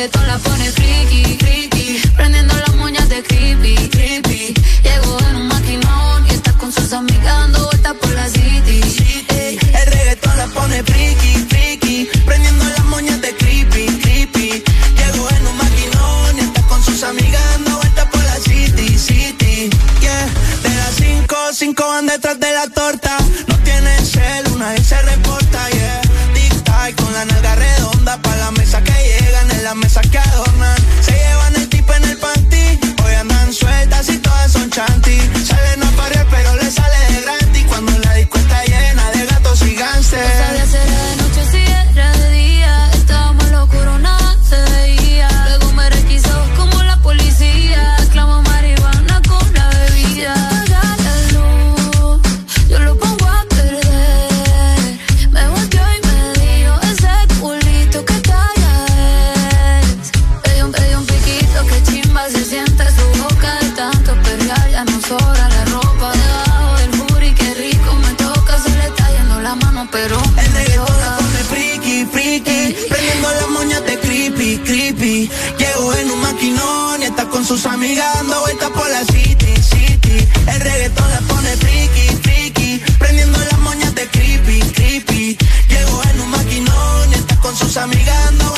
reggaetón la pone friki, friki. Prendiendo las moñas de creepy, creepy. Llegó en un maquinón y está con sus amigas dando vueltas por la city. El reggaetón la pone friki, friki. Prendiendo las moñas de creepy, creepy. Llegó en un maquinón y está con sus amigas dando vueltas por la city, city. Yeah, de las cinco, cinco van detrás de la torta. Santi amigas no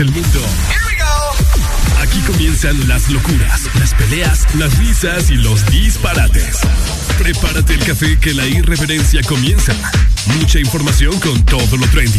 el mundo. Aquí comienzan las locuras, las peleas, las risas y los disparates. Prepárate el café que la irreverencia comienza. Mucha información con todo lo trendy.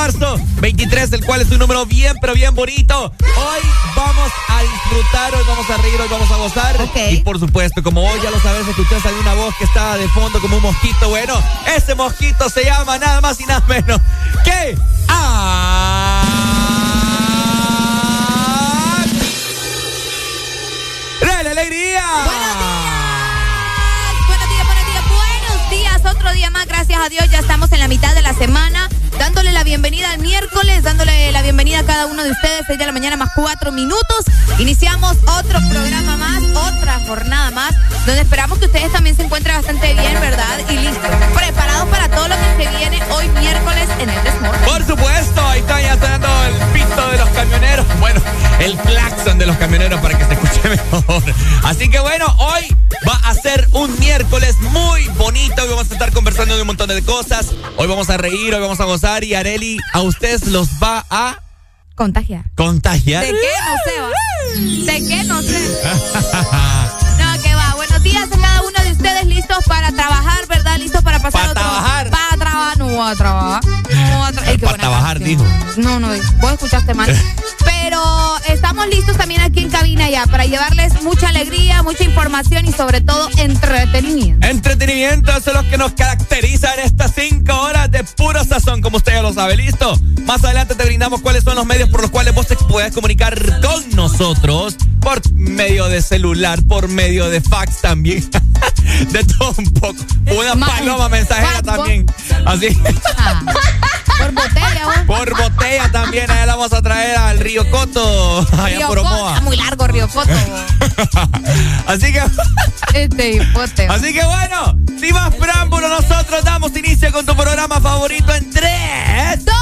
Marzo. 23, el cual es un número bien, pero bien bonito. Hoy vamos a disfrutar, hoy vamos a reír, hoy vamos a gozar. Ok. Y por supuesto, como hoy ya lo sabes, escuchas hay una voz que está de fondo como un mosquito. Bueno, ese mosquito se llama nada más y nada menos que. ¡Ah! alegría! ¡Buenos días! Buenos días, buenos días, buenos días. Otro día más, gracias a Dios, ya estamos en la mitad de la semana. Dándole la bienvenida al miércoles, dándole la bienvenida a cada uno de ustedes, 6 de la mañana más 4 minutos. Iniciamos otro programa más, otra jornada más, donde esperamos que ustedes también se encuentren bastante bien, ¿verdad? Y listos, preparados para todo lo que se viene hoy miércoles en el Desmorning. Por supuesto, ahí está ya sonando el pito de los camioneros. Bueno, el claxon de los camioneros para que se escuche mejor. Así que bueno, hoy va a ser un miércoles muy bonito. Hoy vamos a estar conversando de un montón de cosas. Hoy vamos a reír, hoy vamos a gozar y Areli a ustedes los va a Contagiar. contagiar. ¿De qué? No sé, va. ¿De qué? No sé. No, que va. Buenos días a cada uno de ustedes listos para trabajar, ¿verdad? Listos para pasar Pa' otro... trabajar. Para trabajar. No voy a trabajar. No voy a tra- Ey, qué Pa' buena trabajar, canción. No, no, vos escuchaste mal. Pero estamos listos también aquí en cabina ya para llevarles mucha alegría, mucha información y sobre todo entretenimiento. Entretenimiento, eso es lo que nos caracteriza en estas cinco horas de puro sazón, como usted ya lo sabe. ¿Listo? Más adelante te brindamos cuáles son los medios por los cuales vos te puedes comunicar con nosotros. Por medio de celular, por medio de fax también. de todo un poco. Una paloma mensajera también. Así. Ah, por botella, ¿o? Por botella también. Allá la vamos a traer al Río Coto. Allá por Omoa. Coto, muy largo Río Coto. Así que. Este hipote. Así que bueno, sin más preámbulo, nosotros damos inicio con tu programa favorito en 3, 2,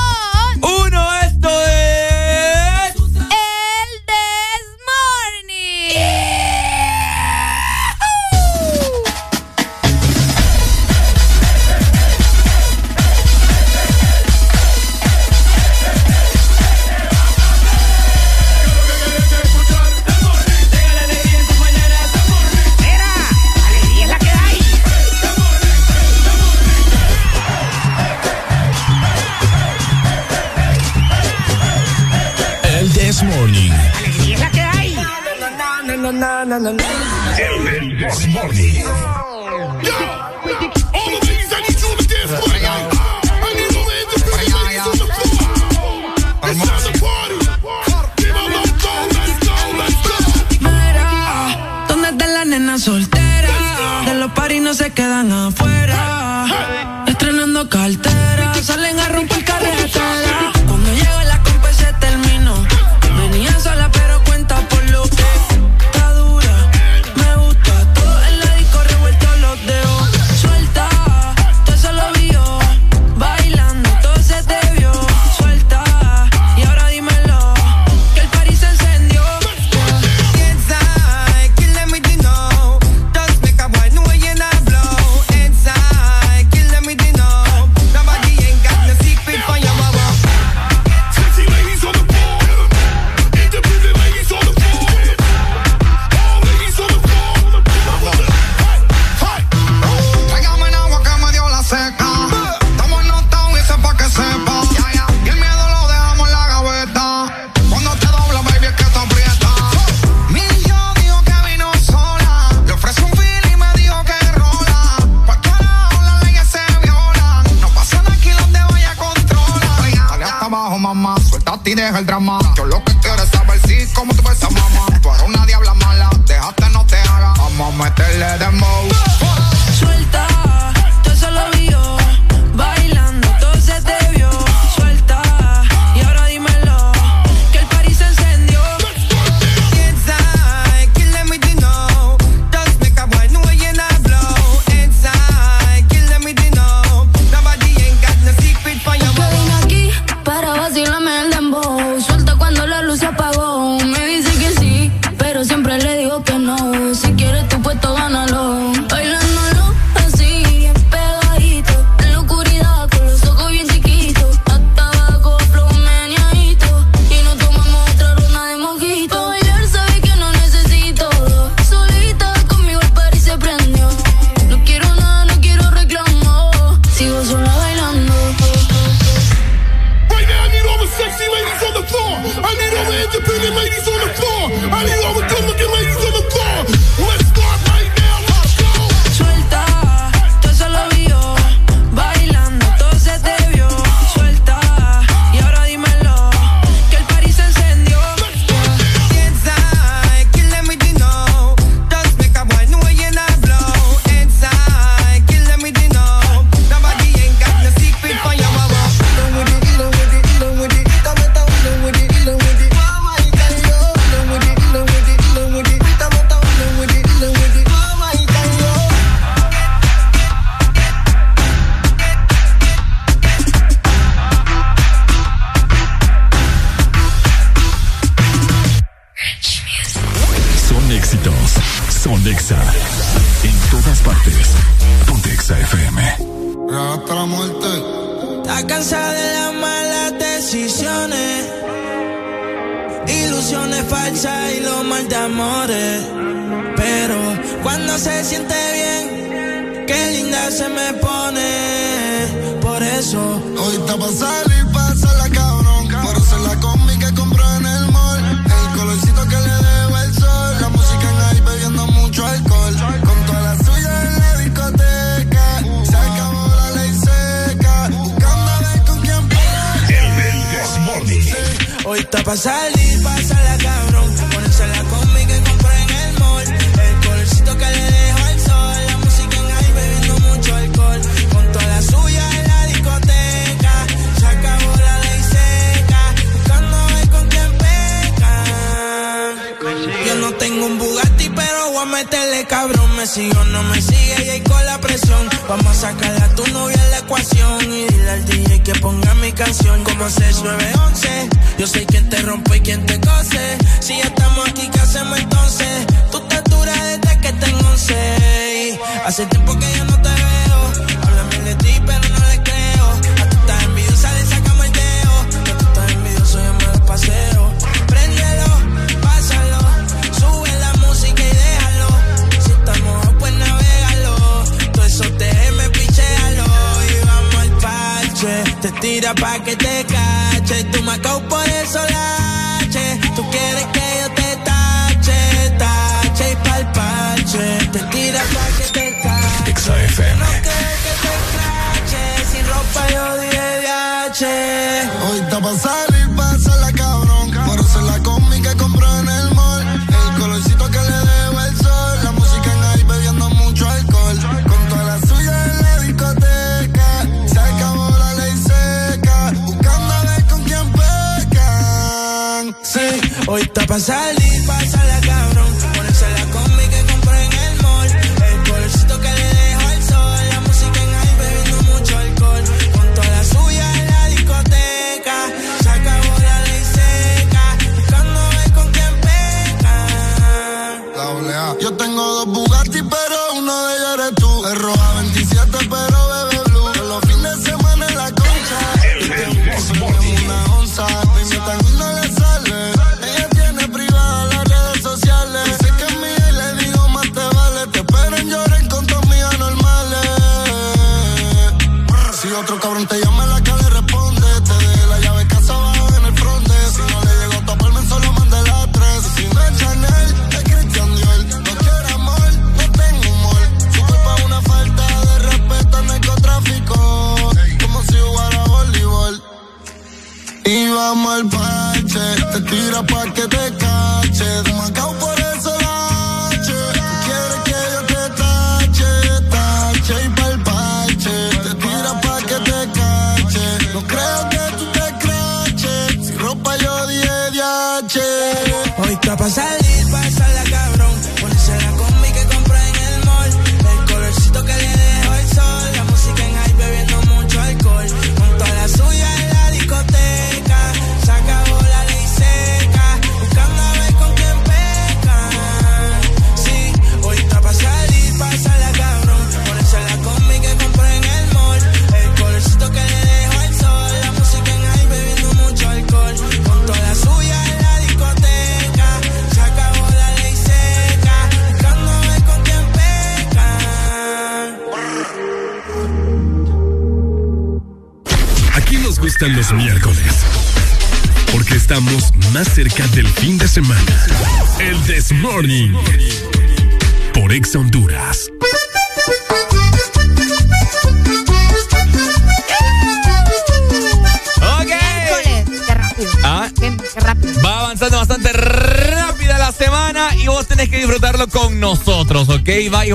pero siempre le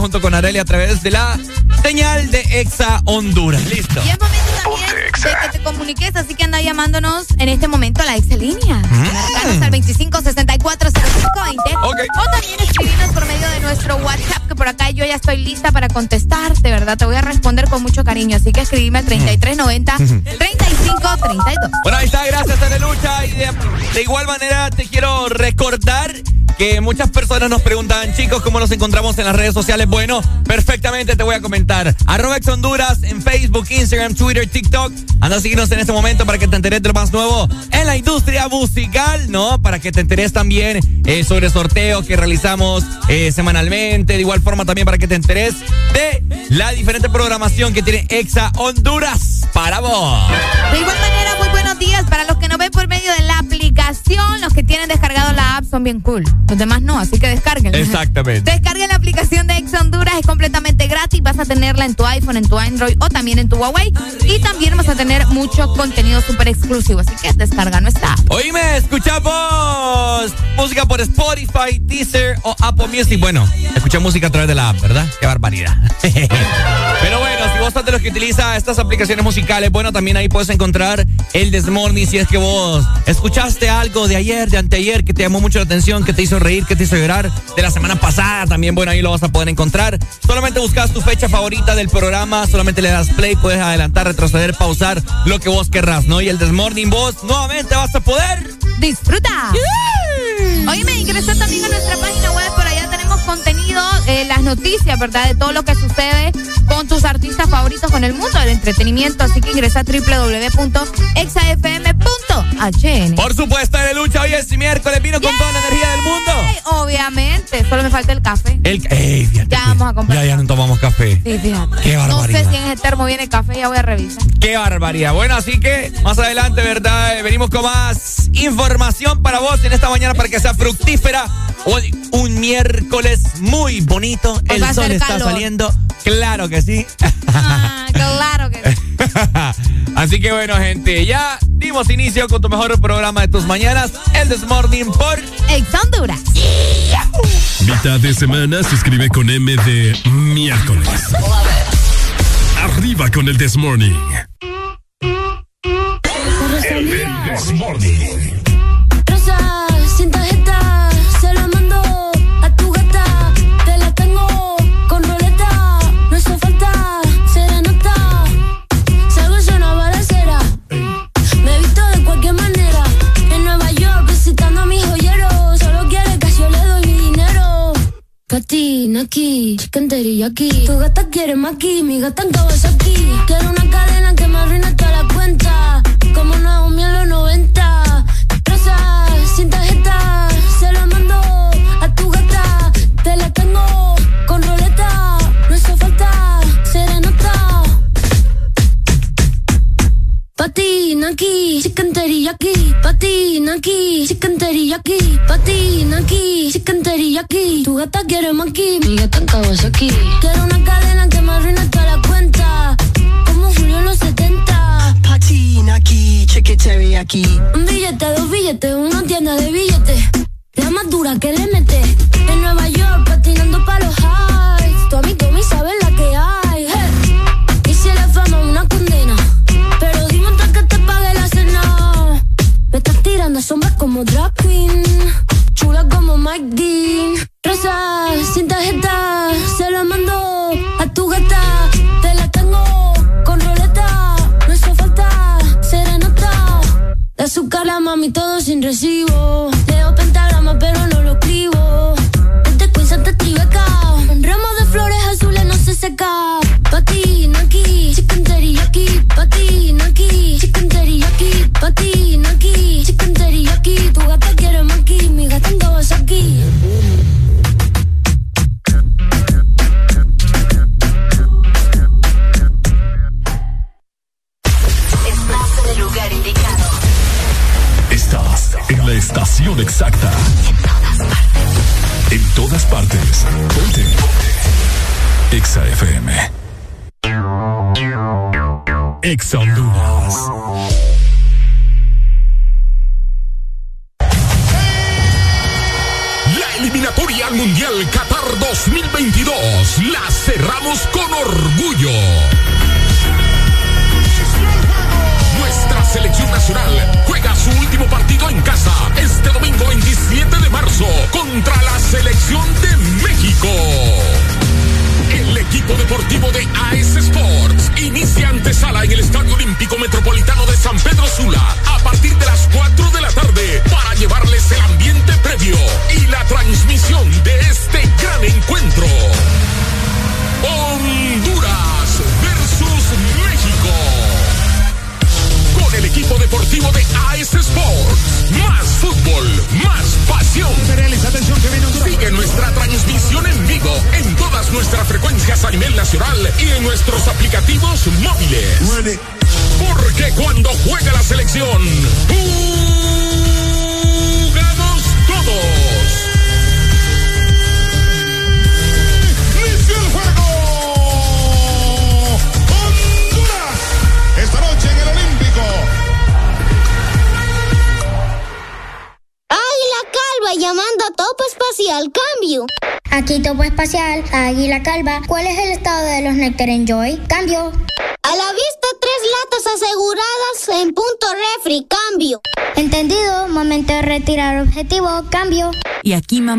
junto con Areli a través de la señal de Exa Honduras. Listo. Y es momento también de que te comuniques, así que anda llamándonos en este momento a la Exa Línea. Mm. al 25640520. Okay. O también escribirnos por medio de nuestro WhatsApp, que por acá yo ya estoy lista para contestarte, ¿verdad? Te voy a responder con mucho cariño, así que escribime al 3390 3532. Mm. Bueno, ahí está, gracias, Arelucha. Y de igual manera te quiero recordar que muchas personas nos preguntan, chicos, ¿cómo nos encontramos en las redes sociales? Bueno, perfectamente te voy a comentar. Arroba Ex Honduras en Facebook, Instagram, Twitter, TikTok. Anda a seguirnos en este momento para que te enteres de lo más nuevo en la industria musical, ¿no? Para que te enteres también eh, sobre sorteos que realizamos eh, semanalmente. De igual forma también para que te enteres de la diferente programación que tiene Exa Honduras para vos. De igual manera tienen descargado la app son bien cool. Los demás no, así que descarguen. Exactamente. Descarguen la aplicación de Ex Honduras, es completamente gratis. Vas a tenerla en tu iPhone, en tu Android o también en tu Huawei. Y también vas a tener mucho contenido súper exclusivo. Así que descarga nuestra app. Oíme, escuchamos música por Spotify, Deezer o Apple Music. Bueno, escuché música a través de la app, ¿verdad? Qué barbaridad. Pero bueno, si vos sos de los que utiliza estas aplicaciones musicales, bueno, también ahí puedes encontrar el Desmorning si es que vos escuchaste algo de ayer, de anteayer, que te llamó mucho la atención, que te hizo reír, que te hizo llorar, de la semana pasada también, bueno, ahí lo vas a poder encontrar. Solamente buscas tu fecha favorita del programa, solamente le das play, puedes adelantar, retroceder, pausar, lo que vos querrás, ¿no? Y el Desmorning vos nuevamente vas a poder ¡Disfruta! Oye, me también a nuestra página web, por allá tenemos contenido, eh, las noticias, ¿verdad? De todo lo que sucede con tus artistas favoritos con el mundo del entretenimiento. Así que ingresa a www.exafm.hn. Por supuesto, de lucha, hoy es miércoles, vino con toda la energía del mundo. Obviamente, solo me falta el café. El, ey, fíjate Ya vamos a comprar Ya, ya no tomamos café. Sí, fíjate. Qué No barbaridad. sé si en ese termo viene café, ya voy a revisar. Qué barbaridad. Bueno, así que más adelante, ¿verdad? Eh, Venimos con más información para vos en esta mañana para que sea fructífera. Hoy un miércoles muy bonito. Pues El sol está calor. saliendo. Claro que sí. Ah, claro que sí. Así que bueno, gente, ya dimos inicio con tu mejor programa de tus mañanas, el This Morning por Ex Honduras. Mitad de semana se escribe con M de miércoles. Arriba con el This aquí. Tu gata quiere maqui, mi gata en Kawasaki. Quiero una cadena que me arruine una tienda de billetes. La más dura que le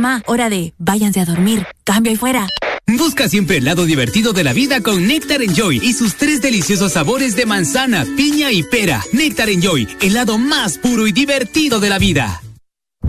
mamá, hora de váyanse a dormir. Cambio ahí fuera. Busca siempre el lado divertido de la vida con Nectar Enjoy y sus tres deliciosos sabores de manzana, piña y pera. Nectar Enjoy, el lado más puro y divertido de la vida.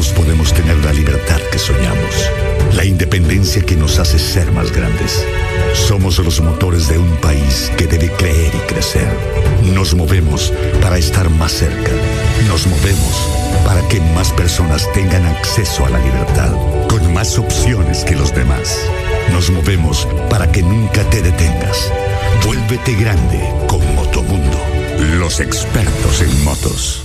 todos podemos tener la libertad que soñamos, la independencia que nos hace ser más grandes. Somos los motores de un país que debe creer y crecer. Nos movemos para estar más cerca. Nos movemos para que más personas tengan acceso a la libertad, con más opciones que los demás. Nos movemos para que nunca te detengas. Vuélvete grande con Motomundo, los expertos en motos.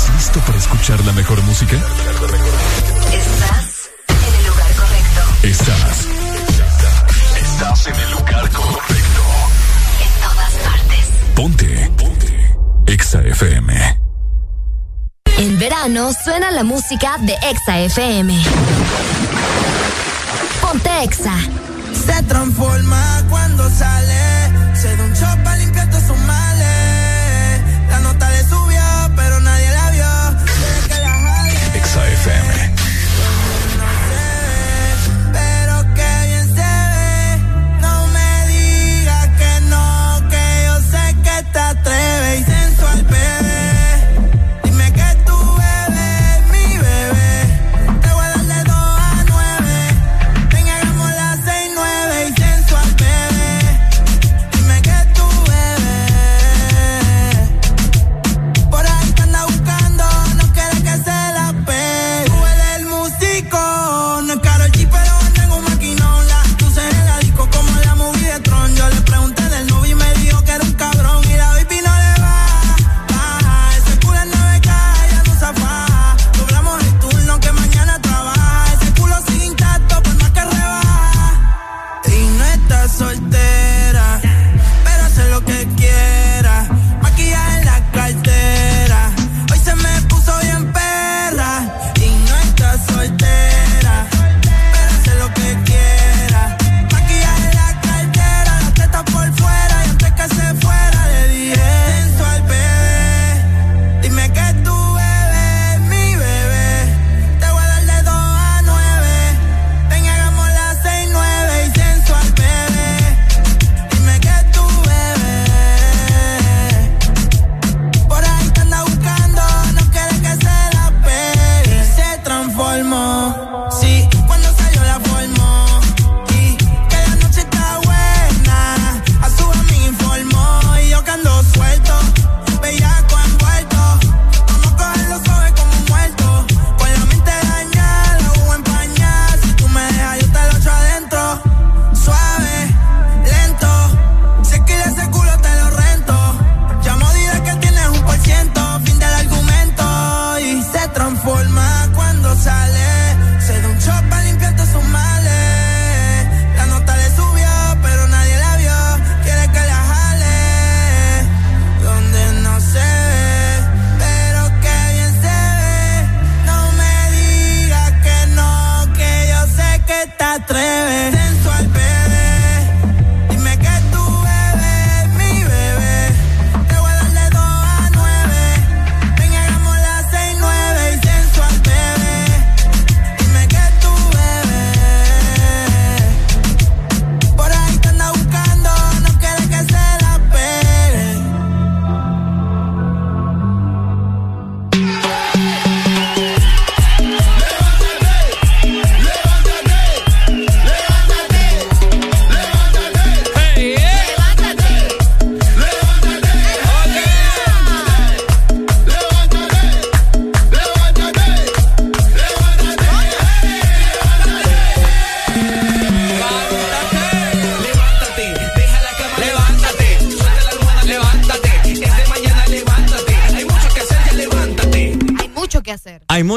¿Estás listo para escuchar la mejor música? Estás en el lugar correcto. Estás. Estás en el lugar correcto. En todas partes. Ponte. Ponte. Exa FM. En verano suena la música de Exa FM. Ponte Exa. Se transforma cuando sale. Se da un shot para limpiar sus males.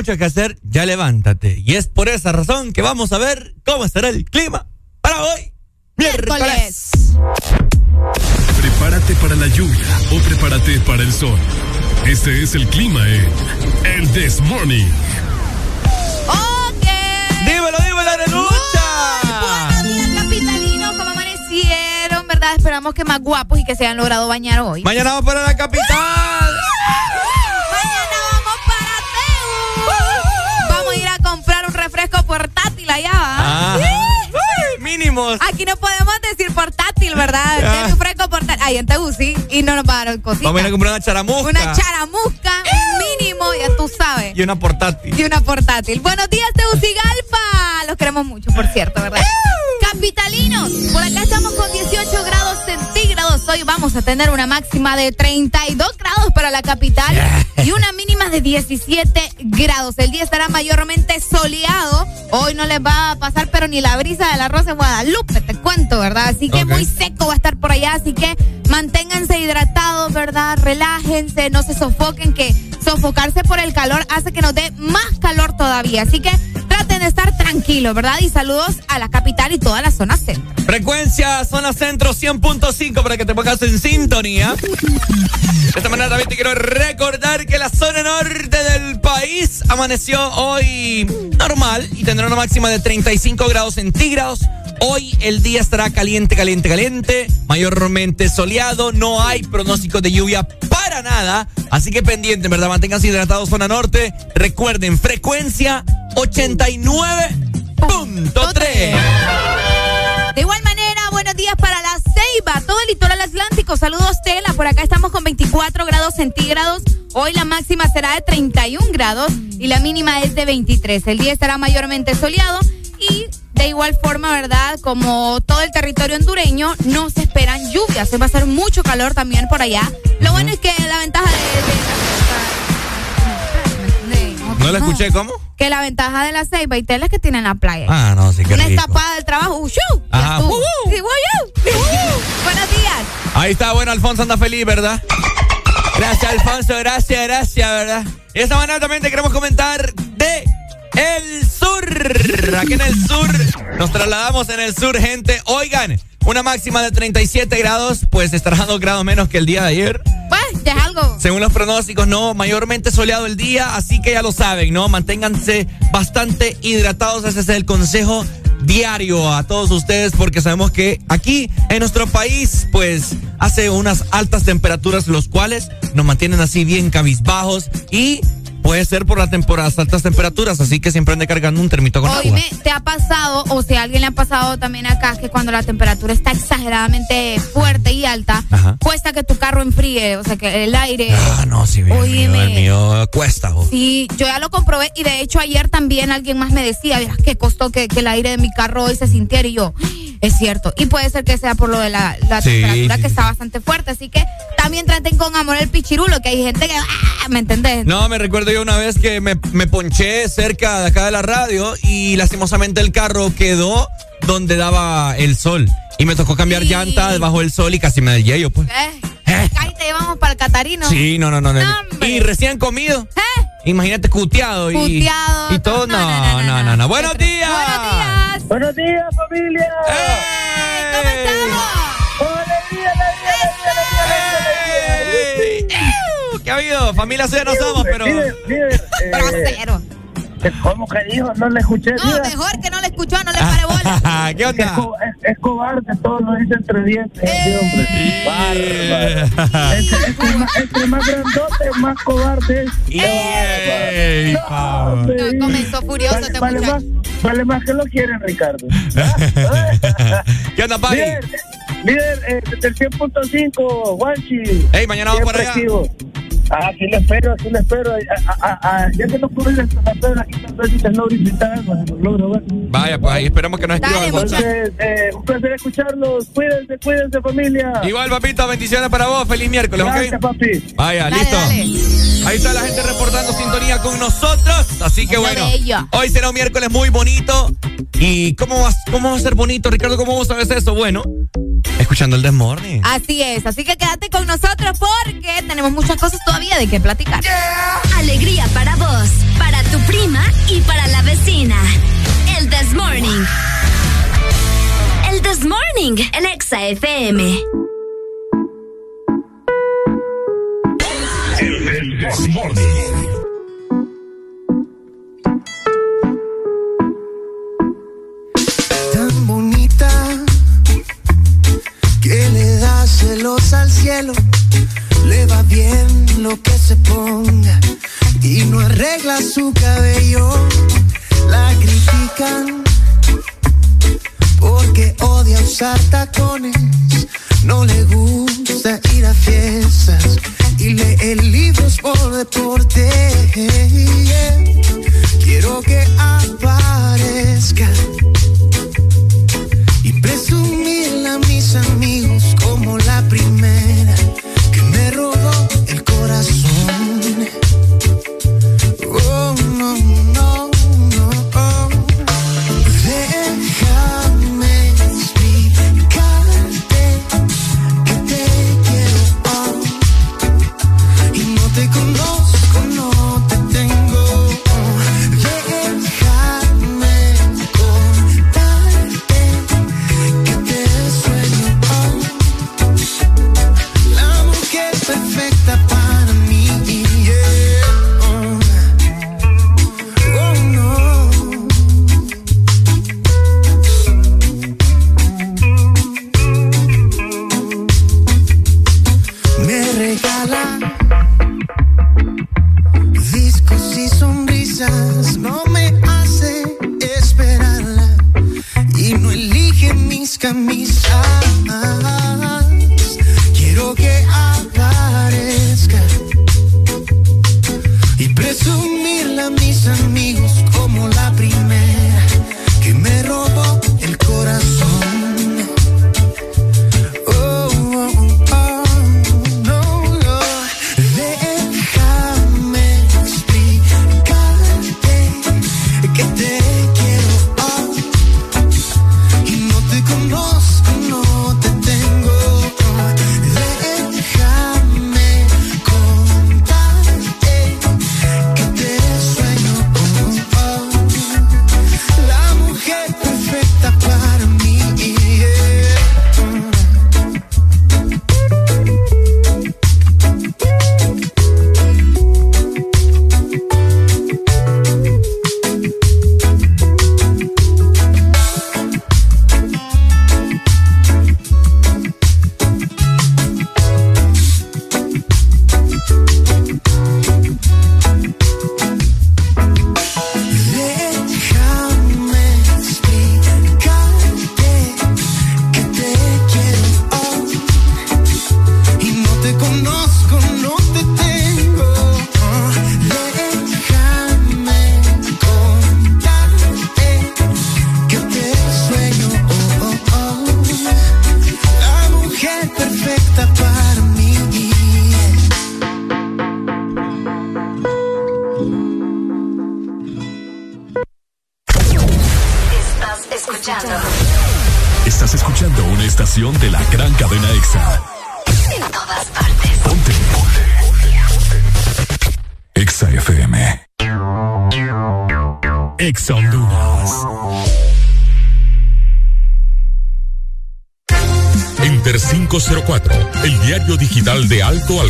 Mucho que hacer, ya levántate. Y es por esa razón que vamos a ver cómo estará el clima para hoy. Miércoles. Prepárate para la lluvia o prepárate para el sol. Este es el clima en El This Morning. Ok. Dímelo, dímelo, Arelucha. Buenos días, capitalinos. ¿Cómo amanecieron? ¿Verdad? Esperamos que más guapos y que se hayan logrado bañar hoy. Mañana vamos para la capital. Refresco portátil allá. ¿va? Ah. Ay, mínimos. Aquí no podemos decir portátil, ¿verdad? Tiene un refresco portátil. Ahí en Teu sí. Y no nos dar cositas. Vamos a ir a comprar una charamusca. Una charamusca mínimo, ya tú sabes. Y una portátil. Y una portátil. Buenos días, Tegucigalpa. Los queremos mucho, por cierto, ¿verdad? Capitalinos, por acá estamos con 18 grados. Hoy vamos a tener una máxima de 32 grados para la capital y una mínima de 17 grados. El día estará mayormente soleado. Hoy no les va a pasar, pero ni la brisa de la Rosa de Guadalupe, te cuento, ¿verdad? Así que muy seco va a estar por allá. Así que manténganse hidratados, ¿verdad? Relájense, no se sofoquen, que sofocarse por el calor hace que nos dé más calor todavía. Así que traten de estar tranquilos, ¿verdad? Y saludos a la capital y toda la zona centro. Frecuencia zona centro 100.5 para que te pongas en sintonía. De esta manera también te quiero recordar que la zona norte del país amaneció hoy normal y tendrá una máxima de 35 grados centígrados. Hoy el día estará caliente, caliente, caliente, mayormente soleado, no hay pronóstico de lluvia para nada, así que pendiente, ¿verdad? Manténganse hidratados zona norte. Recuerden, frecuencia 89.3. De igual manera, Saludos, Tela. Por acá estamos con 24 grados centígrados. Hoy la máxima será de 31 grados y la mínima es de 23. El día estará mayormente soleado y de igual forma, ¿verdad? Como todo el territorio hondureño, no se esperan lluvias. Se va a hacer mucho calor también por allá. Lo bueno es que la ventaja de... de- de- ¿No la escuché cómo? que la ventaja de la Ceiba y Tela es que tienen la playa. Ah, no, sí que Una rico. escapada del trabajo. ¡Ushu! Ya Ajá. Ahí está, bueno, Alfonso anda feliz, ¿verdad? Gracias, Alfonso, gracias, gracias, ¿verdad? Y esta manera también te queremos comentar de el sur. Aquí en el sur, nos trasladamos en el sur, gente. Oigan, una máxima de 37 grados, pues estará a 2 grados menos que el día de ayer. Pues, ya es algo. Según los pronósticos, no, mayormente soleado el día, así que ya lo saben, ¿no? Manténganse bastante hidratados, ese es el consejo diario a todos ustedes, porque sabemos que aquí en nuestro país, pues, hace unas altas temperaturas, los cuales nos mantienen así bien cabizbajos y puede ser por la temporada, las altas temperaturas, así que siempre ande cargando un termito con agua. Oíme, ¿te ha pasado, o si a alguien le ha pasado también acá, que cuando la temperatura está exageradamente fuerte y alta, Ajá. cuesta que tu carro enfríe, o sea, que el aire... Ah, no, sí, bien, Óyeme. el mío cuesta, jo. Sí, yo ya lo comprobé y de hecho ayer también alguien más me decía, mira, que costó que, que el aire de mi carro hoy se sintiera y yo, es cierto. Y puede ser que sea por lo de la, la Sí, temperatura sí, que sí. está bastante fuerte, así que también traten con amor el pichirulo, que hay gente que, ah, ¿me entendés? No, me recuerdo yo una vez que me, me ponché cerca de acá de la radio y lastimosamente el carro quedó donde daba el sol. Y me tocó cambiar Sí. llanta debajo del sol y casi me deshielo, pues. Eh, Ahí te llevamos para el Catarino. Sí, no, no, no. no. Y recién comido. ¿Eh? Imagínate cuteado y, todo. No, no, no, no. Buenos días. Buenos días. Buenos días, familia. ¿Cómo estamos? ¡Ey! ¿Qué ha habido? Familia suya no somos, pero. Líder, líder, eh. ¿Cómo que dijo? No le escuché. No, mejor que no le escuchó, no le pare bola. ¿Qué Es, onda? co- es- es cobarde, todo lo dice entre dientes, ese hombre. Bárbaro. Entre, entre más, entre más grandote, más cobarde. Hombre. No, comenzó furioso vale, este vale más, vale más que lo quieren, Ricardo. ¿Qué onda, Pari? Líder, líder eh, desde el 100.5, Guanchi. Ey, mañana vamos para allá. Activo. Ah, aquí le espero, aquí le espero. Ah, ah, ah, ya que no pude ir a Santa Pedro, aquí si te logro invitar, lo logro ver. Vaya, pues ahí esperemos que nos escriban. Entonces, eh, un placer escucharlos. Cuídense, cuídense, familia. Igual, papito, bendiciones para vos. Feliz miércoles, Gracias, ¿ok? papi. Vaya, Dale, listo. dale. Ahí está la gente reportando sintonía con nosotros. Así que Lo bueno, hoy será un miércoles muy bonito. ¿Y cómo va, cómo va a ser bonito, Ricardo? ¿Cómo vos sabes eso? Bueno, escuchando el Desmorning. Así es, así que quédate con nosotros porque tenemos muchas cosas todavía de qué platicar. Alegría para vos, para tu prima y para la vecina. El This Morning. El This Morning en Exa FM. El This Morning. tan bonita que le da celos al cielo. Le va bien lo que se ponga y no arregla su cabello. La critican porque odia usar tacones. No le gusta ir a fiestas y lee libros por deporte. Quiero que aparezca y presumirle a mis amigos como la primera camisas. Quiero que aparezca y presumirle a mis amigos como la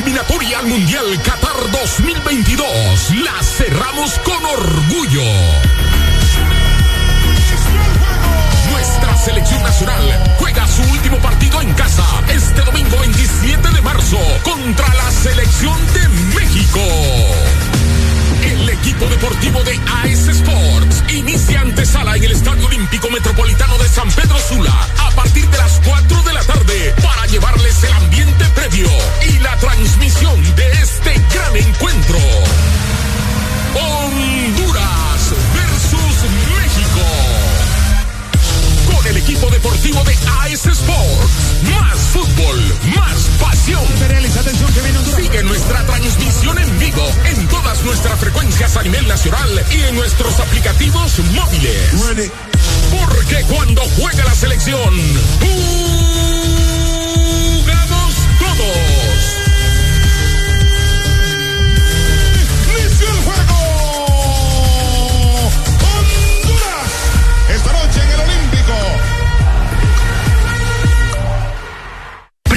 Eliminatoria al Mundial Qatar 2022 la cerramos con orgullo. Nuestra selección nacional juega su último partido en casa este domingo 27 de marzo contra la selección de México. El equipo deportivo de AS Sports inicia antesala en el Estadio Olímpico Metropolitano de San Pedro Sula a partir de las 4 de la tarde para llevarles el ambiente previo y la transmisión de este gran encuentro. Honduras deportivo de AS Sports. Más fútbol, más pasión. Sigue nuestra transmisión en vivo en todas nuestras frecuencias a nivel nacional y en nuestros aplicativos móviles. Porque cuando juega la selección, jugamos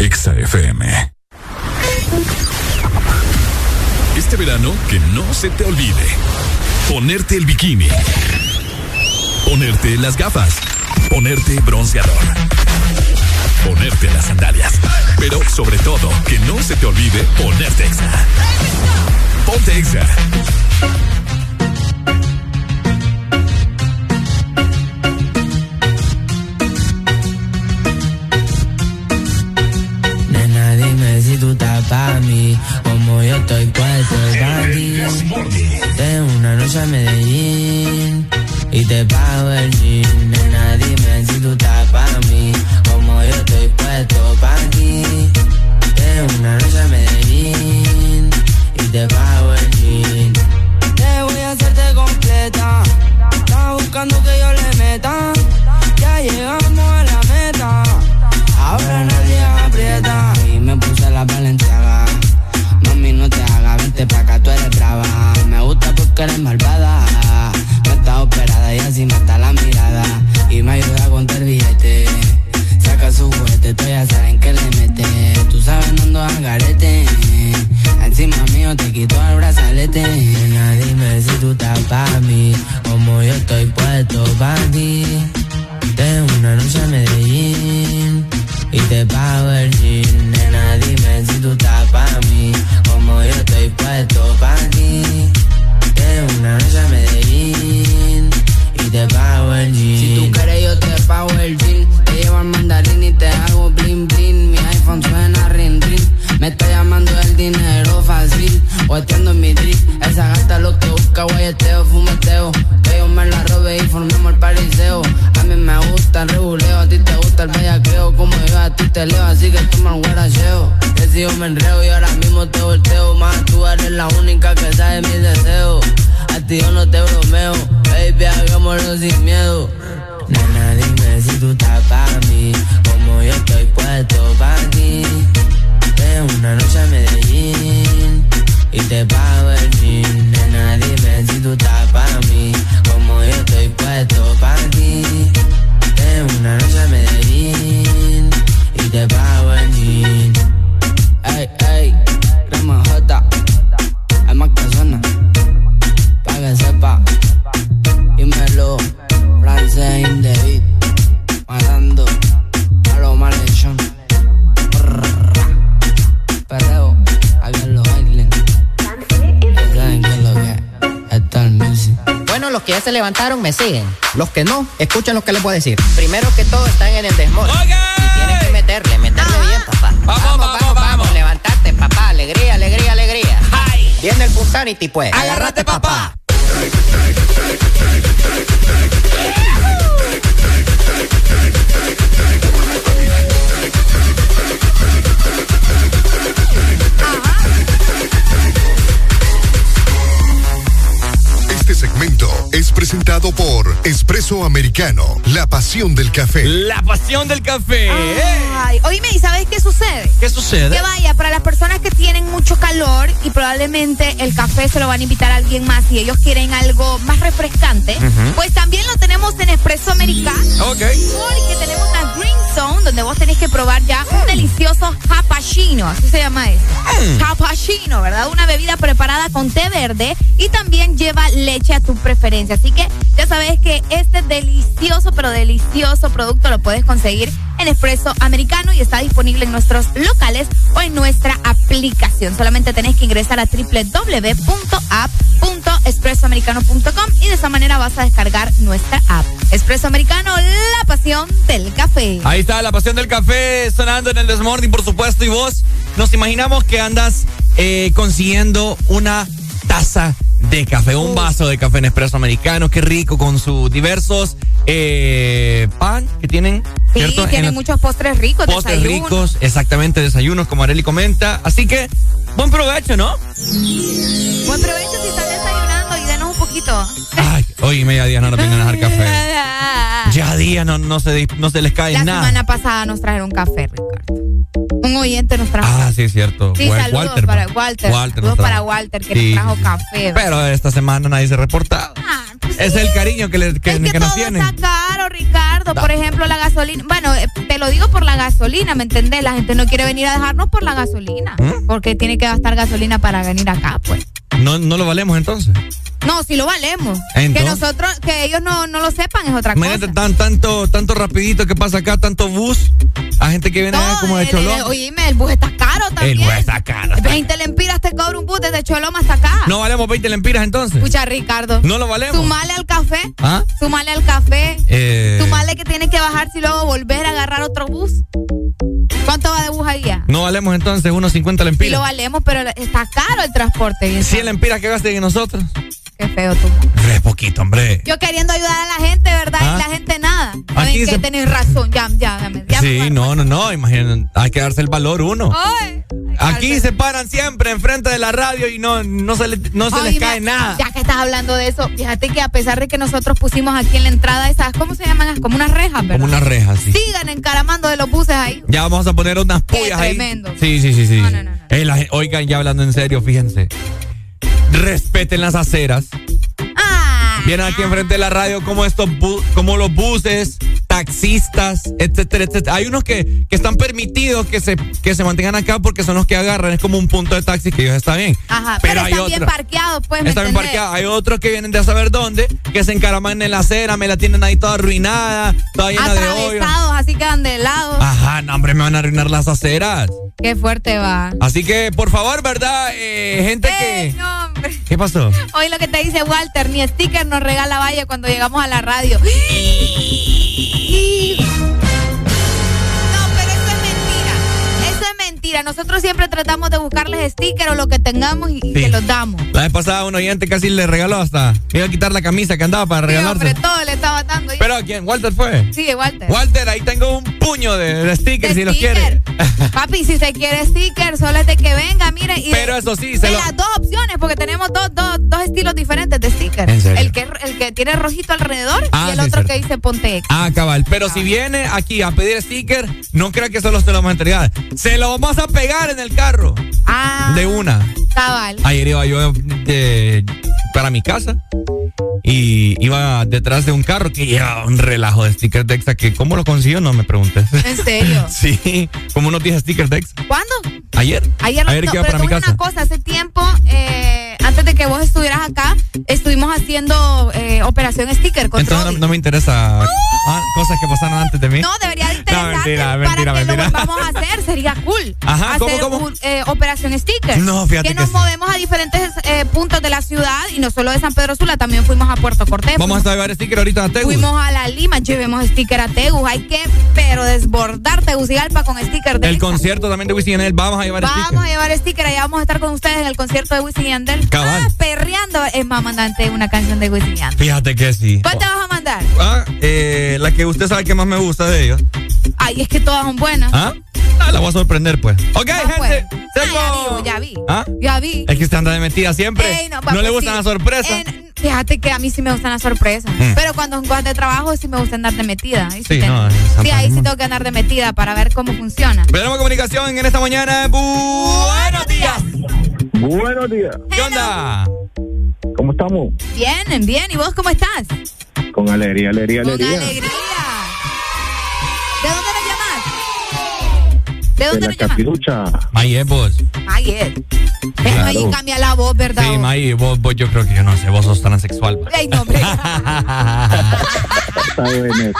Exa FM. Este verano, que no se te olvide. Ponerte el bikini. Ponerte las gafas. Ponerte bronceador. Ponerte las sandalias. Pero sobre todo, que no se te olvide ponerte Exa. Ponte Exa. Estoy puesto ti. Tengo una noche a Medellín y te pago el jean. Nena, dime si tú estás pa' mí, como yo estoy puesto pa' ti. Tengo una noche a Medellín y te pago el jean. Te voy a hacerte completa, estás buscando que yo le meta. Ya llegamos a la meta. Ahora nadie aprieta y me puse la valenciaga. Mami, no te hagas, vente pa' acá, tú eres brava. Me gusta porque eres malvada. No estás operada y así mata la mirada. Y me ayuda a contar billete. Saca su juguete, tú ya saben que le mete. Tú sabes, no ando al garete. Encima mío te quito el brazalete. Nena, dime si tú estás pa' mí. Como yo estoy puesto pa' ti. Tengo una noche a Medellín y te pago el jean. Nena, dime si tú estás pa' mí, yo estoy puesto pa' ti. Tengo una noche a Medellín y te pago el jean. Si tú quieres yo te pago el jean. Te llevo al mandarín y te hago bling bling. Mi iPhone suena ring ring. Me está llamando el dinero fácil. Guateando en mi drip. Esa gata lo que busca, guayeteo, fumeteo. Que yo me la robe y formemos el pariseo. A mí me gusta el reguleo, a ti te gusta el bellaqueo. Como yo a ti te leo, así que toma el guaracheo. Que si yo me enreo y ahora mismo te volteo. Más tú eres la única que sabe mis deseos. A ti yo no te bromeo. Baby, hagámoslo sin miedo. Nena, dime si tú estás para mí. Como yo estoy puesto para ti. Una noche a Medellín y te pago el jean. Nena, dime si tú estás para mí, como yo estoy puesto para ti. Tengo una noche a Medellín y te pago el jean. Ey, ey, crema J, hay más que suena, pa' que sepa. Dímelo, francés in los que ya se levantaron me siguen. Los que no, escuchen lo que les voy a decir. Primero que todo están en el desmorning. Y tienen que meterle, meterle bien, papá. Vamos, vamos, vamos, levantate, papá. Alegría, alegría, alegría. Viene el Punsanity, pues. Agárrate, papá. Presentado por Espresso Americano, la pasión del café. La pasión del café. Ay, oíme, ¿y sabes qué sucede? ¿Qué sucede? Que vaya, para las personas que tienen mucho calor y probablemente el café se lo van a invitar a alguien más y ellos quieren algo más refrescante, pues también lo tenemos en Espresso Americano. Ok. Porque tenemos la Green Zone, donde vos tenés que probar ya un delicioso cappuccino, así se llama eso. Mm. Cappuccino, ¿verdad? Una bebida preparada con té verde y también lleva leche a tu preferencia. Así que ya sabes que este delicioso, pero delicioso producto lo puedes conseguir en Espresso Americano y está disponible en nuestros locales o en nuestra aplicación. Solamente tenés que ingresar a www.app.espressoamericano.com y de esa manera vas a descargar nuestra app. Espresso Americano, la pasión del café. Ahí está la pasión del café sonando en el Desmorning, por supuesto. Y vos, nos imaginamos que andas eh, consiguiendo una taza de café, un vaso de café en espresso americano. Qué rico, con sus diversos eh, pan que tienen. Sí, ¿cierto? tiene En- muchos postres ricos. Postres ricos, exactamente, desayunos, como Areli comenta. Así que, buen provecho, ¿no? Buen provecho si estás desayunando y denos un poquito. Ay, hoy media día no nos vienen a dejar café. Ya día no, no, se, no se les cae La nada. semana pasada nos trajeron café, Ricardo. Un oyente nos trajo. Ah, sí, es cierto. Sí, Wal- saludos Walter, para ¿no? Walter. Walter saludos nos para Walter que Sí, nos trajo sí, sí. café. Pero esta semana nadie se reporta. es el cariño que, le, que, que nos Ah, Todo tienen. está caro, Ricardo. Da. Por ejemplo, la gasolina. Bueno, eh, te lo digo por la gasolina, ¿me entendés? La gente no quiere venir a dejarnos por la gasolina. ¿Mm? Porque tiene que gastar gasolina para venir acá, pues. No, no lo valemos entonces. No, si lo valemos. Entonces. Que nosotros, que ellos no, no lo sepan es otra cosa. Imagínate tan, tanto, tanto rapidito que pasa acá, tanto bus. A gente que viene allá como de El- el- oíme, el bus está caro también. El bus está caro. está 20 lempiras te cobra un bus desde Choloma hasta acá. No valemos 20 lempiras entonces. Escucha, Ricardo. No lo valemos. Sumale al café. ¿Ah? Sumale al café. Eh, Sumale que tienes que bajarse y luego volver a agarrar otro bus. ¿Cuánto va de bus allá? no valemos entonces unos 50 Sí lo lempiras. valemos, pero está caro el transporte. bien 100 lempiras que gasten en nosotros. Qué feo tú. Es poquito, hombre. Yo queriendo ayudar a la gente, ¿verdad? Ah. Y la gente nada. Aquí que se- tenés razón. Ya, ya, ya. me- Sí, no, no, no. Imagínate, hay que darse el valor uno. Ay, Aquí se paran siempre enfrente de la radio y no, no se, le- no se les cae nada. Ya que estás hablando de eso, fíjate que a pesar de que nosotros pusimos aquí en la entrada esas, ¿cómo se llaman? Como unas rejas, ¿verdad? Como una reja, sí. Sigan encaramando de los buses ahí. Ya vamos a poner unas pullas ahí. tremendo. Sí, sí, sí, sí. Eh, la gen- oigan, ya hablando en serio, fíjense. Respeten las aceras. Ah. Vienen aquí enfrente de la radio como estos como los buses, taxistas, etcétera, etcétera. Hay unos que, que están permitidos que se, que se mantengan acá porque son los que agarran. Es como un punto de taxi que ellos está bien. Ajá, Pero pero, hay están bien parqueados, pues. ¿me Está bien entendés? parqueado. Hay otros que vienen de a saber dónde, que se encaraman en la acera, me la tienen ahí toda arruinada, toda llena de hoyos. Así quedan de lado. Ajá, no, hombre, me van a arruinar las aceras. Qué fuerte va. Así que, por favor, ¿verdad? Eh, gente Ey, que. no, hombre. ¿Qué pasó? Hoy lo que te dice Walter, ni sticker nos regala Valle cuando llegamos a la radio. Mentira. Nosotros siempre tratamos de buscarles sticker o lo que tengamos y, Sí. se los damos. La vez pasada un oyente casi le regaló hasta. Me iba a quitar la camisa que andaba para Sí, regalarse. hombre, todo le estaba dando. Pero ¿a quién? ¿Walter fue? Sí, Walter. Walter, ahí tengo un puño de, de stickers De si los sticker. quiere. Papi, si se quiere sticker, solo es de que venga, mire. Y Pero eso sí, se de lo- las dos opciones, porque tenemos dos, dos, dos estilos diferentes de sticker. ¿En serio? El que, el que tiene rojito alrededor Ah, y el sí, otro que dice ponte. Ah, cabal. Pero si viene aquí a pedir sticker, no crea que solo se lo vamos a entregar. Se lo vamos a pegar en el carro. Ah, De una. cabal. Ayer iba yo de- para mi casa y iba detrás de un carro que llevaba un relajo de stickers de Exa que ¿cómo lo consiguió? No me preguntes. ¿En serio? sí, como unos 10 stickers de Exa. ¿Cuándo? Ayer. Ayer, Ayer no, que iba pero para mi a casa. una cosa, hace tiempo, eh, antes de que vos estuvieras acá, estuvimos haciendo eh, Operación Sticker con Entonces no, no me interesa ah, cosas que pasaron antes de mí. No, debería de No, interesarte mentira, mentira, para que mentira. lo vamos a hacer, sería cool. Ajá, ¿cómo, hacer cómo? un, eh, Operación Sticker. No, fíjate que que nos sí. movemos a diferentes eh, puntos de la ciudad y no solo de San Pedro Sula, también fuimos a Puerto Cortés. Vamos a llevar sticker ahorita a Tegus. Fuimos a la Lima, llevemos sticker a Tegus. Hay que, pero desbordar Tegucigalpa con sticker de El concierto también de Wisin y Yandel, vamos a llevar Vamos sticker. a llevar sticker, allá vamos a estar con ustedes en el concierto de Wisin y Yandel. Cabal. Ah, perreando. Es más, mandante una canción de Wisin y. Fíjate que sí. ¿Cuál te vas a mandar? Ah, eh, la que usted sabe que más me gusta de ellos. Ay, es que todas son buenas. ¿Ah? Ah, la voy a sorprender, pues. Ok, gente. pues. tengo- Ah, ya vi, ya vi. ¿Ah? Ya vi. Es que usted anda de mentira siempre. Ey, no, le pues gustan sí. las sorpresas. En- fíjate que a mí sí me gustan las sorpresas. Mm. Pero cuando son cosas de trabajo sí me gusta andar de metida. Ahí Sí, no, sí, ahí sí tengo que andar de metida para ver cómo funciona. Tenemos comunicación en esta mañana. Buenos días. Buenos días. ¿Qué onda? ¿Cómo estamos? Bien, bien. ¿Y vos cómo estás? Con alegría, alegría, Con alegría. alegría. ¿De dónde nos llamas? ¿De De dónde la nos llamas? capirucha. Vos. Es Claro. ahí cambia la voz, ¿verdad? Sí, May, vos, vos, yo creo que yo no sé, vos sos transexual. Ay, no, hombre. Está bueno eso.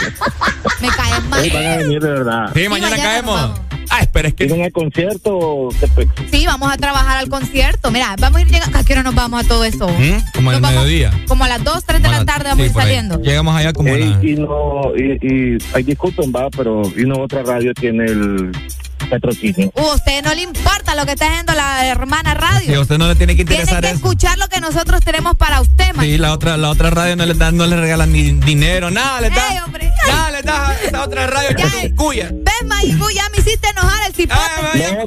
Me caes mal. Hoy van a venir de verdad. Sí, mañana, mañana caemos. Ah, espera, es que. ¿Tienen el concierto? ¿Qué pe- Sí, vamos a trabajar al concierto. Mira, vamos a ir llegando. ¿A qué hora nos vamos a todo eso? ¿Mm? Como al mediodía. Como a las 2, 3 de la tarde vamos a Sí, ir por ahí. saliendo. Llegamos allá como a Ey, la- y no, y, y, ay, disculpen, va, pero y no otra radio tiene el patrocinio. Uh, a usted no le importa lo que está haciendo la hermana radio. Sí, a usted no le tiene que Tiene interesar que eso. escuchar lo que nosotros tenemos para usted, man. Sí, la otra, la otra radio no le, da, no le regalan ni dinero, nada, le da. Ey, hombre. Nada, le da a esa otra radio que cuya. ¿Ves, May? Tú ya me hiciste enojar el cipote.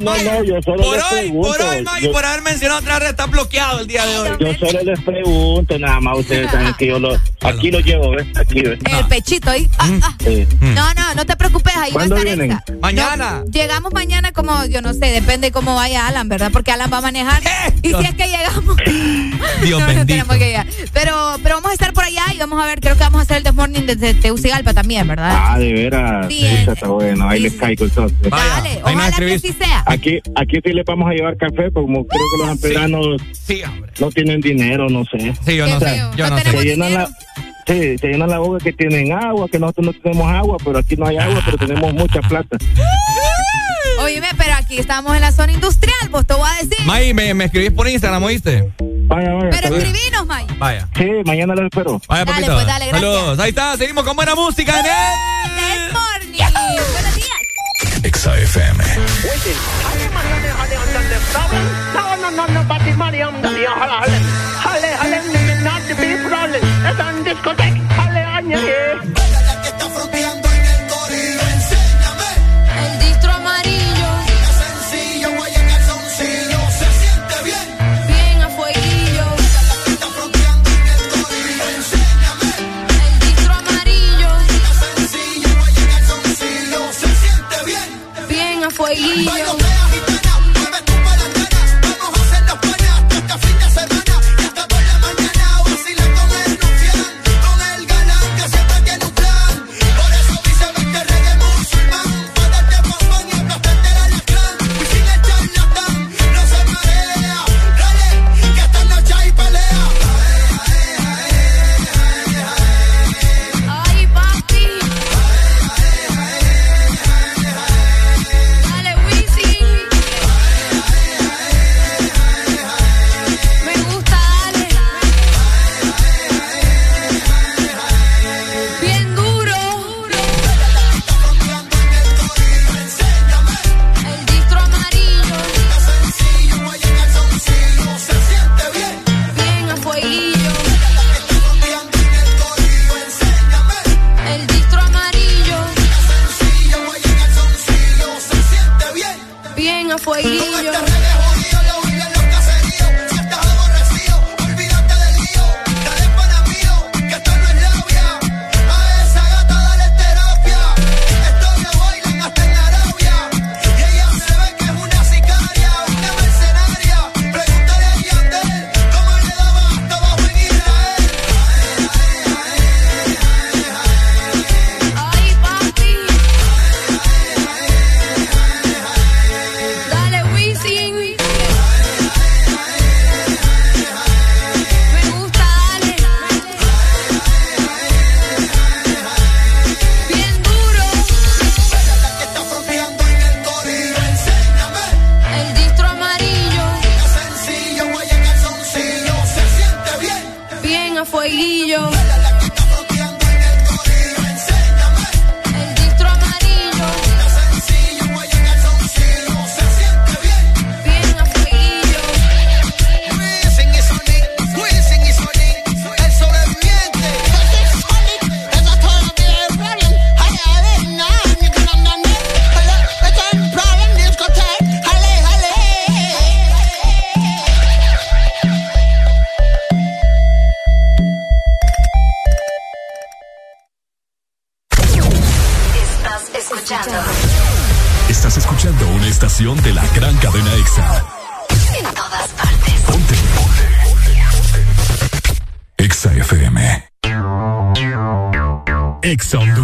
No, no, no, yo solo Por les hoy, pregunto. por hoy, por haber mencionado otra red, está bloqueado el día de hoy. yo solo les pregunto, nada más ustedes saben que yo lo, aquí lo llevo, ¿ves? Aquí, ¿ves? El pechito ahí. Ah, ah. Sí. No, no, no te preocupes, ahí va a ¿Cuándo estar vienen? esta. Mañana. No, llegamos mañana como, yo no sé, depende cómo vaya Alan, ¿verdad? Porque Alan va a manejar. Y si es que llegamos. Dios no, tenemos que llegar. Pero, pero vamos a estar por allá y vamos a ver, creo que vamos a hacer el This Morning desde Tegucigalpa también, ¿verdad? Ah, de veras. Sí, Sí, eh, está bueno. Ahí les caigo entonces. Dale, ojalá que sí sea. Aquí, aquí sí les vamos a llevar café, como creo que los amperanos Sí, hombre. no tienen dinero, no sé. Sí, yo no sé. Yo No sé. llenan la, sí, se llenan la boca que tienen agua, que nosotros no tenemos agua, pero aquí no hay agua, pero tenemos mucha plata. Oíme, pero aquí estamos en la zona industrial, vos te voy a decir. May, me, me escribís por Instagram, ¿oíste? Vaya, vaya. Pero escribinos, May. Vaya. Sí, mañana los espero. Vaya, Dale, papito. pues, dale, gracias. Saludos. Ahí está, seguimos con buena música en el... Morning. Buenos días. Exa FM. Bien EXA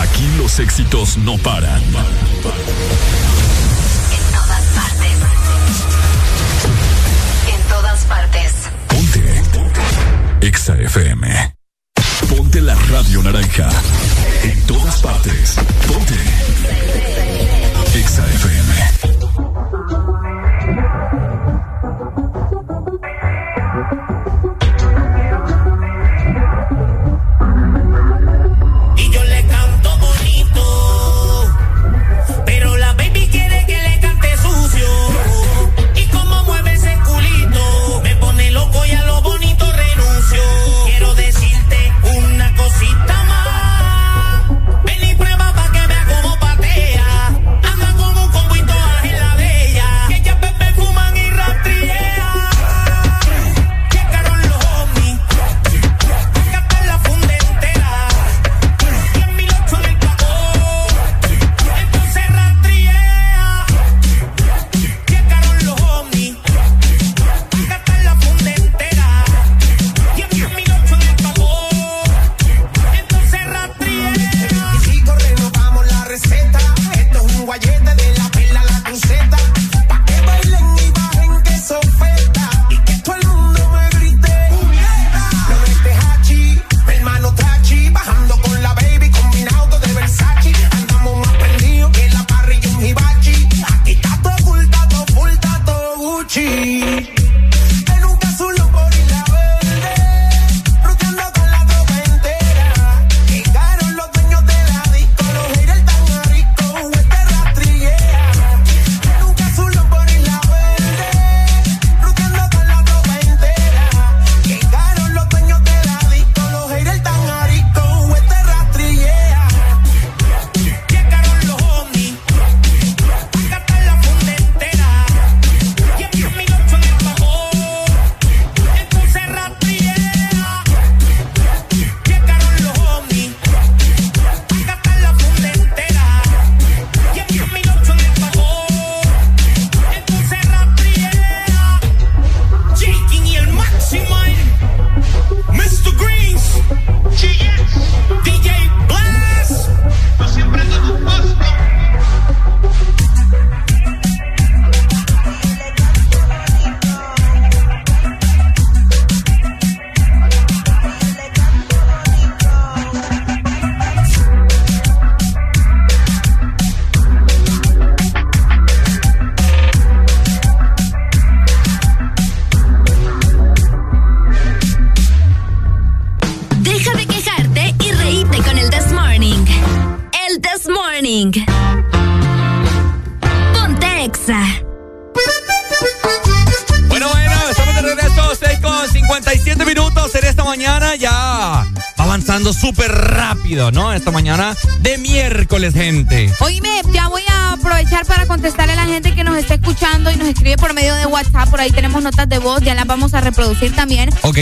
Aquí los éxitos no paran. En todas partes. En todas partes. Ponte. EXA FM. Ponte la radio naranja. En todas partes. Ponte. EXA FM.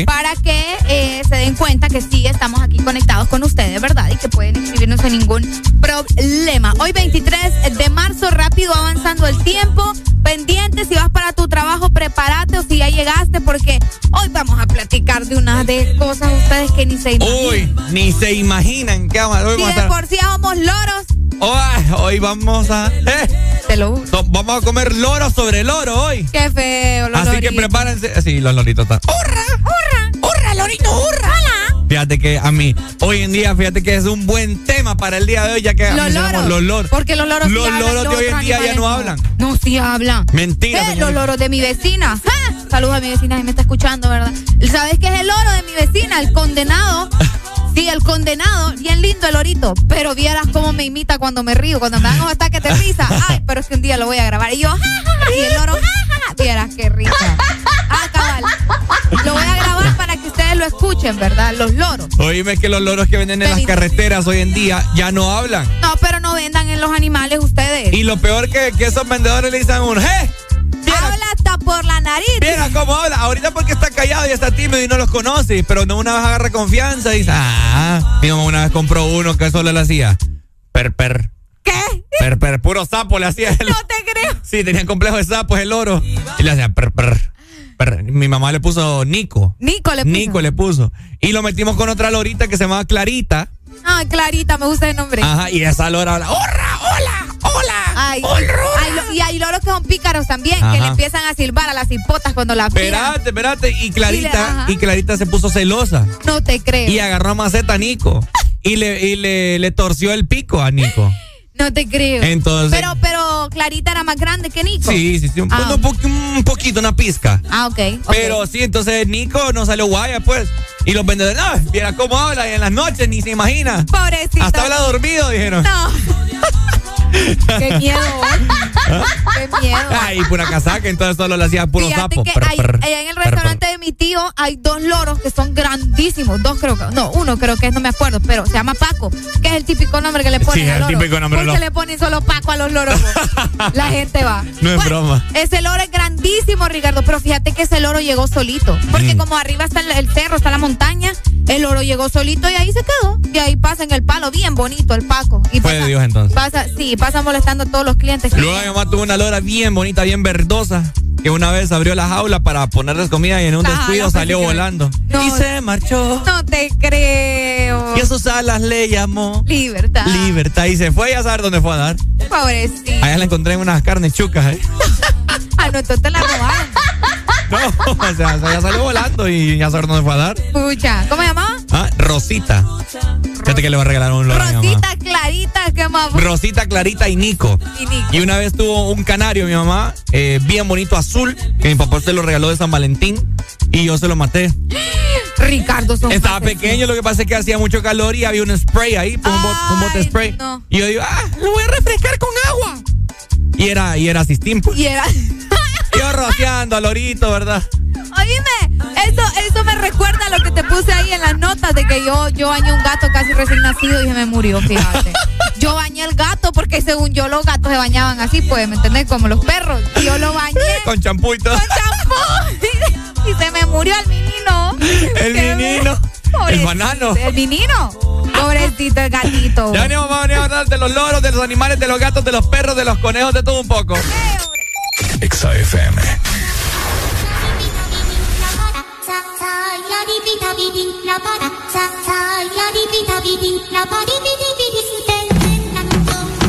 Para que eh, se den cuenta que sí estamos aquí conectados con ustedes, ¿verdad? Y que pueden escribirnos sin ningún problema. Hoy 23 de marzo, rápido avanzando el tiempo. Pendiente, si vas para tu trabajo, prepárate o si ya llegaste, porque hoy vamos a platicar de unas de cosas ustedes que ni se imaginan. Uy, ni se imaginan qué vamos, hoy Si vamos a de estar- por sí somos loros, hoy vamos a. eh, te lo juro. vamos a comer loro sobre loro hoy. Qué feo, los Así que loritos. prepárense. Sí, los loritos están. ¡Hola! Fíjate que a mí, hoy en día, fíjate que es un buen tema para el día de hoy, ya que Los loros. los loros. Porque los loros Los loros de hoy en día ya no hablan. No, sí hablan. Mentira, Eh, los loros de mi vecina. Saludos a mi vecina, si me está escuchando, ¿verdad? ¿Sabes qué es el loro de mi vecina? El condenado. Sí, el condenado. Bien lindo el lorito. Pero vieras cómo me imita cuando me río, cuando me dan unos ataques de risa. Ay, pero es que un día lo voy a grabar. Y yo. Y el loro. Vieras qué risa. Escuchen, ¿verdad? Los loros. Oíme que los loros que venden en las carreteras hoy en día ya no hablan. No, pero no vendan en los animales ustedes. Y lo peor que, que esos vendedores le dicen a uno, ¡eh! Habla hasta por la nariz. Mira cómo habla. Ahorita porque está callado y está tímido y no los conoce. Pero no una vez agarra confianza y dice, ah, mi mamá una vez compró uno que solo le hacía. Per, per. ¿Qué? Per, per. Puro sapo le hacía. El, No te creo. sí, tenían complejo de sapos el oro. Y le hacía per, per. Mi mamá le puso Nico. Nico le puso. Nico le puso. Y lo metimos con otra lorita que se llamaba Clarita. Ay, Clarita, me gusta el nombre. Ajá, y esa lora habla, ¡Horra! ¡Hola! ¡Hola! Ay, y hay loros que son pícaros también, que le empiezan a silbar a las hipotas cuando las miran. Espérate, espérate. Y Y le- Clarita, y Clarita se puso celosa. No te creo. Y agarró a maceta a Nico. Y le, y le, le torció el pico a Nico. No te creo. Entonces- Pero, pero Clarita era más grande que Nico. Sí, sí, sí. Un, Ah. un po- un poquito, una pizca. Ah, ok. ok. Pero sí, entonces Nico no salió guaya, pues. Y los vendedores, no, viera cómo habla y en las noches ni se imagina. Pobrecito. Hasta habla dormido, dijeron. No. Qué miedo. ¿Ah? Qué miedo. Ay, pura casaca, entonces solo le hacía puro Fíjate sapo. que hay- allá en el restaurante de mi tío hay dos loros que son grandísimos. Dos creo que. No, uno creo que es, no me acuerdo, pero se llama Paco, que es el típico nombre que le ponen Sí, el loro. típico nombre, Porque lo- le ponen solo Paco a los loros. La gente va. No es broma. Ese loro es grandísimo, Ricardo, pero fíjate que ese loro llegó solito. Porque Mm. como arriba está el, el cerro, está la montaña, el loro llegó solito y ahí se quedó. Y ahí pasa en el palo, bien bonito el Paco. Y Fue pasa, de Dios entonces. Pasa, sí, pasa molestando a todos los clientes. que Luego mi mamá tuvo una lora bien bonita, bien verdosa, que una vez abrió la jaula para ponerles comida y en un descuido jaula, salió volando. No. Y se marchó. No te creo. Y a sus alas le llamó Libertad. Libertad. Y se fue a saber dónde fue a dar. Pobrecito. Allá la encontré en unas carnes chucas. ¿eh? Ah, no, entonces te la robaron. No, o sea, ya salió volando y ya saber dónde fue a dar. Pucha, ¿cómo se llamaba? Ah, Rosita. Fíjate que le va a regalar un loro mamá. Rosita Clarita, qué más. Rosita, Clarita y Nico. Y Nico. Y una vez tuvo un canario mi mamá, eh, bien bonito azul, que mi papá se lo regaló de San Valentín y yo se lo maté. Ricardo, son Estaba pequeño, lo que pasa es que hacía mucho calor y había un spray ahí, pues, un, bot- un bote Ay, spray. no. Y yo digo, ah, lo voy a refrescar con agua. Y era, y era Sistín, pues. Y era. Yo rociando al lorito, ¿verdad? Oíme, eso, eso me recuerda a lo que te puse ahí en las notas de que yo, yo bañé un gato casi recién nacido y se me murió, fíjate. Yo bañé el gato porque según yo los gatos se bañaban así, pues, ¿me entendés? Como los perros. Yo lo bañé Con champú y todo. con champú y se me murió el menino. El menino. El banano. El menino. Pobrecito el gatito. Ya venimos, vamos a venir a hablar de los loros, de los animales, de los gatos, de los perros, de los conejos, de todo un poco. Exa FM.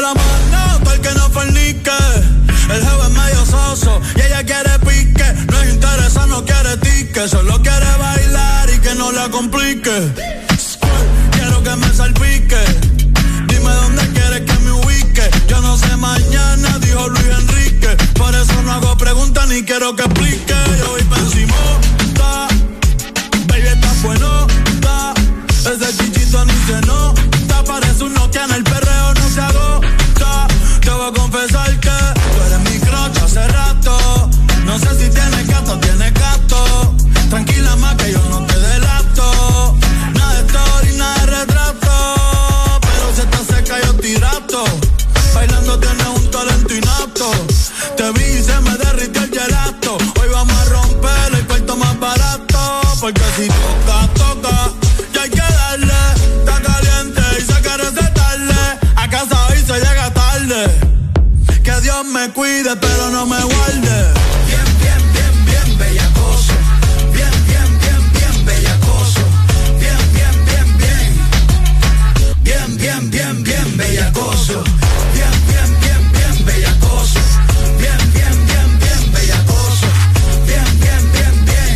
Levante la para el que no fornique. El jefe es medio soso y ella quiere pique. No es interesa, no quiere tique. Solo quiere bailar y que no la complique. Quiero que me salpique. Dime dónde quieres que me ubique. Yo no sé mañana, dijo Luis Enrique. Por eso no hago preguntas ni quiero que explique. Yo voy pa' encimota. Baby, está bueno. Ese cuide, pero no me guarde. Bien, bien, bien, bien bellacoso. Bien, bien, bien, bien bellacoso. Bien, bien, bien, bien. Bien, bien, bien, bien bellacoso. Bien, bien, bien, bien bellacoso. Bien, bien, bien, bien bellacoso. Bien, bien, bien, bien.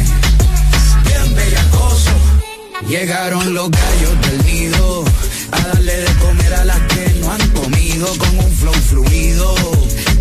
Bien bellacoso. Llegaron los gallos del nido a darle de comer a las que no han comido con un flow fluido.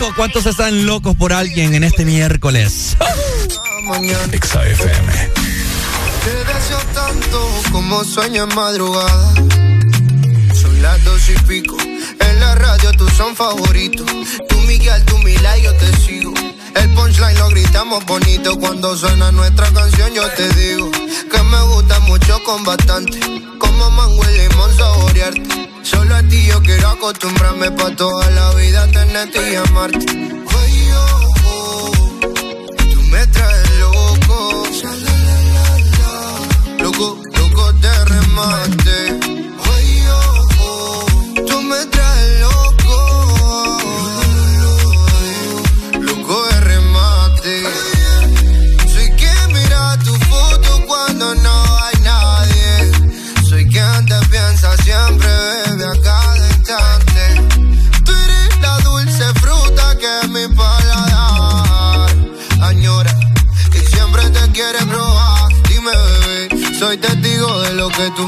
loco. ¿Cuántos están locos por alguien en este miércoles? Exa FM. Te deseo tanto como sueño en madrugada. Son las dos y pico. En la radio tú son favoritos. Tú Miguel, tú Mila y yo te sigo. El punchline lo gritamos bonito cuando suena nuestra canción. Yo te digo que me gusta mucho con bastante. Como mango y limón saborearte. A ti yo quiero acostumbrarme pa' toda la vida tenerte y amarte.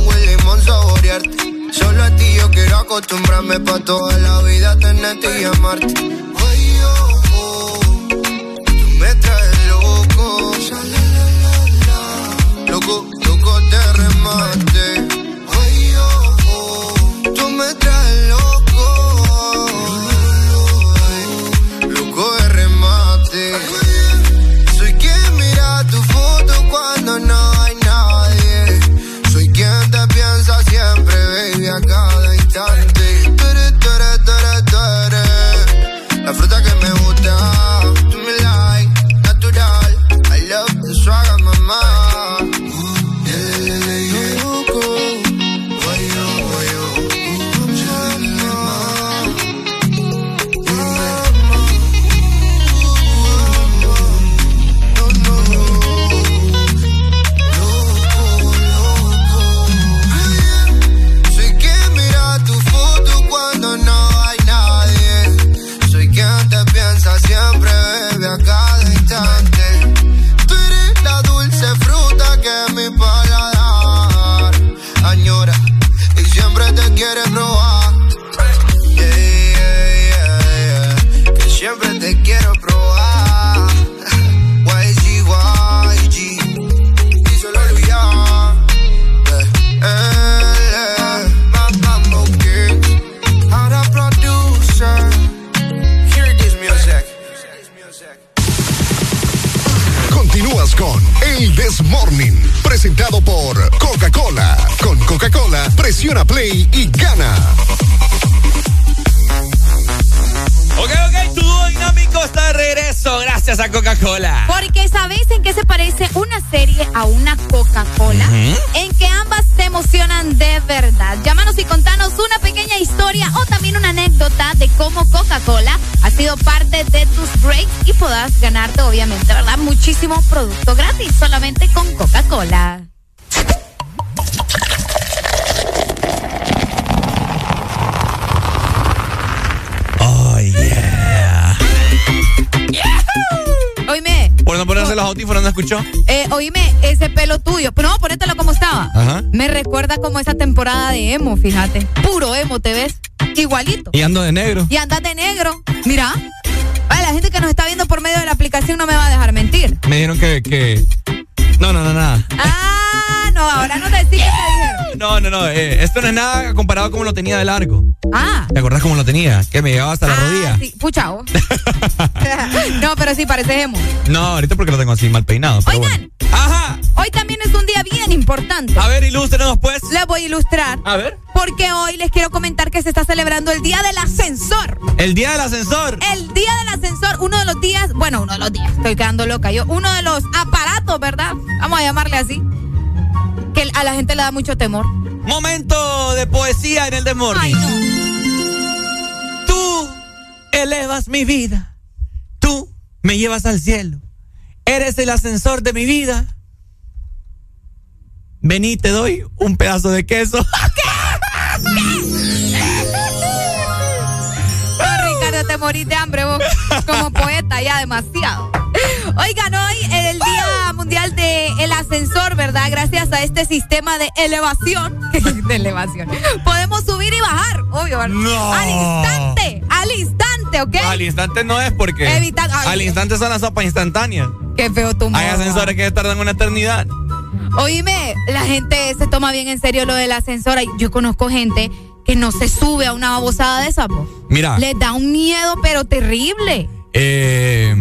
Mango y limón saborearte. Solo a ti yo quiero acostumbrarme pa' toda la vida tenerte y amarte. Ay, oh, oh, tú me traes loco. Loco, loco de remate. Presiona play y gana. Ok, ok, tu dinámico está de regreso gracias a Coca-Cola. Porque ¿sabéis en qué se parece una serie a una Coca-Cola? En que ambas se emocionan de verdad. Llámanos y contanos una pequeña historia o también una anécdota de cómo Coca-Cola ha sido parte de tus breaks y puedas ganarte, obviamente, ¿verdad? Muchísimo producto gratis solamente con Coca-Cola. Los audífonos, ¿no escuchó? eh, oíme, ese pelo tuyo. No, ponételo como estaba. Ajá. Me recuerda como esa temporada de emo, fíjate. Puro emo, ¿te ves? Igualito. Y ando de negro. Y andas de negro. Mira. La gente que nos está viendo por medio de la aplicación no me va a dejar mentir. Me dijeron que, que... No, no, no, nada. Ah, no, ahora no te decís que te. No, no, no. eh, esto no es nada comparado a como lo tenía de largo. Ah. ¿Te acordás cómo lo tenía? Que me llegaba hasta la rodilla. Sí, pucha, vos. no, pero sí, parece emo. No, ahorita porque lo tengo así mal peinado. Pero Oigan. Bueno. Ajá. Hoy también es un día bien importante. A ver, ilústrenos pues. Les voy a ilustrar. A ver. Porque hoy les quiero comentar que se está celebrando el Día del Ascensor. El día del ascensor. El Día del Ascensor, uno de los días, bueno, uno de los días, estoy quedando loca yo, uno de los aparatos, ¿verdad? Vamos a llamarle así. Que a la gente le da mucho temor. Momento de poesía en el. Ay, no. Tú elevas mi vida. Tú me llevas al cielo. Eres el ascensor de mi vida. Vení, te doy un pedazo de queso. Ricardo, te morís de hambre vos. Como poeta, ya demasiado. Oigan, hoy el Día Mundial del Ascensor, ¿verdad? Gracias a este sistema de elevación, de elevación, podemos subir y bajar, obvio, ¿verdad? No. Al instante, al instante, ¿ok? Al instante no es porque. Evita- ay. al instante son las sopas instantáneas. Qué feo tu Hay ascensores que tardan una eternidad. Oíme, la gente se toma bien en serio lo del ascensor. Yo conozco gente que no se sube a una babosada de esa, po. Mira. Les da un miedo, pero terrible. Eh,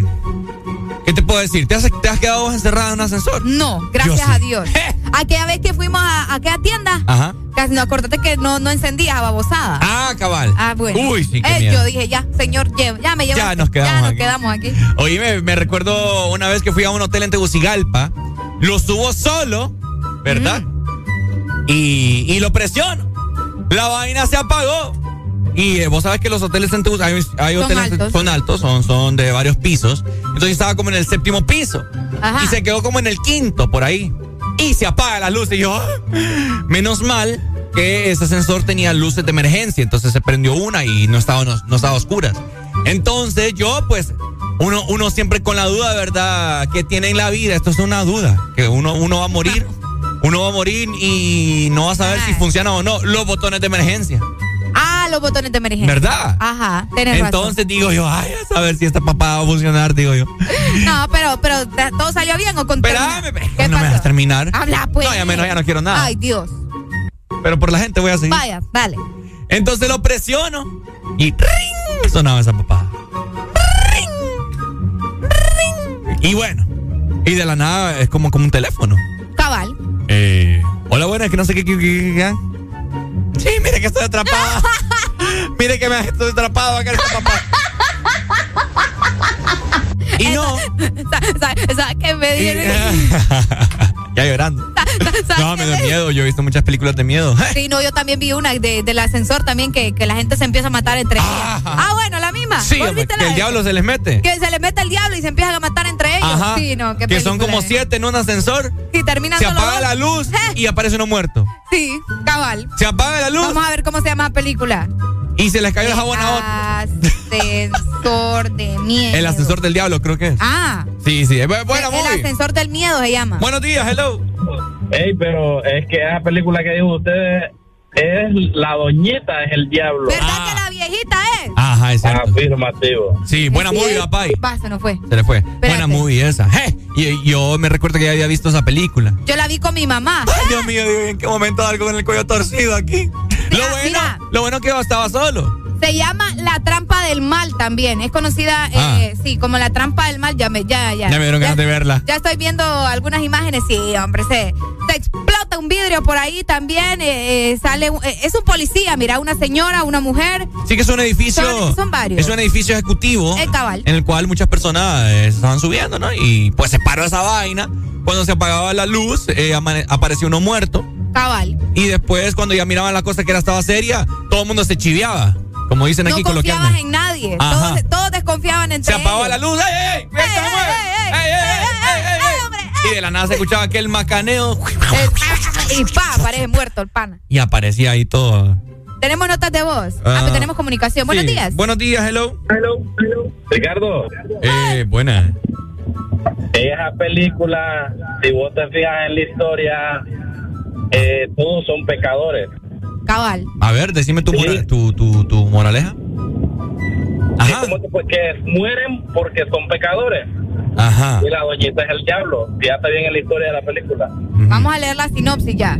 ¿Qué te puedo decir? ¿Te has, te has quedado encerrada en un ascensor? No, gracias Yo sí. a Dios. Aquella vez que fuimos a, a aquella tienda, Ajá. casi no acordate que no, no encendías a babosada. Ah, cabal. Ah, bueno. Uy, sí, qué Eh, miedo. yo dije, ya, señor, ya me llevo. Ya nos quedamos Ya nos aquí. quedamos aquí. Oye, me, recuerdo una vez que fui a un hotel en Tegucigalpa. Lo subo solo, ¿verdad? Y, y lo presiono. La vaina se apagó. Y eh, vos sabes que los hoteles en Tegucigalpa, hay, hay Son hoteles altos. son altos, son, son de varios pisos. Entonces estaba como en el séptimo piso. Ajá. Y se quedó como en el quinto, por ahí. Y se apaga la luz. Y yo, ¡ah! menos mal que ese sensor tenía luces de emergencia. Entonces se prendió una y no estaba, no, no estaba a oscuras. Entonces yo, pues, uno, uno siempre con la duda, ¿verdad? Que tiene en la vida. Esto es una duda. Que uno, uno va a morir. Uno va a morir y no va a saber si funciona o no los botones de emergencia. Los botones de emergencia. ¿Verdad? Ajá, tenés Entonces digo yo, ay, a saber si esta papá va a funcionar, digo yo. No, pero, pero ¿ta- todo salió bien o con Espérame, no me dejas terminar. Habla, pues. No, ya menos, ya no quiero nada. Ay, Dios. Pero por la gente voy a seguir. Vaya, dale. Entonces lo presiono y ¡ring! sonaba esa papá. Y bueno, y de la nada es como, como un teléfono. Cabal. Eh, hola, buenas, que no sé qué. qué- qué- qué- Sí, mire que estoy atrapado. mire que me estoy atrapado acá en esta papá. Y no. ¿Sabes qué me dieron? ya llorando. ¿Sabes No, me da miedo. Yo he visto muchas películas de miedo. Sí, no, yo también vi una de, del ascensor también que, que la gente se empieza a matar entre ellas. Ah, bueno, la misma. Sí, ¿Vos hombre, viste que el diablo se les mete. Que se le mete el diablo y se empiezan a matar entre ellos. Ajá. Sí, no, qué que son como es. siete en un ascensor. Sí, terminan Se apaga dos. la luz y aparece uno muerto. Sí, cabal. Se apaga la luz Vamos a ver cómo se llama la película. y se les cayó el jabón a otro. Ascensor de miedo. El ascensor del diablo, creo que es. Ah, Sí, sí. Bu- Buena el ascensor del miedo se llama. Buenos días, hello. Ey, pero es que esa película que dijo ustedes es La Doñita, es el diablo. ¿Verdad que la viejita es? Ajá, es cierto. Afirmativo. Sí, buena movie, papá. Va, se nos fue. Se le fue. Buena movie esa. Je, Y yo me recuerdo que ya había visto esa película. Yo la vi con mi mamá. Ay, Dios mío, ¿en qué momento algo con el cuello torcido aquí? lo bueno, mira. lo bueno que yo estaba solo. Se llama La Trampa del Mal también. Es conocida, Ah. eh, sí, como La Trampa del Mal. Ya me, ya, ya. Ya me dieron ganas de verla. Ya estoy viendo algunas imágenes. Sí, hombre, se, se explota un vidrio por ahí también. eh, eh, sale, eh, es un policía, mira, una señora, una mujer. Sí que es un edificio. Son- son varios. Es un edificio ejecutivo. El cabal. En el cual muchas personas eh, estaban subiendo, ¿no? Y pues se paró esa vaina. Cuando se apagaba la luz, eh, apareció uno muerto. Cabal. Y después, cuando ya miraban la cosa que era estaba seria, todo el mundo se chiviaba. Como dicen No aquí confiabas coloquialmente. en nadie. Todos, todos desconfiaban entre Se apagaba ellos. la luz. ¡Ey, ey! ¡Ey, se mueve! ¡Ey, ey, ey, ey, ey! Y de la nada se escuchaba aquel macaneo. Y pa, parece muerto el pana. Y aparecía ahí todo. Tenemos notas de voz. Ah, Ah, pues tenemos comunicación. Buenos Sí. días. Buenos días, hello. Ricardo, Eh, buena. esa película, si vos te fijas en la historia, eh, todos son pecadores. Cabal. A ver, decime tu, mora- tu, tu, tu moraleja. Es como que, pues, que mueren porque son pecadores. Ajá. Y la doñita es el diablo. Fíjate bien en la historia de la película. Vamos a leer la sinopsis ya.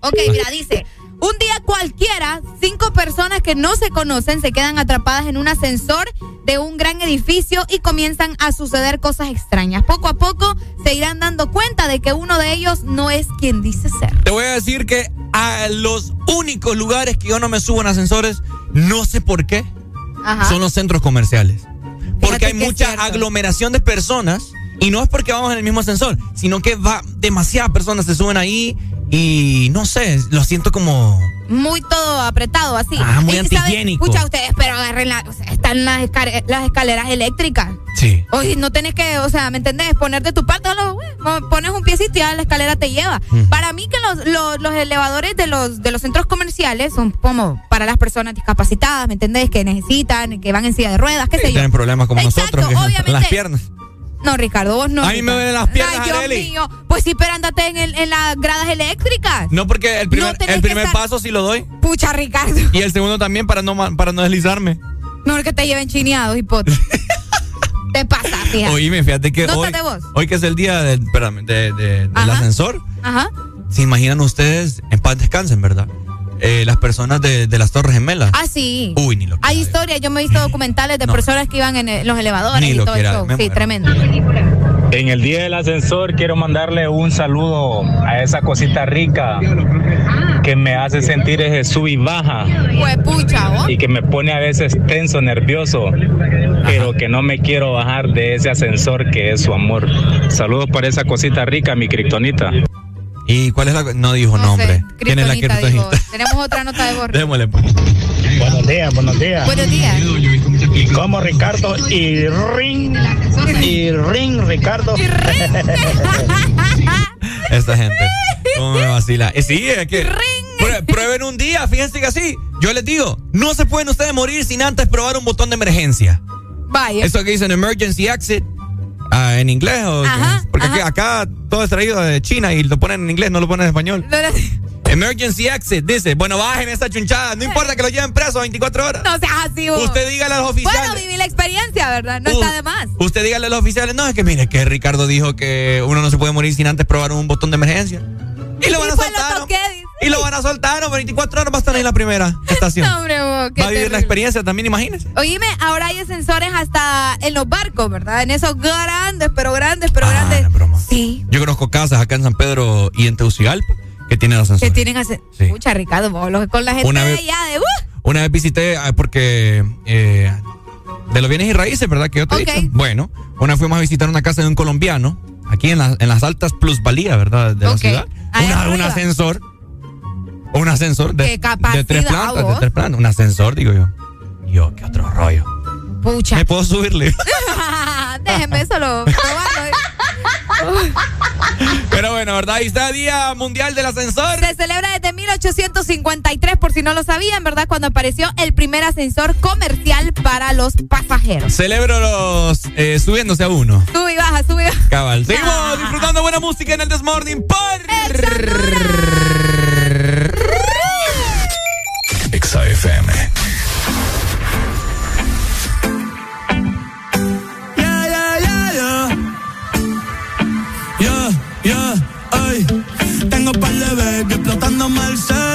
Ok, mira, dice. Un día cualquiera, cinco personas que no se conocen se quedan atrapadas en un ascensor de un gran edificio y comienzan a suceder cosas extrañas. Poco a poco se irán dando cuenta de que uno de ellos no es quien dice ser. Te voy a decir que a los únicos lugares que yo no me subo en ascensores, no sé por qué, Ajá. son los centros comerciales. Porque hay mucha aglomeración de personas y no es porque vamos en el mismo ascensor, sino que va demasiadas personas se suben ahí y no sé, lo siento como Muy todo apretado, así. Ah, muy antihigiénico. Escucha ustedes, pero agarren la, o sea, están las, escar- las escaleras eléctricas. Sí. Oye, no tenés que, o sea, ¿me entendés? Poner de tu parte, solo, bueno, pones un piecito y ya la escalera te lleva. Para mí que los, los, los elevadores de los, de los centros comerciales son como para las personas discapacitadas, ¿me entendés? Que necesitan, que van en silla de ruedas, qué sé yo. tienen problemas como nosotros, que obviamente. las piernas. No, Ricardo, vos no. A mí me duelen las piernas, Ay, Dios Arely. mío. Pues sí, pero andate en, el- en las gradas eléctricas. No, porque el primer, tenés el que primer estar- paso sí lo doy. Pucha, Ricardo. Y el segundo también para no, para no deslizarme. Mejor que te lleven chineados, hipote. te pasa, fíjate. Oíme, fíjate que hoy, voz. hoy que es el día del, espérame, de- de- del ascensor, Ajá. ¿se imaginan ustedes, en paz descansen, verdad? Eh, las personas de, de las Torres Gemelas. Ah, sí. Uy, ni lo Hay historias, yo me he visto documentales de personas que iban en los elevadores Ni y lo todo quiera, eso. Sí, muero. tremendo. En el día del ascensor quiero mandarle un saludo a esa cosita rica que me hace sentir ese sub y baja Pues pucha, y que me pone a veces tenso, nervioso, pero que no me quiero bajar de ese ascensor que es su amor. Saludos para esa cosita rica, mi kriptonita. ¿Y cuál es la.? No dijo nombre. ¿Quién es la kriptonita? Tenemos otra nota de voz. Démosle, pues. Buenos días, buenos días. Buenos días. Y como Ricardo y ring y ring Ricardo. Esta gente. ¿Cómo me vacila? Eh, sí, es que. prue- Prueben un día, fíjense que así. Yo les digo, no se pueden ustedes morir sin antes probar un botón de emergencia. Vaya. Eso que dicen emergency exit. Ah, en inglés o porque acá todo es traído de China y lo ponen en inglés, no lo ponen en español. Emergency exit dice, bueno, bajen esa chunchada, no importa que lo lleven preso 24 horas. No seas así, vos. Usted dígale a los oficiales. Bueno, viví la experiencia, ¿verdad? No está de más. Usted dígale a los oficiales, no, es que mire, que Ricardo dijo que uno no se puede morir sin antes probar un botón de emergencia. Y lo van a soltar. Y lo van a soltar, ¿no? 24 horas va a estar ahí en la primera estación. No, hombre, vos, qué va a vivir la experiencia también, imagínese. Oíme, ahora hay ascensores hasta en los barcos, ¿verdad? En esos grandes, pero grandes, Ah, pero grandes. Sí. Yo conozco casas acá en San Pedro y en Tegucigalpa que tienen ascensor. Que tienen ascensor. Escucha, Ricardo, vos, los- con la gente Una de allá de. ¡uh! Una vez visité, ah, porque eh, de los bienes y raíces, ¿verdad? Que yo te he Ok. dicho. Bueno, una vez fuimos a visitar una casa de un colombiano, aquí en, la- en las altas plusvalías, ¿verdad? De la ciudad. Una- un ascensor. Un ascensor de, de tres plantas, de tres plantas. Un ascensor, digo yo. Yo, qué otro rollo. Pucha. ¿Me puedo subirle? Déjenme solo probarlo. Pero bueno, ¿verdad? Ahí está Día Mundial del Ascensor. Se celebra desde 1853, por si no lo sabían, ¿verdad? Cuando apareció el primer ascensor comercial para los pasajeros. Celebro los eh, subiéndose a uno. Sube y baja, sube y baja. Cabal. Seguimos disfrutando buena música en el Desmorning por baby explotándome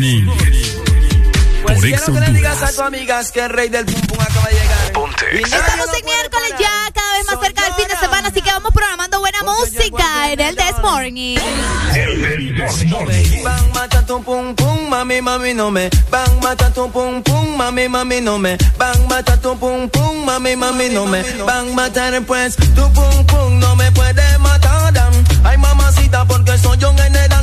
Pues Por quiero que le digas a tus amigas que el rey del pum pum acaba de llegar. Ponte Estamos en miércoles ya, cada vez más cerca del fin de semana, así que vamos programando buena música en el This Morning. El Bang, mata tu pum pum, mami, mami, no me. Bang, mata tu pum pum, mami, mami, no me. Bang, mata tu pum pum, mami, mami, no me. Bang, mata después pues, tu pum pum, no me puedes matar. Ay, mamacita, porque soy un general.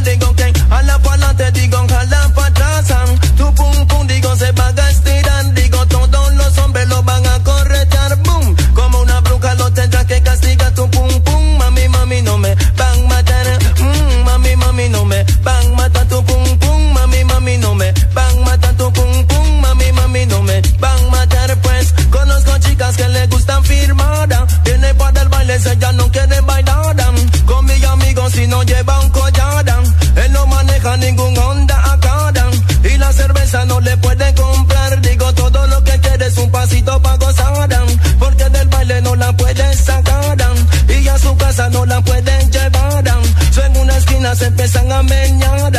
nenas empiezan a meñar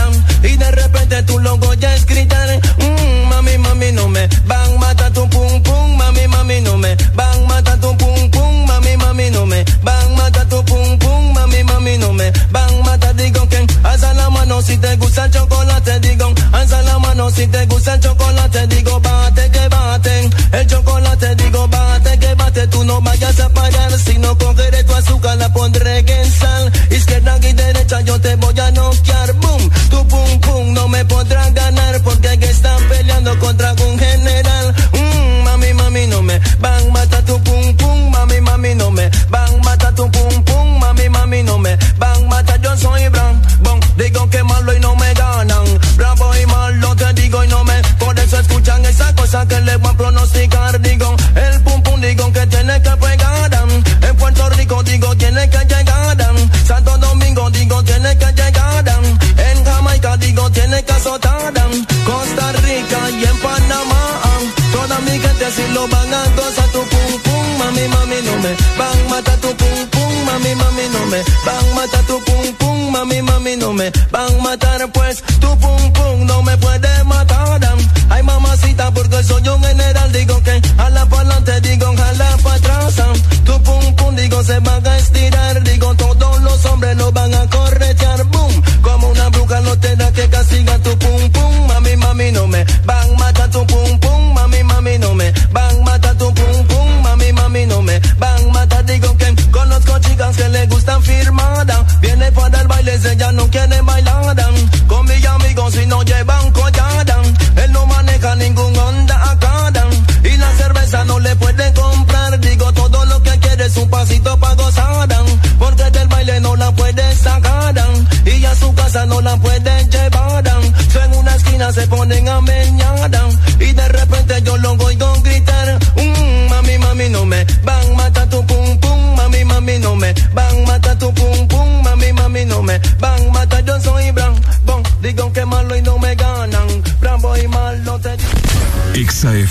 mami, mami, no me van a matar pues. Tú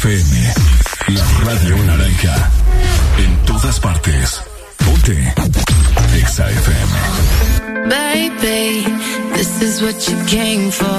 FM, la radio naranja. En todas partes. Ponte. Exa FM. Baby, this is what you came for.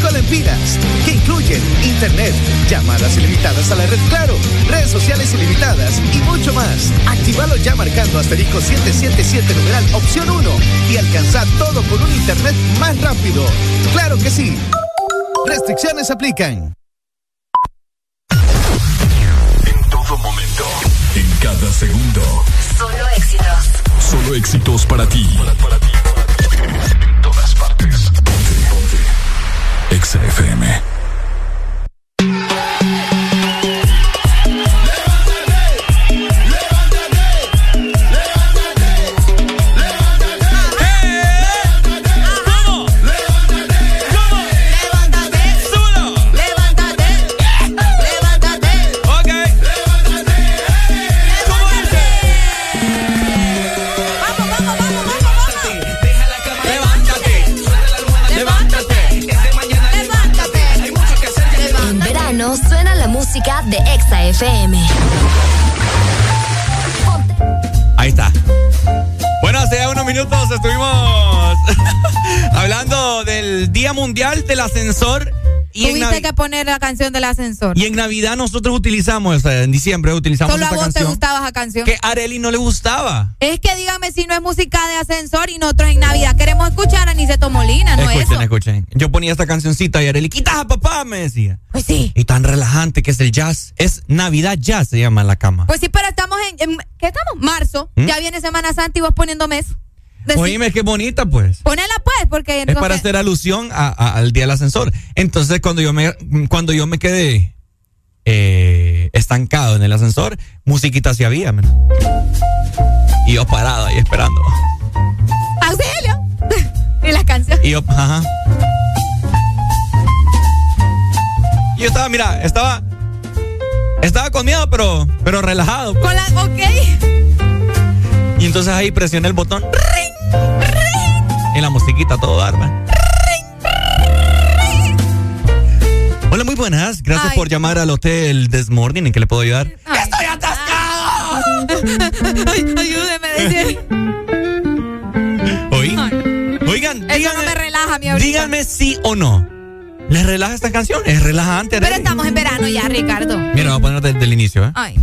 25 lempiras que incluyen internet, llamadas ilimitadas a la red Claro, redes sociales ilimitadas y mucho más. Actívalo ya marcando asterisco 777 numeral opción 1 y alcanza todo con un internet más rápido. Claro que sí. Restricciones aplican. En todo momento, en cada segundo. Solo éxitos. Solo éxitos para ti. Para. Exa FM. Minutos estuvimos hablando del Día Mundial del Ascensor. Y Tuviste que poner la canción del ascensor. y en Navidad nosotros utilizamos, en diciembre utilizamos Solo a vos te gustaba esa canción. que a Areli no le gustaba. Es que dígame si no es música de ascensor y nosotros en Navidad queremos escuchar a Niceto Molina, ¿no es escuchen, eso? escuchen. Yo ponía esta cancioncita y Areli, quitas a papá, me decía. Pues sí. Y tan relajante que es el jazz. Es Navidad Jazz, se llama en la cama. Pues sí, pero estamos en, en- ¿qué estamos? Marzo. ¿Mm? Ya viene Semana Santa y vos poniendo mes. Decí- Oíme, qué bonita, pues. Ponela pues, porque Es para hacer alusión a- a- al día del ascensor. Entonces, cuando yo me, cuando yo me quedé eh, estancado en el ascensor, musiquita sí había, men. Y yo parado ahí esperando. ¡Auxilio! y las canciones. Y yo, ajá. Y yo estaba, mira, estaba. Estaba con miedo, pero, pero relajado. pues. Con la, ok. Entonces ahí presioné el botón. Y la musiquita todo dar, man. Hola, muy buenas. Gracias Ay. por llamar al hotel This Morning. ¿En qué le puedo ayudar? ¡Estoy atascado! Ay, ayúdeme, decía. Oí. Oigan, Eso no me relaja, mi ahorita. díganme sí o no. ¿Les relaja esta canción? ¿Es relajante? Pero estamos en verano ya, Ricardo. Mira, voy a poner desde el inicio, ¿eh? Ay.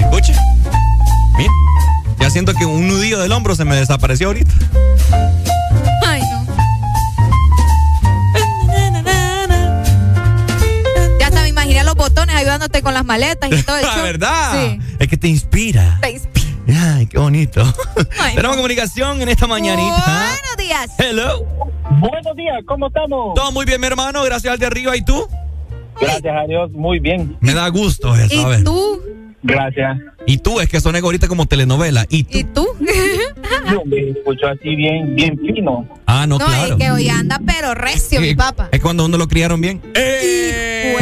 Escuche. Siento que un nudillo del hombro se me desapareció ahorita. Ay, no. Ya hasta me imaginé los botones ayudándote con las maletas y todo el La verdad. Sí. Es que te inspira. Te inspira. Ay, qué bonito. Ay, Tenemos no. comunicación en esta mañanita. Buenos días. Hello. Buenos días, ¿cómo estamos? Todo muy bien, mi hermano. Gracias al de arriba. ¿Y tú? Gracias a Dios, muy bien. Me da gusto eso. a ver. ¿Y tú? Gracias. Y tú, es que son ahorita como telenovela. ¿Y tú? ¿Y tú? Yo me escucho así bien, bien fino. Ah, no, No, claro. es que hoy anda pero recio, mi Eh, papá. Es cuando uno lo criaron bien. ¡Eh!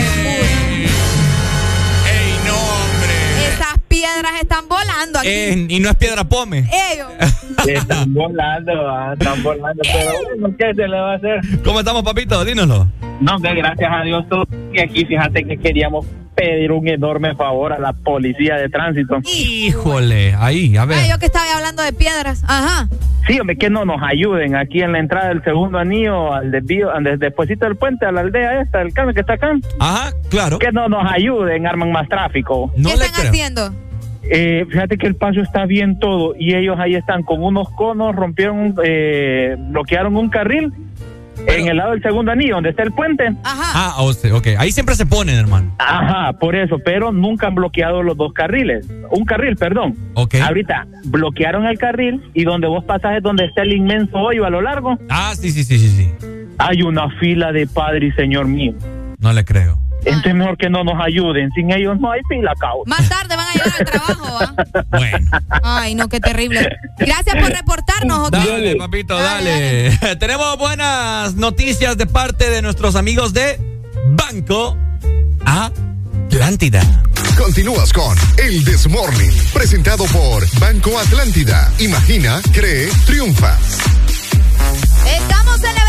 Piedras están volando aquí. Eh, y no es piedra pome. Ellos. Están volando, ah, están volando, pero bueno, ¿qué se le va a hacer? ¿Cómo estamos, papito? Dínoslo. No, que gracias a Dios todo. Y aquí fíjate que queríamos pedir un enorme favor a la policía de tránsito. Híjole, ahí, a ver. Ay, yo que estaba hablando de piedras. Ajá. Sí, hombre, que no nos ayuden aquí en la entrada del segundo anillo, al desvío, al des- despuésito del puente, a la aldea esta, el cambio que está acá. Ajá, claro. Que no nos ayuden, arman más tráfico. No ¿Qué están creo. haciendo? Eh, fíjate que el paso está bien todo y ellos ahí están con unos conos, rompieron, eh, bloquearon un carril en el lado del segundo anillo, donde está el puente. Ajá. Ah, ok. Ahí siempre se ponen, hermano. Ajá, por eso, pero nunca han bloqueado los dos carriles. Un carril, perdón. Ok. Ahorita bloquearon el carril y donde vos pasas es donde está el inmenso hoyo a lo largo. Ah, sí, sí, sí, sí, sí. Hay una fila de Padre y Señor mío. No le creo. Entonces mejor que no nos ayuden. Sin ellos no hay fila, caos. Más tarde van a llegar al trabajo, ¿va? Bueno. Ay, no, qué terrible. Gracias por reportarnos, ¿ok? Dale, papito, dale. Tenemos buenas noticias de parte de nuestros amigos de Banco Atlántida. Continúas con El Desmorning, presentado por Banco Atlántida. Imagina, cree, triunfa. Estamos celebrando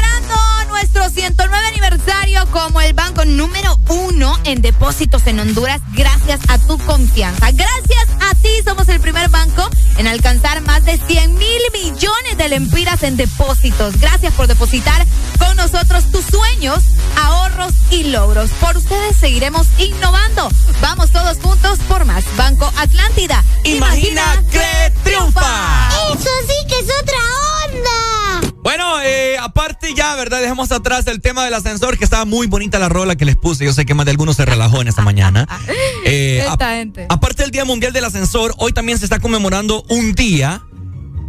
nuestro nuestro 109 aniversario como el banco número uno en depósitos en Honduras gracias a tu confianza. Gracias a ti somos el primer banco en alcanzar más de 100 mil millones de lempiras en depósitos. Gracias por depositar con nosotros tus sueños, ahorros y logros. Por ustedes seguiremos innovando. Vamos todos juntos por más. Banco Atlántida. Imagina, que triunfa. Eso sí que es otra onda. Bueno, eh, aparte ya, ¿verdad? Dejamos atrás el tema del ascensor, que estaba muy bonita la rola que les puse. Yo sé que más de algunos se relajó en esta mañana. Eh, Esta gente. aparte del Día Mundial del Ascensor, hoy también se está conmemorando un día.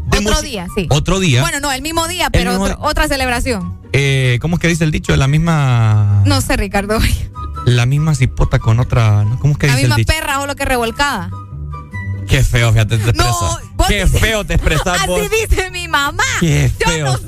de Otro día, sí. Otro día. Bueno, no, el mismo día, pero mismo- otro- otra celebración. Eh, ¿Cómo es que dice el dicho? La misma. No sé, Ricardo. La misma cipota con otra. ¿no? ¿Cómo es que La dice misma el dicho? perra o lo que revolcada. Qué feo, fíjate, te expresas. vos Qué dices- feo te expresas vos. Así dice mi mamá. Qué Yo feo. no sé.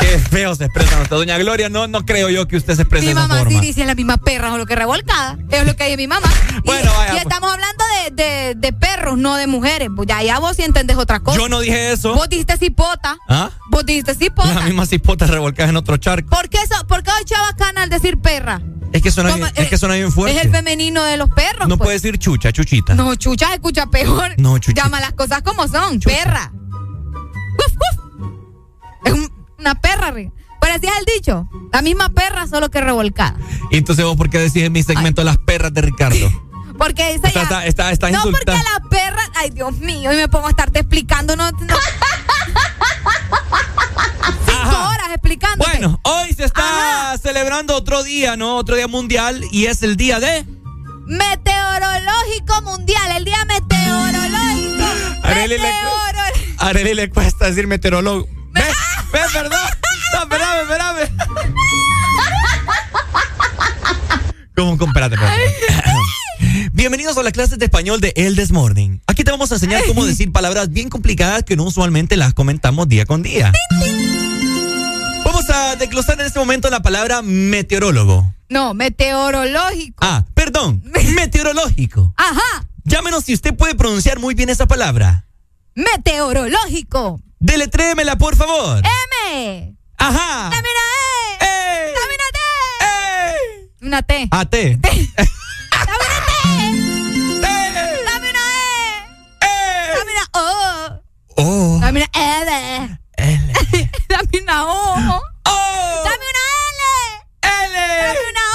Qué feo se expresa nuestra doña Gloria. No, no creo yo que usted se exprese Mi de esa mamá sí dice la misma perra o lo que revolcada. Es lo que dice mi mamá. Bueno, y, vaya, y pues. estamos hablando de, de- de perros, no de mujeres. Pues ya, ya vos sí entendés otra cosa. Yo no dije eso. Vos dijiste cipota. ¿Ah? Vos dijiste cipota. La misma cipota revolcada en otro charco. ¿Por qué, eso, ¿Por qué hay chavacana al decir perra? Es que suena, bien, es que suena bien fuerte. Es el femenino de los perros. no pues. puede decir chucha, chuchita. No, chucha se escucha peor. No, chuchita. Llama las cosas como son. Perra. Uf, uf. Es un- una perra. Pero así es el dicho. La misma perra, solo que revolcada. Y entonces vos, ¿por qué decís en mi segmento las perras de Ricardo? Porque esa Está- ya- está- está- está No, porque la perra. Ay, Dios mío, y me pongo a estarte explicando. No, no. Cinco horas explicando. Bueno, hoy se está celebrando otro día, ¿no? Otro día mundial y es el día de... Meteorológico mundial, el día meteorológico. Arely le, Meteorológico. a Arely le cuesta decir meteorólogo. ¿Ves? ¿Ves, verdad? No, espérame, espérame. ¿Cómo? cómo? Espérate, espérate. Bienvenidos a las clases de español de El This Morning. Aquí te vamos a enseñar cómo decir palabras bien complicadas que no usualmente las comentamos día con día. Vamos a desglosar en este momento la palabra meteorólogo. No, meteorológico. Ah, perdón, meteorológico. Ajá, Llámenos si usted puede pronunciar muy bien esa palabra. meteorológico. Deletrémela, por favor. M. Ajá. Dame una E. Dame una T. Una T. A T. Dame Dame una L. Dame una O. Dame una L. L. Dame una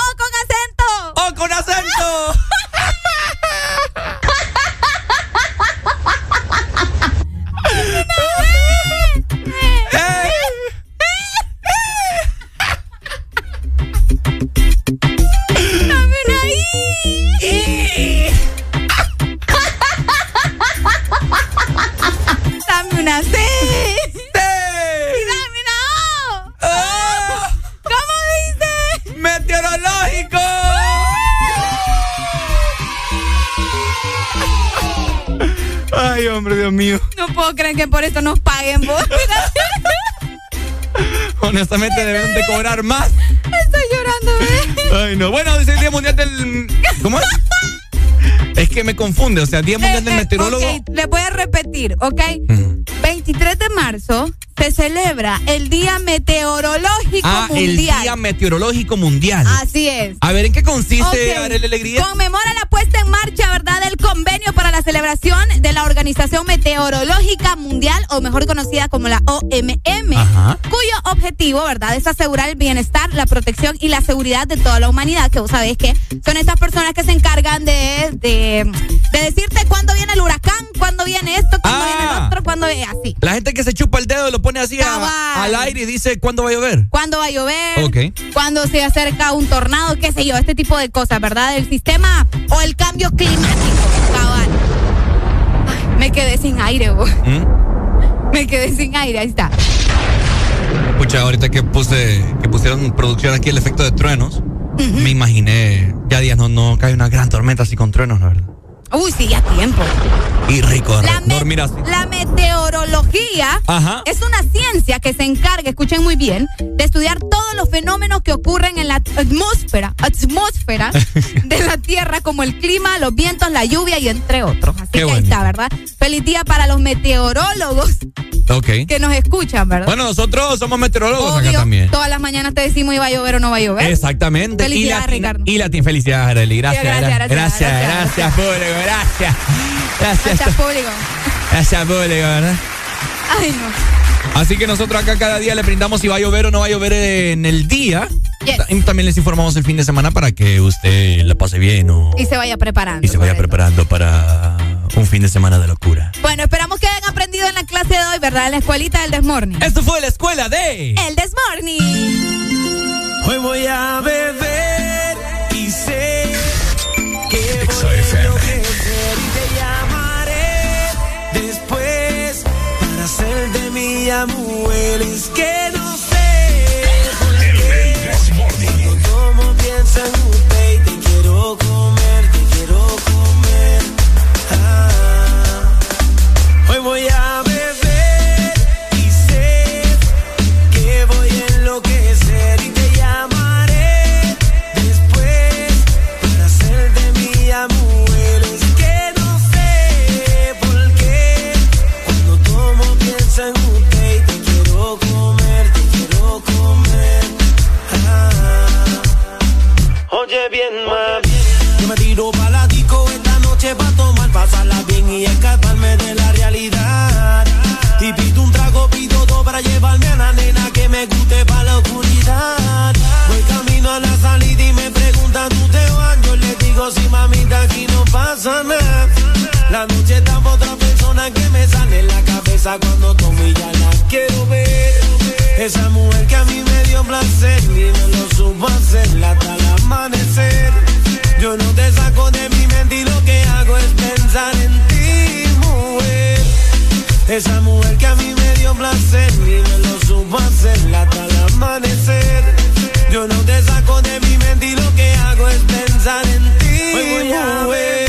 Dame una C. Y dame una O. ¿Cómo dice? ¡Meteorológico! Ay, hombre, Dios mío. No puedo creer que por esto nos paguen vos. Honestamente deben de cobrar más. Estoy llorando, ¿eh? Ay, no. Bueno, es el Día Mundial del... ¿Cómo es? Es que me confunde, o sea, Día Mundial del Eh, Meteorólogo. ok, le voy a repetir, ¿ok? 23 de marzo se celebra el Día Meteorológico Ah, el Mundial. Día Meteorológico Mundial. Así es. A ver, ¿en qué consiste, Ok. Arely Alegría? Conmemora la puesta en marcha, ¿verdad?, del convenio para la celebración de la Organización Meteorológica Mundial, o mejor conocida como la OMM, Ajá. cuyo objetivo, ¿verdad?, es asegurar el bienestar, la protección y la seguridad de toda la humanidad, que vos sabés que son estas personas que se encargan de, de, de decirte cuándo viene el huracán, cuándo viene esto, cuándo Ah. viene el otro, cuándo viene así. La gente que se chupa el dedo y lo pone así a- al aire y dice cuándo va a llover. cuándo va a llover, Ok. cuándo se acerca un tornado, qué sé yo, este tipo de cosas, ¿verdad? El sistema o el cambio climático, cabal. Ay, me quedé sin aire, vos. ¿Mm? Me quedé sin aire, ahí está. Pucha, ahorita que puse, que pusieron producción aquí el efecto de truenos, me imaginé, ya días no, no cae una gran tormenta así con truenos, la verdad. Uy, sí, ya tiempo. Y rico, La, me- dormir así. la meteorología Ajá. es una ciencia que se encarga, escuchen muy bien, de estudiar todos los fenómenos que ocurren en la atmósfera, atmósfera de la Tierra, como el clima, los vientos, la lluvia y entre otros. Así Qué que ahí está, ¿verdad? Feliz día para los meteorólogos Ok. que nos escuchan, ¿verdad? Bueno, nosotros somos meteorólogos Obvio, acá también. Todas las mañanas te decimos iba a llover o no va a llover. Exactamente. Felicidades, y la, Ricardo. Y la felicidades, Arely. Gracias, Gracias, gracias, gracias, gracias, gracias. gracias, público, gracias. Gracias, Gracias, público. gracias, público, ¿verdad? Ay, no. Así que nosotros acá cada día le brindamos si va a llover o no va a llover en el día. Yes. También les informamos el fin de semana para que usted la pase bien o Y se vaya preparando. y se vaya preparando para un fin de semana de locura. Bueno, esperamos que hayan aprendido en la clase de hoy, ¿verdad? En la escuelita del Desmorning. Esto fue la escuela de... El Desmorning. Hoy voy a beber y sé que voy a enloquecer y te llamaré después para ser de mi amor. Es que Oye bien, mami, yo me tiro pa' la disco esta noche pa' tomar, pasarla bien y escaparme de la realidad. Y pido un trago, pido dos para llevarme a la nena que me guste pa' la oscuridad. Voy camino a la salida y me preguntan, ¿tú te vas? Yo le digo, sí, mamita, aquí no pasa nada. La noche está otra persona que me sale en la cabeza cuando tomo y ya la quiero ver. Esa mujer que a mí me dio placer y me lo supo hacer hasta el amanecer. Yo no te saco de mi mente y lo que hago es pensar en ti, mujer. Esa mujer que a mí me dio placer y me lo supo hacer hasta el amanecer. Yo no te saco de mi mente y lo que hago es pensar en ti, mujer.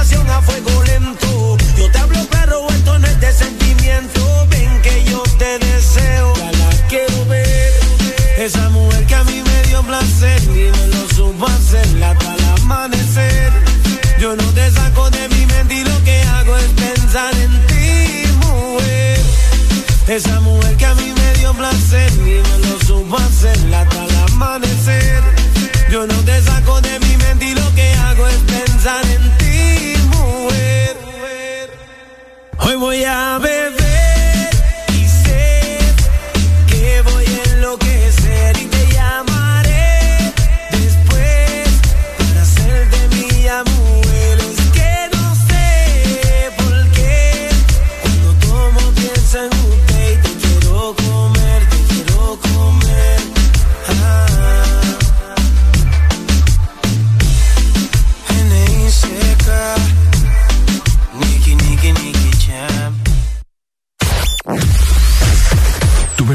A fuego lento, yo te hablo claro, esto no es de sentimiento, ven que yo te deseo, ya quiero ver, esa mujer que a mí me dio placer. Y me lo supo hacer hasta el amanecer. Yo no te saco de mi mente y lo que hago es pensar en ti, mujer. Esa mujer que a mí me dio placer. Y me lo supo hacer hasta el amanecer. Yo no te saco de mi mente y lo que hago es pensar en ti, Hoy voy a beber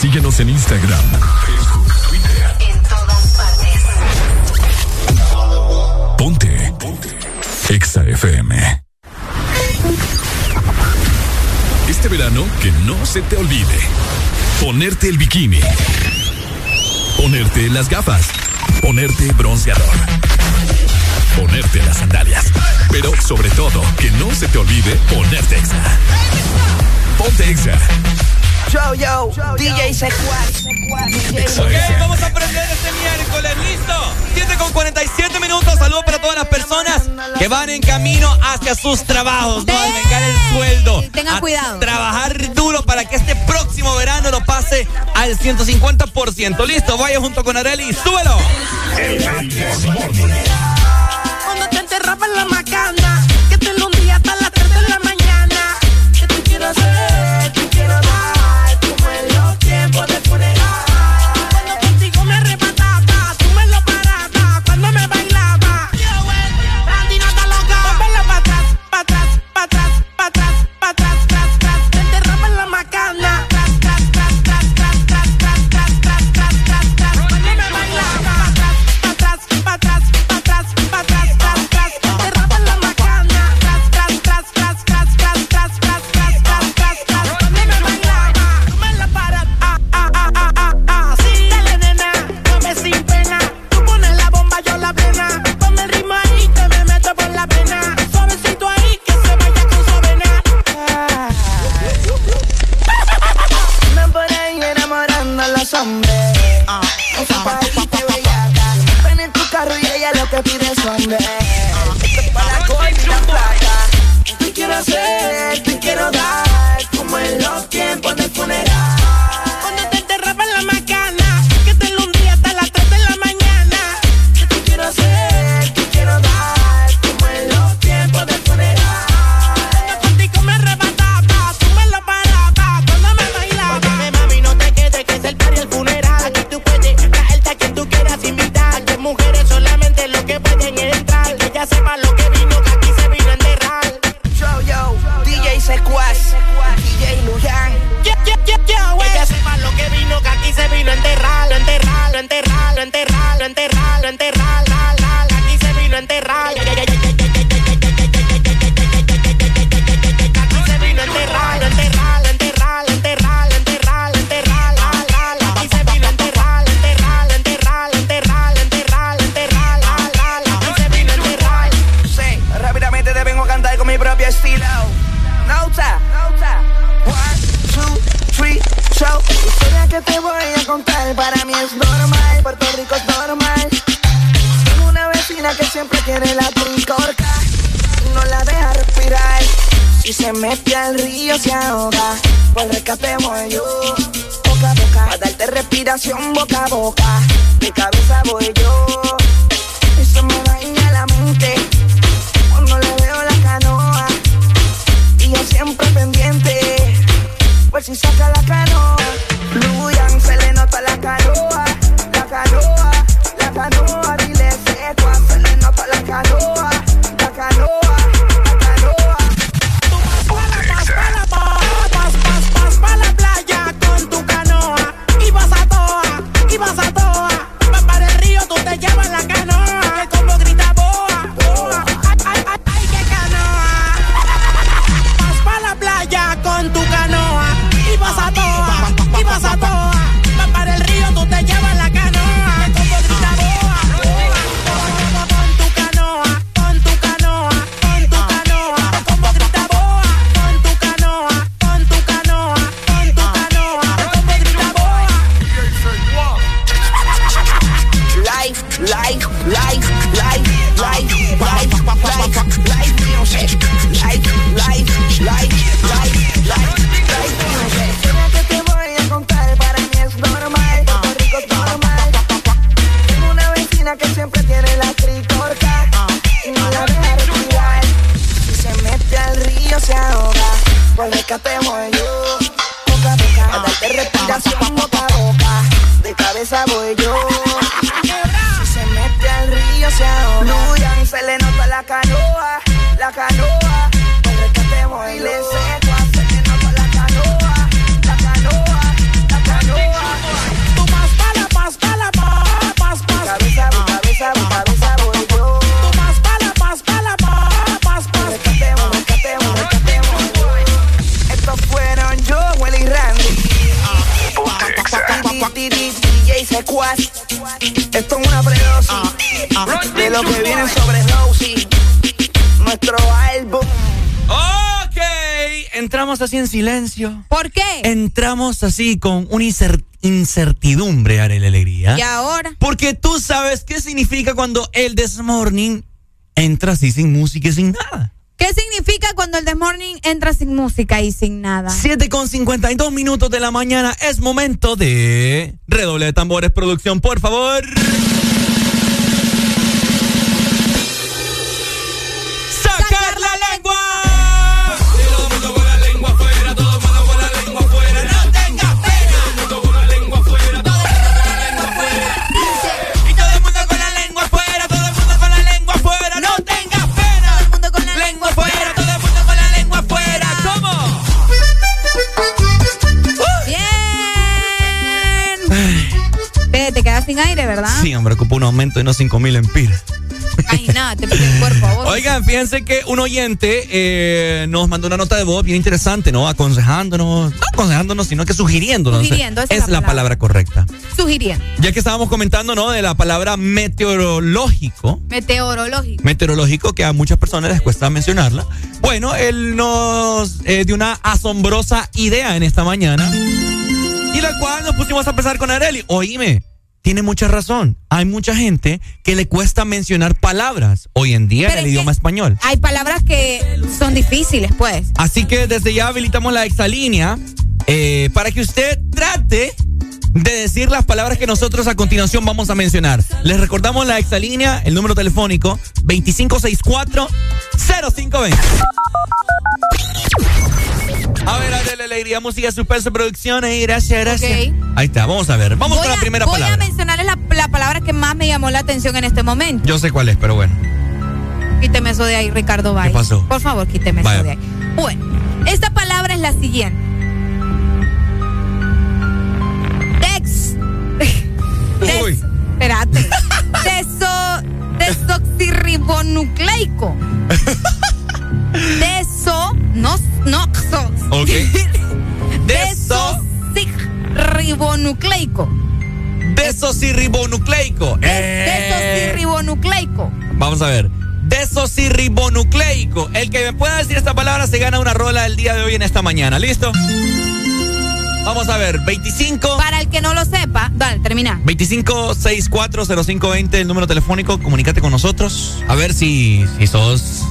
Síguenos en Instagram, Facebook, Twitter. En todas partes. Ponte. Ponte. Exa FM. Este verano, que no se te olvide. Ponerte el bikini. Ponerte las gafas. Ponerte bronceador. Ponerte las sandalias. Pero sobre todo, que no se te olvide ponerte Exa. Ponte Exa. Yo, yo, yo DJ Secuaz. Ok, vamos a aprender este miércoles, ¿listo? 7 con 47 minutos. Saludos para todas las personas que van en camino hacia sus trabajos, ¿no? Al vengar el sueldo. Tengan cuidado. Trabajar duro para que este próximo verano lo pase al 150%. ¿Listo? Vaya junto con Areli, súbelo. Cuando te enterraban la macana. Para la la plata. Quiero hacer? Boca a boca, a darte respiración boca a boca. Así con una incer- incertidumbre, Arely Alegría. ¿Y ahora? Porque tú sabes qué significa cuando el This Morning entra así sin música y sin nada. ¿Qué significa cuando el The Morning entra sin música y sin nada? 7 con 52 minutos de la mañana es momento de redoble de tambores, producción, por favor. Aire, ¿verdad? Sí, hombre, ocupa un aumento de unos 5 mil empiras. Ay, nada, te pide el cuerpo a vos. Oigan, fíjense que un oyente eh, nos mandó una nota de voz bien interesante, ¿no? Aconsejándonos, no aconsejándonos, sino que sugiriéndonos. Sugiriendo, esa es la palabra correcta. Sugiriendo. Ya que estábamos comentando, ¿no? De la palabra meteorológico. Meteorológico. Meteorológico, que a muchas personas les cuesta mencionarla. Bueno, él nos eh, dio una asombrosa idea en esta mañana. Y la cual nos pusimos a pensar con Areli. Oíme, tiene mucha razón. Hay mucha gente que le cuesta mencionar palabras hoy en día en el idioma español. Hay palabras que son difíciles, pues. Así que desde ya habilitamos la exalínea eh, para que usted trate de decir las palabras que nosotros a continuación vamos a mencionar. Les recordamos la exalínea, el número telefónico 2564-0520. A ver, Adele Alegría, música, suspenso, producciones y gracias, gracias. Ok. Ahí está, vamos a ver. Vamos Voy con la a- primera voy palabra. a mencionarles la, la palabra que más me llamó la atención en este momento. Yo sé cuál es, pero bueno. Quíteme eso de ahí, Ricardo Valle. ¿Qué pasó? Por favor, quíteme Vaya. eso de ahí. Bueno, esta palabra es la siguiente. Dex. Des- Espérate. Deso, desoxirribonucleico. Deso. No. No. so- Ok. Desoxirribonucleico. Desoxirribonucleico. Eh, Desoxirribonucleico. Vamos a ver. Desoxirribonucleico. El que me pueda decir esta palabra se gana una rola el día de hoy en esta mañana. ¿Listo? Vamos a ver. 25. Para el que no lo sepa, dale, termina. 25640520, el número telefónico. Comunícate con nosotros. A ver si, si sos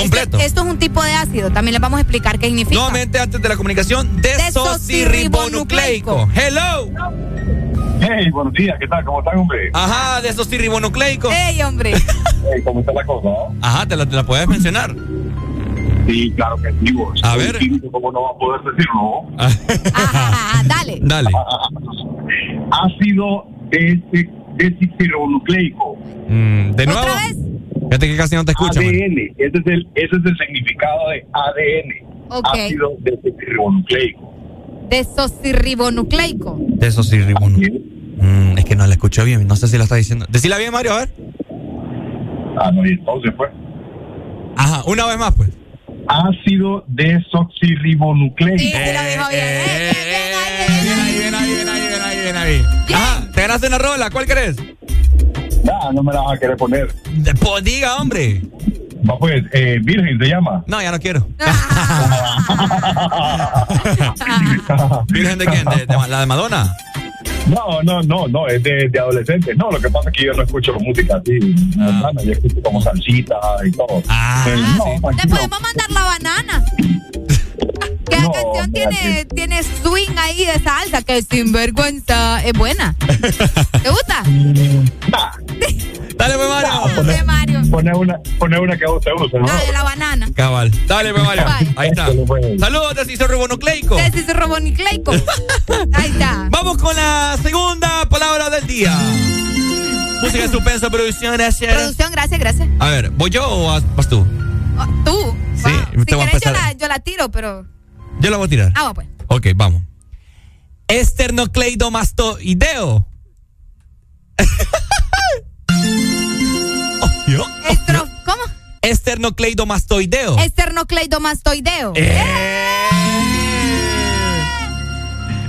completo. Esto es un tipo de ácido. También les vamos a explicar qué significa. Nuevamente, antes de la comunicación, desoxirribonucleico. Hello. Hey, buenos días, ¿qué tal? ¿Cómo están, hombre? Ajá, desoxirribonucleico. ¡Ey, hombre! Hey, ¿Cómo está la cosa? Ajá, te la, te la puedes mencionar. Sí, claro que sí, vos. A ver. químico, ¿Cómo no va a poder decirlo? Ajá, dale. Dale. Ácido desi- desoxirribonucleico. Mm, de nuevo. Fíjate que casi no te escucho. man. ADN. Ese es, el, ese es el significado de ADN. Ok. Ácido desoxirribonucleico. Desoxirribonucleico. Desoxirribonucleico. Mm, es que no la escuché bien. No sé si la está diciendo. Decila bien, Mario, a ver. Ah, no, y entonces pues. Ajá, una vez más, pues. Ácido desoxirribonucleico. Sí, sí lo dijo bien. Eh, bien, bien, ahí, bien, ahí. Bien ahí, bien ahí, bien ahí, bien ahí. Ajá, te ganaste una rola. ¿Cuál querés? Ah, no me la vas a querer poner. De- Pues diga, hombre. Va pues, eh, Virgen se llama. No, ya no quiero. ¿Virgen de quién? ¿De, de- la de Madonna? No, no, no, no, es de, de adolescentes. No, lo que pasa es que yo no escucho música así, hermano, yo escucho como salsita y todo. Ah, Eh, no, Te tranquilo. podemos mandar la banana. Que la No, canción tiene, tiene swing ahí de salsa, que sinvergüenza es buena. ¿Te gusta? Dale, pues, Mario. De Mario. Pone una, pone una que a vos te guste, ¿no? Dale, la banana. Cabal. Dale, pues, Mario. Bye. Ahí está. Saludos, desoxirribonucleico. Desoxirribonucleico. Ahí está. Vamos con la segunda palabra del día. Música suspenso, producción, gracias. Producción, gracias, gracias. A ver, ¿voy yo o vas, vas tú? Oh, Tú. Sí, Si te voy a querés, yo la, yo la tiro, pero. Yo la voy a tirar. Ah, pues. Ok, vamos. Esternocleidomastoideo. Oh, ¿Cómo? Esternocleidomastoideo. Esternocleidomastoideo. Eh.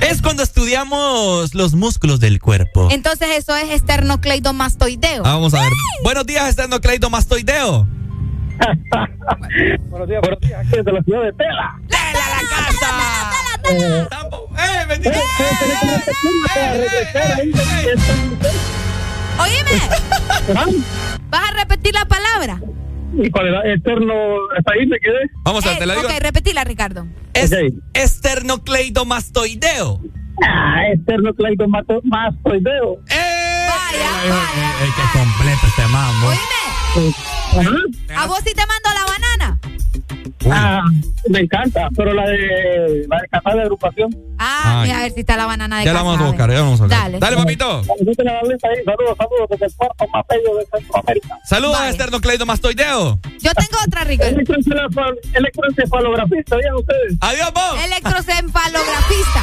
Es cuando estudiamos los músculos del cuerpo. Entonces eso es esternocleidomastoideo. Ah, vamos a ver. Buenos días, esternocleidomastoideo. Buenos días, buenos días. Aquí desde la ciudad de Tela. ¡Tela la casa! ¡Eh, bendito! Oíme. ¿Vas a repetir la palabra? Y con el eterno, hasta ahí me quedé. Vamos a Eh, te la digo. ok, repetila, Ricardo. Es esternocleidomastoideo. Ah, esternocleidomastoideo. ¡Eh! Vaya, vaya. ¡Ey, qué completo este mambo! ¿A vos sí te mando la? Ah, me encanta, pero la de la de de agrupación. Ah, a ver si está la banana de Ya la vamos a buscar, ya la vamos a buscar. Dale. Dale, papito. Saludos, saludos desde el puerto más bello de Centroamérica. Saludos a esternocleidomastoideo. Yo tengo otra. Electroencefal- Electroencefalografista, ¿ya ustedes? Adiós, vos. Electroencefalografista.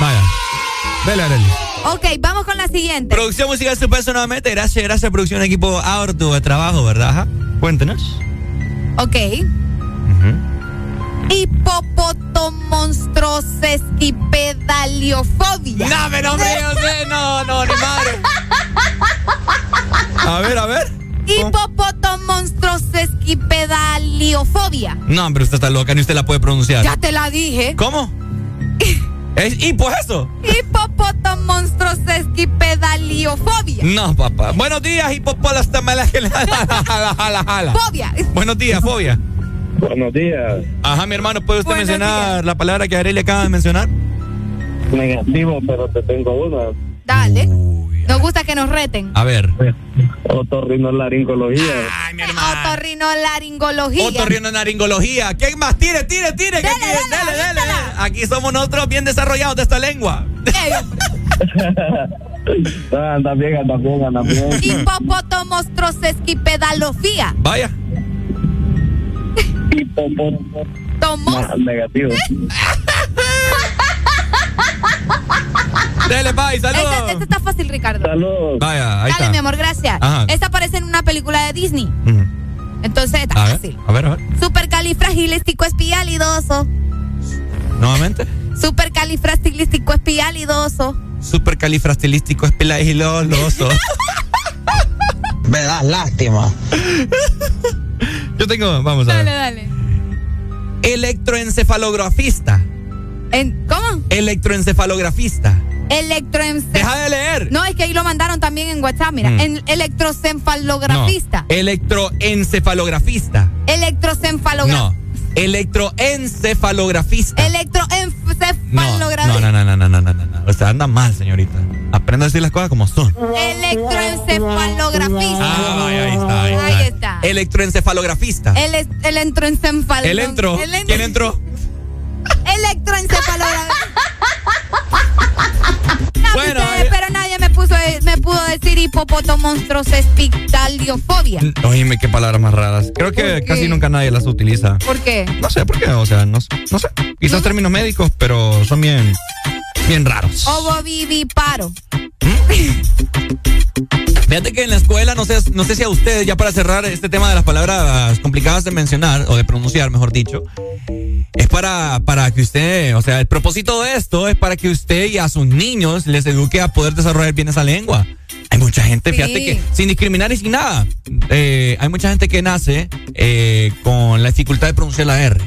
Vaya. Dale, Arely. Ok, vamos con la siguiente. Producción musical Suspenso nuevamente. Gracias, gracias, producción, equipo arduo de trabajo, ¿verdad? Ajá. Cuéntenos. Ok. Hipopotomonstrosesquipedaliofobia. No, pero hombre, yo sé, no, no, ni madre. A ver, a ver. Hipopotomonstrosesquipedaliofobia. No, pero usted está loca, ni usted la puede pronunciar. Ya te la dije. ¿Cómo? ¿Es hipo eso? Hipopotomonstrosesquipedaliofobia. No, papá. Buenos días, hipopolas tamalas que jala, jala, jala. Fobia. Buenos días, fobia. Buenos días. Ajá, mi hermano, ¿puede usted Buenos mencionar la palabra que Arely acaba de mencionar? Negativo, pero te tengo una. Dale. Nos gusta que nos reten. A ver. Otorrinolaringología. Ay, mi hermano. Otorrinolaringología. Otorrinolaringología. ¿Quién más? Tire, tire, tire. Dale, aquí- dale. Aquí somos nosotros bien desarrollados de esta lengua. Ah, anda bien, anda bien, anda bien. Vaya. Tomos. Ah, negativo. Dale, bye, saludos. Este, este está fácil, Ricardo. Saludos. Vaya, ahí Dale, está. mi amor, gracias. Ajá. Esta aparece en una película de Disney. Entonces está A ver, fácil. a ver, a ver. Supercalifragilisticoespialidoso. Nuevamente. Supercalifragilisticoespialidoso. Supercalifrastilístico espilagiloloso. Me das lástima. Yo tengo, vamos a Dale, ver. dale. Electroencefalografista. En, ¿Cómo? Electroencefalografista. Electroencefalografista. Deja de leer. No, es que ahí lo mandaron también en WhatsApp, mira. Mm. En electroencefalografista. No. Electroencefalografista. Electroencefalografista. No. Electroencefalografista. Electroencefalografista. No, no, no, no, no, no, no, no. O sea, anda mal, señorita. Aprenda a decir las cosas como son. Electroencefalografista. Ah, ahí está. Ahí, Ahí está. Electroencefalografista. El, es- el entró. el en- ¿Quién entró? Electroencefalografía. No, Bueno, pero me puso me pudo decir hipopotomonstrosespictaliofobia. Oíme, qué palabras más raras. Creo que casi nunca nadie las utiliza. ¿Por qué? No sé por qué, o sea, no, no sé. Quizás términos médicos, pero son bien, bien raros. Ovoviviparo. Fíjate que en la escuela, no sé, no sé si a ustedes, ya para cerrar este tema de las palabras complicadas de mencionar, o de pronunciar, mejor dicho, es para, para que usted, o sea, el propósito de esto es para que usted y a sus niños les eduque a poder desarrollar bien esa lengua. Hay mucha gente, Sí. fíjate que, sin discriminar y sin nada, eh, hay mucha gente que nace eh, con la dificultad de pronunciar la R.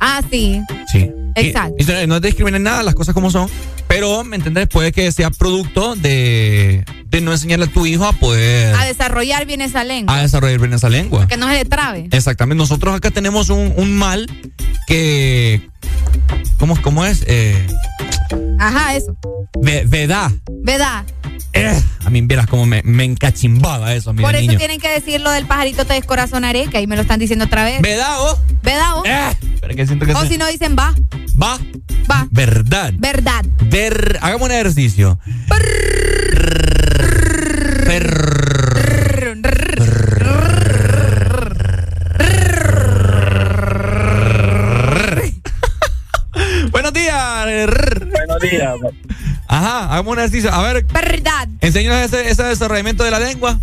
Ah, sí. Sí. Exacto. Y- y no es discriminar nada, las cosas como son. Pero, ¿me entiendes? Puede que sea producto de, de no enseñarle a tu hijo a poder A desarrollar bien esa lengua. a desarrollar bien esa lengua. Que no se le trabe. Exactamente. Nosotros acá tenemos un, un mal que. ¿Cómo, cómo es? Eh, Ajá, eso. ve- veda. ¿Verdad? Eh, a mí, vieras cómo me, me encachimbaba eso Por eso niño. tienen que decir lo del pajarito te descorazonaré, que ahí me lo están diciendo otra vez. ¿Verdad, vos? ¿Verdad? vos? Eh, pero que siento que o se- si no dicen va. Va. Va. Verdad. Verdad. Ver, hagamos un ejercicio. Buenos días. Ajá, hagamos un ejercicio. A ver. Verdad. Enséñanos ese, ese desarrollamiento de la lengua.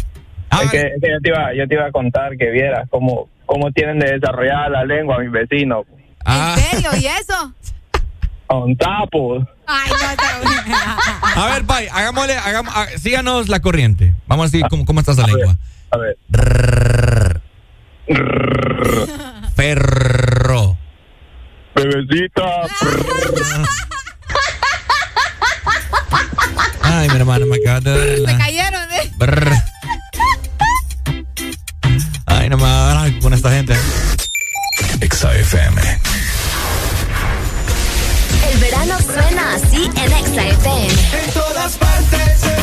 Que, yo, te iba, a contar que vieras cómo, cómo tienen de desarrollada la lengua mis vecinos. Ah. ¿En serio? ¿Y eso? Con tapos. Ay, no, A ver, Pai, hagámosle, hagamos, ah, síganos la corriente. Vamos a decir cómo, cómo está esa lengua. A ver. Ferro. Bebecita. Ay, mi hermano, me acabas de cayeron, ¿eh? Brr. Ay, no me va con esta gente. XFM. El verano suena así en XFM. En todas partes.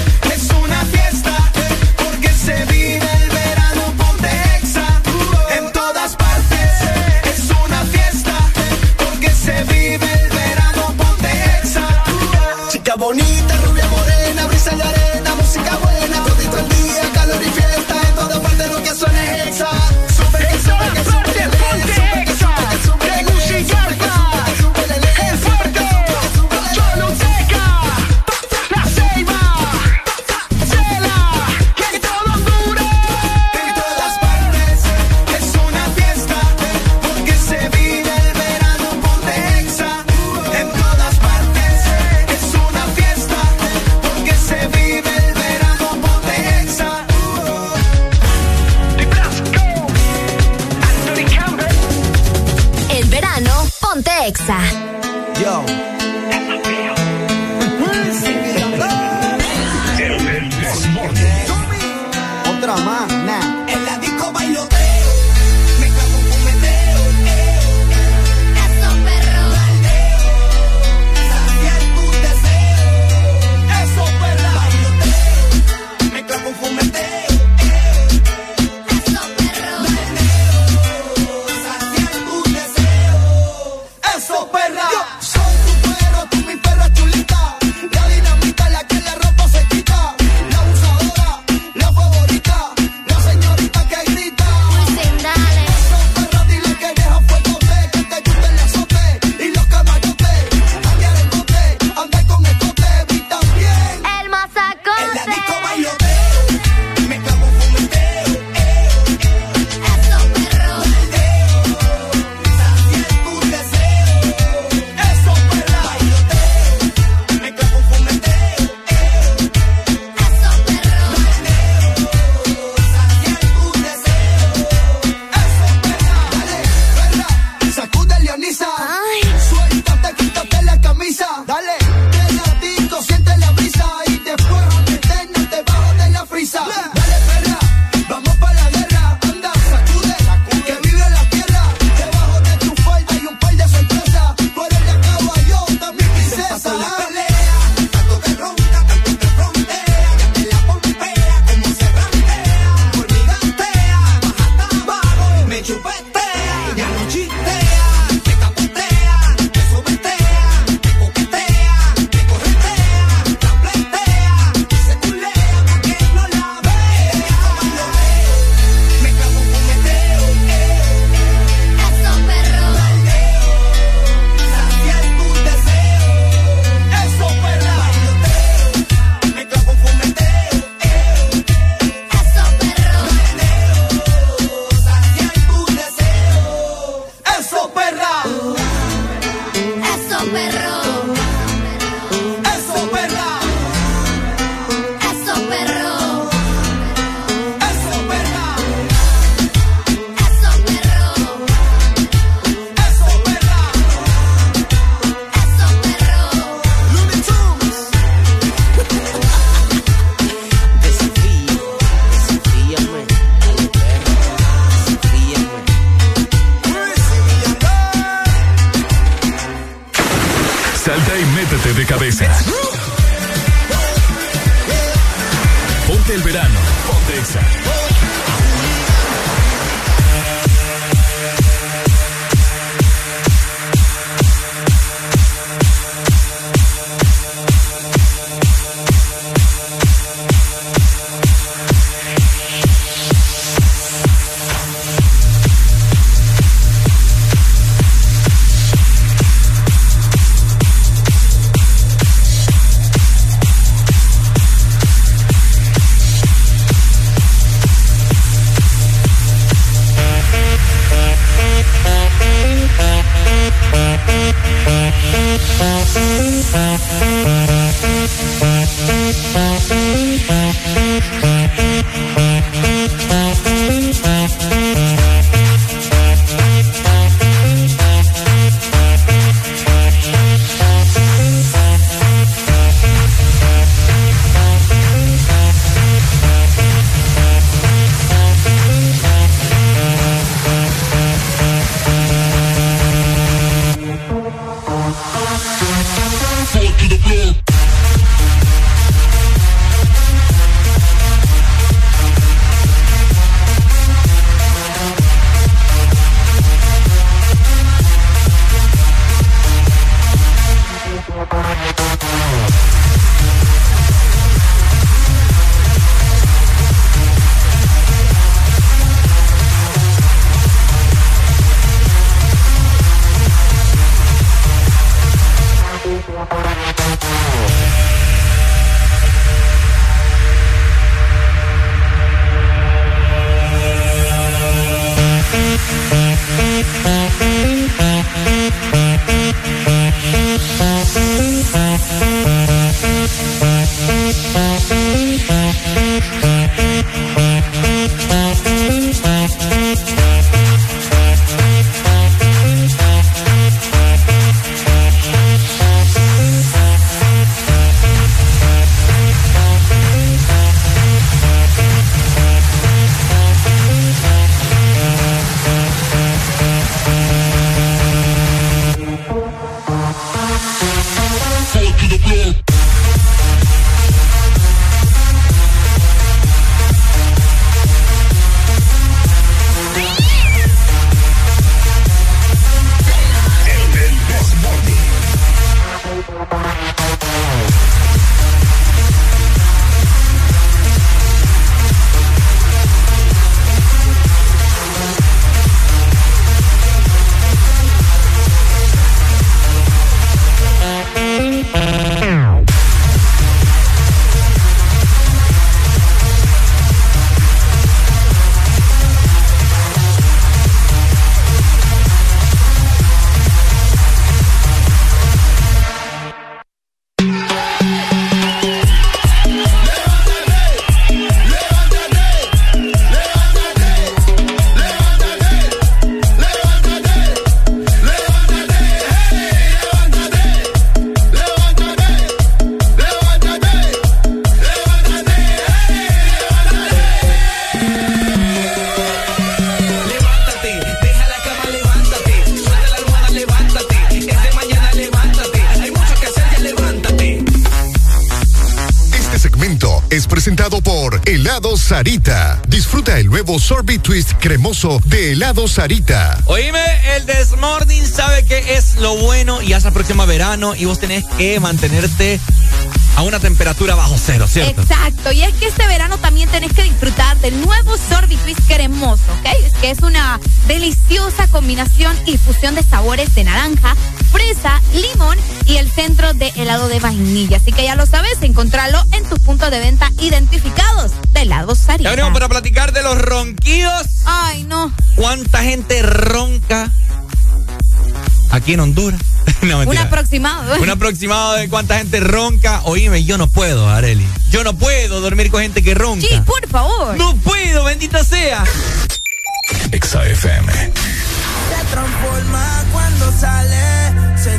Sarita. Disfruta el nuevo sorbet twist cremoso de Helado Sarita. Oíme, el Desmorning sabe que es lo bueno y ya se aproxima verano y vos tenés que mantenerte a una temperatura bajo cero, ¿cierto? Exacto, y es que este verano también tenés que disfrutar del nuevo Sorbit Twist cremoso, ¿ok? Es que es una deliciosa combinación y fusión de sabores de naranja, fresa, limón y el centro de helado de vainilla. Así que ya lo sabes, encontrarlo en tus puntos de venta identificados de helado Sarita. Ya venimos para platicar de los ronquidos. Ay, no. ¿Cuánta gente ronca aquí en Honduras? no, Un aproximado. Un aproximado de cuánta gente ronca. Oíme, yo no puedo, Areli. Yo no puedo dormir con gente que ronca. Sí, por favor. No puedo, bendita sea. Exa FM. Se transforma cuando sale. Se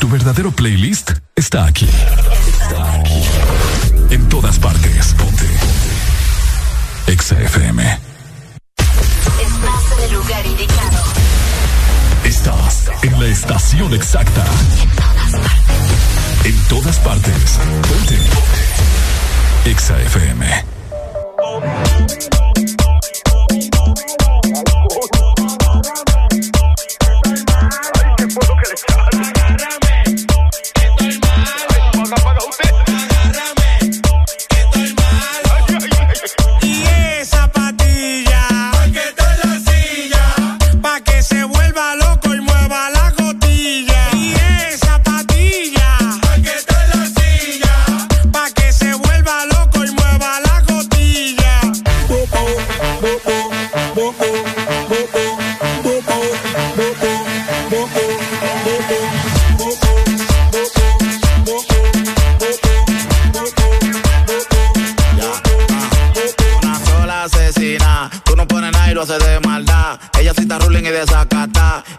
Tu verdadero playlist está aquí. Está aquí. En todas partes. Ponte. Ponte. Exa FM. Estás en el lugar indicado. Estás en la estación exacta. En todas partes. Ponte. Ponte. Exa FM.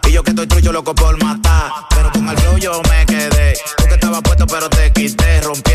Y yo que estoy trucho loco por matar. Pero con el flow yo me quedé. Tú que estabas puesto pero te quité. Rompiendo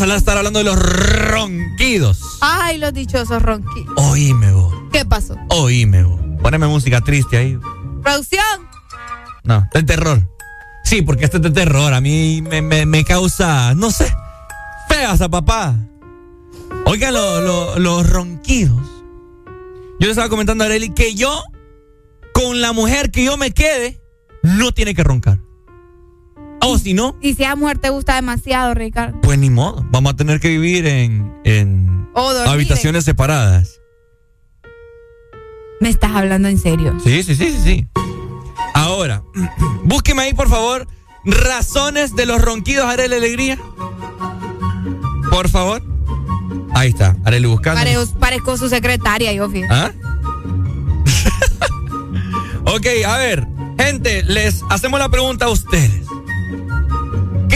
a estar hablando de los ronquidos. Ay, los dichosos ronquidos. Oíme vos, ¿Qué pasó? oíme vos. Poneme música triste ahí. Producción. No, de terror. Sí, porque este es de terror. A mí me, me- me causa, no sé, feas a papá. Oigan, lo- lo- los ronquidos. Yo le estaba comentando a Arely que yo, con la mujer que yo me quede, no tiene que roncar. O si no, Y si a mujer te gusta demasiado, Ricardo. pues ni modo. Vamos a tener que vivir en, en habitaciones separadas. Me estás hablando en serio. Sí, sí, sí, sí, sí. Ahora, búsqueme ahí, por favor, razones de los ronquidos, Arely Alegría. Por favor. Ahí está, Arely buscando. Parezco, parezco su secretaria, yo, fíjate. ¿Ah? ok, a ver, gente, les hacemos la pregunta a ustedes.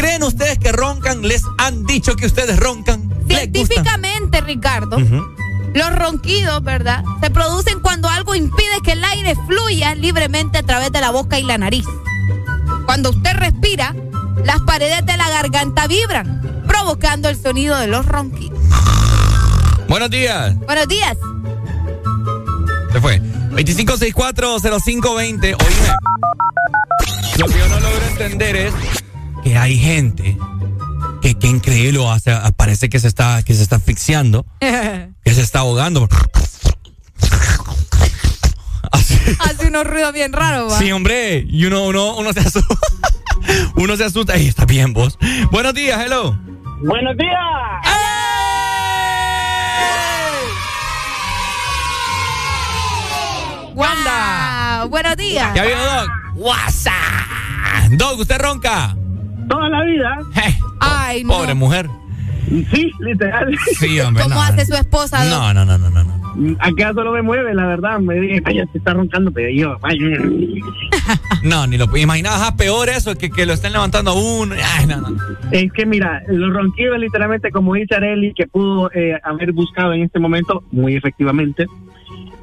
¿Creen ustedes que roncan? ¿Les han dicho que ustedes roncan? Científicamente, Ricardo, los ronquidos, ¿verdad? Se producen cuando algo impide que el aire fluya libremente a través de la boca y la nariz. Cuando usted respira, las paredes de la garganta vibran, provocando el sonido de los ronquidos. Buenos días. Buenos días. Se fue. 25640520. Oíme. Lo que yo no logro entender es que hay gente que, que increíble o hace, parece que se está, que se está asfixiando, que se está ahogando. Hace unos ruidos bien raros, ¿va? Sí, hombre. Y uno, uno, uno se asusta. uno se asusta. Ahí está bien, vos. Buenos días, hello. Buenos días. Wanda. Buenos días. Ya vino Doc. WhatsApp. Doc, ¿usted ronca? Toda la vida. Ay, no. Pobre mujer. Sí, literal. Sí, hombre. ¿Cómo no, hace su esposa? No, no, no, no, no. no. Acá solo me mueve, la verdad. Me dije, vaya, se está roncando, pero yo, vaya. No, ni lo imaginabas peor eso, que, que lo estén levantando a uno. Ay, no, no. Es que mira, los ronquidos literalmente, como dice Areli, que pudo eh, haber buscado en este momento, muy efectivamente,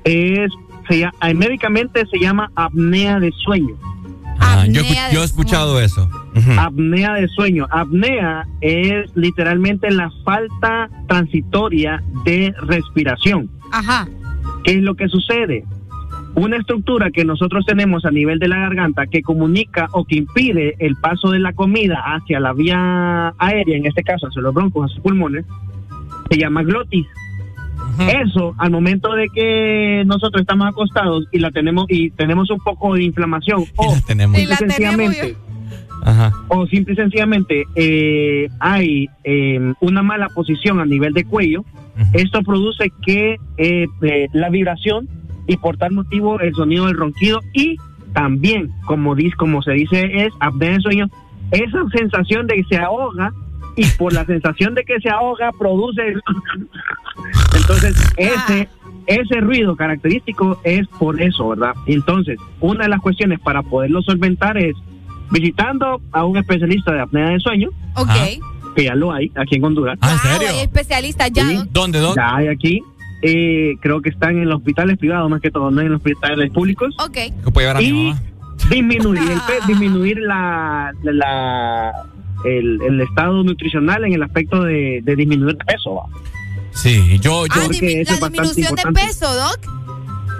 es, se llama- eh, médicamente se llama apnea de sueño. Ah, yo, yo he escuchado eso. Apnea de sueño. Apnea es literalmente la falta transitoria de respiración. Ajá. ¿Qué es lo que sucede? Una estructura que nosotros tenemos a nivel de la garganta que comunica o que impide el paso de la comida hacia la vía aérea, en este caso hacia los broncos, hacia los pulmones, se llama glotis. Eso, al momento de que nosotros estamos acostados y la tenemos y tenemos un poco de inflamación o tenemos. simple y sencillamente o simple y sencillamente eh, hay eh, una mala posición a nivel de cuello, esto produce que eh, eh, la vibración y por tal motivo el sonido del ronquido y también, como, dice, como se dice, es apnea de sueño, esa sensación de que se ahoga y por la sensación de que se ahoga produce el- entonces ese ese ruido característico es por eso, ¿verdad? Entonces, una de las cuestiones para poderlo solventar es visitando a un especialista de apnea de sueño, Ok. que ya lo hay aquí en Honduras. Ah, ¿en Wow, hay especialistas ya. ¿Dónde, Doc? Ya hay aquí. Eh, creo que están en los hospitales privados más que todo, no en los hospitales públicos. Ok. Que puede llevar a mi Y mamá. disminuir, el pe- disminuir la, la- el, el estado nutricional en el aspecto de, de disminuir el peso. ¿va? Sí, yo, yo. Ah, Porque eso la es bastante disminución de importante. peso, Doc.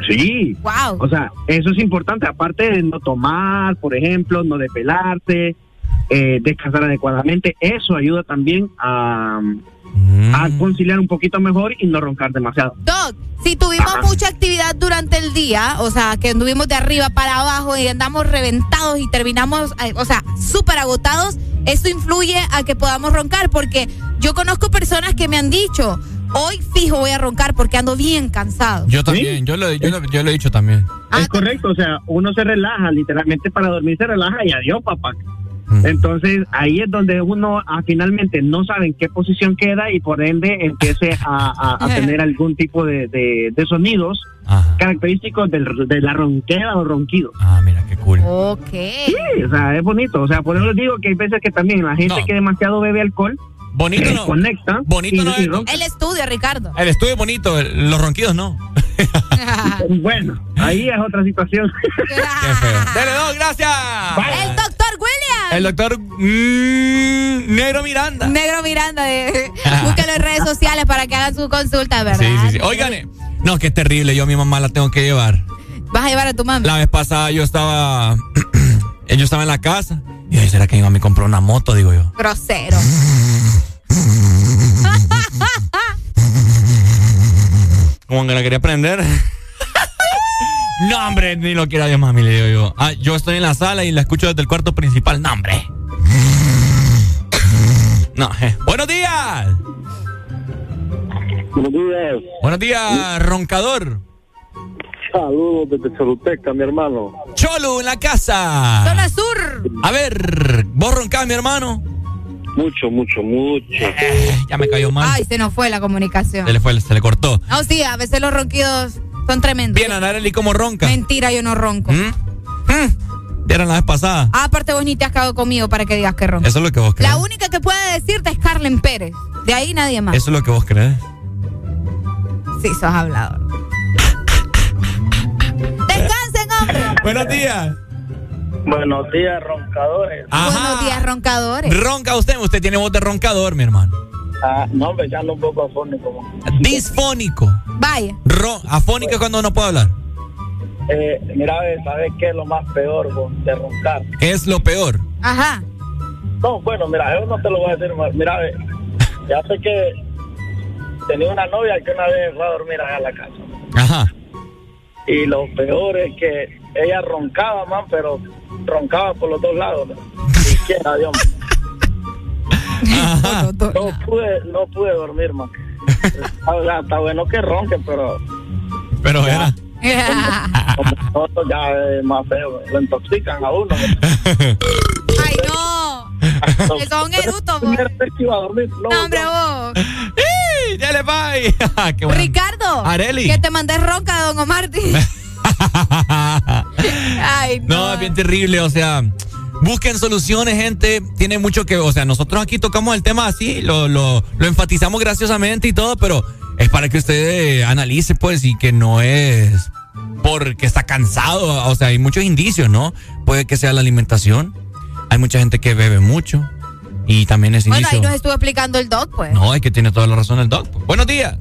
Sí. Wow. O sea, eso es importante, aparte de no tomar, por ejemplo, no depelarse, eh, descansar adecuadamente, eso ayuda también a, Mm. a conciliar un poquito mejor y no roncar demasiado. Doc, si tuvimos mucha actividad durante el día, o sea, que anduvimos de arriba para abajo y andamos reventados y terminamos, eh, o sea, súper agotados, eso influye a que podamos roncar, porque yo conozco personas que me han dicho, hoy fijo voy a roncar porque ando bien cansado. Yo también, yo, lo, yo, lo, yo lo he dicho también. Ah, es correcto, o sea, uno se relaja, literalmente para dormir se relaja y adiós, papá. Entonces ahí es donde uno ah, finalmente no sabe en qué posición queda y por ende empiece a, a- a tener algún tipo de, de- de sonidos característicos del- de la ronquera o ronquido. Ah, mira, qué cool. Ok. Sí, o sea, es bonito. O sea, por eso les digo que hay veces que también la gente No. que demasiado bebe alcohol Bonito se no. conecta Bonito y- no y es. El estudio, Ricardo. El estudio es bonito, el- los ronquidos no. bueno, ahí es otra situación. Qué feo. Dele dos, gracias. El doctor. El doctor mm, Negro Miranda. Negro Miranda. De, búsquelo en redes sociales para que hagan su consulta, ¿verdad? Sí, sí, sí. Oigan, no, qué terrible. Yo a mi mamá la tengo que llevar. Vas a llevar a tu mamá. La vez pasada yo estaba. yo estaba en la casa. Y ay, ¿será que mi mamá me compró una moto? Digo yo. Grosero. Como que la quería prender. No, hombre, ni lo quiera Dios, mami, le digo yo. Ah, yo estoy en la sala y la escucho desde el cuarto principal. No, hombre. No, eh. Buenos días. Buenos días. Buenos días, roncador. Saludos desde Choluteca, mi hermano. Cholo en la casa. Zona Sur. A ver, ¿vos roncás, mi hermano? Mucho, mucho, mucho. Eh, ya me cayó mal. Ay, se nos fue la comunicación. Se le fue, se le cortó. No, sí, a veces los ronquidos son tremendos. Bien, Anareli, ¿cómo ronca? Mentira, yo no ronco. ¿Mm? ¿Mm? Vieron la vez pasada. Ah, aparte vos ni te has cagado conmigo para que digas que ronco. Eso es lo que vos crees. La única que puede decirte es Carlen Pérez. De ahí nadie más. Eso es lo que vos crees. Sí, sos hablador. Descansen, hombre. Buenos días. Buenos días, roncadores. Buenos días, roncadores. Ronca usted, usted tiene voz de roncador, mi hermano. Ah, no, hombre, ya no un poco afónico. Disfónico. Vaya. Ro- afónico es cuando no puedo hablar. Eh, mira, ¿sabes qué es lo más peor vos, de roncar? ¿Qué es lo peor? Ajá. No, bueno, mira, yo no te lo voy a decir más. Mira, ve, ya sé que tenía una novia que una vez fue a dormir allá a la casa. Ajá. Y lo peor es que ella roncaba, man, pero roncaba por los dos lados. ¿no? Izquierda, Dios. No pude, no pude dormir, man. Está bueno que ronque, pero Pero era. como nosotros ya es más feo. Lo intoxican a uno. Ay, no. Dormir. No, hombre, vos. ¡Ya le va! ¡Qué bueno! Ricardo. Areli. Que te mandé ronca, don Omar. Ay, no. No, es bien terrible, o sea, busquen soluciones, gente. Tiene mucho que, o sea, nosotros aquí tocamos el tema así, lo, lo, lo enfatizamos graciosamente y todo, pero es para que usted eh, analice, pues, y que no es porque está cansado, o sea, hay muchos indicios, ¿no? Puede que sea la alimentación, hay mucha gente que bebe mucho y también es Bueno, indicio. ahí nos estuvo explicando el doc, pues. No, es que tiene toda la razón el doc. pues. Buenos días.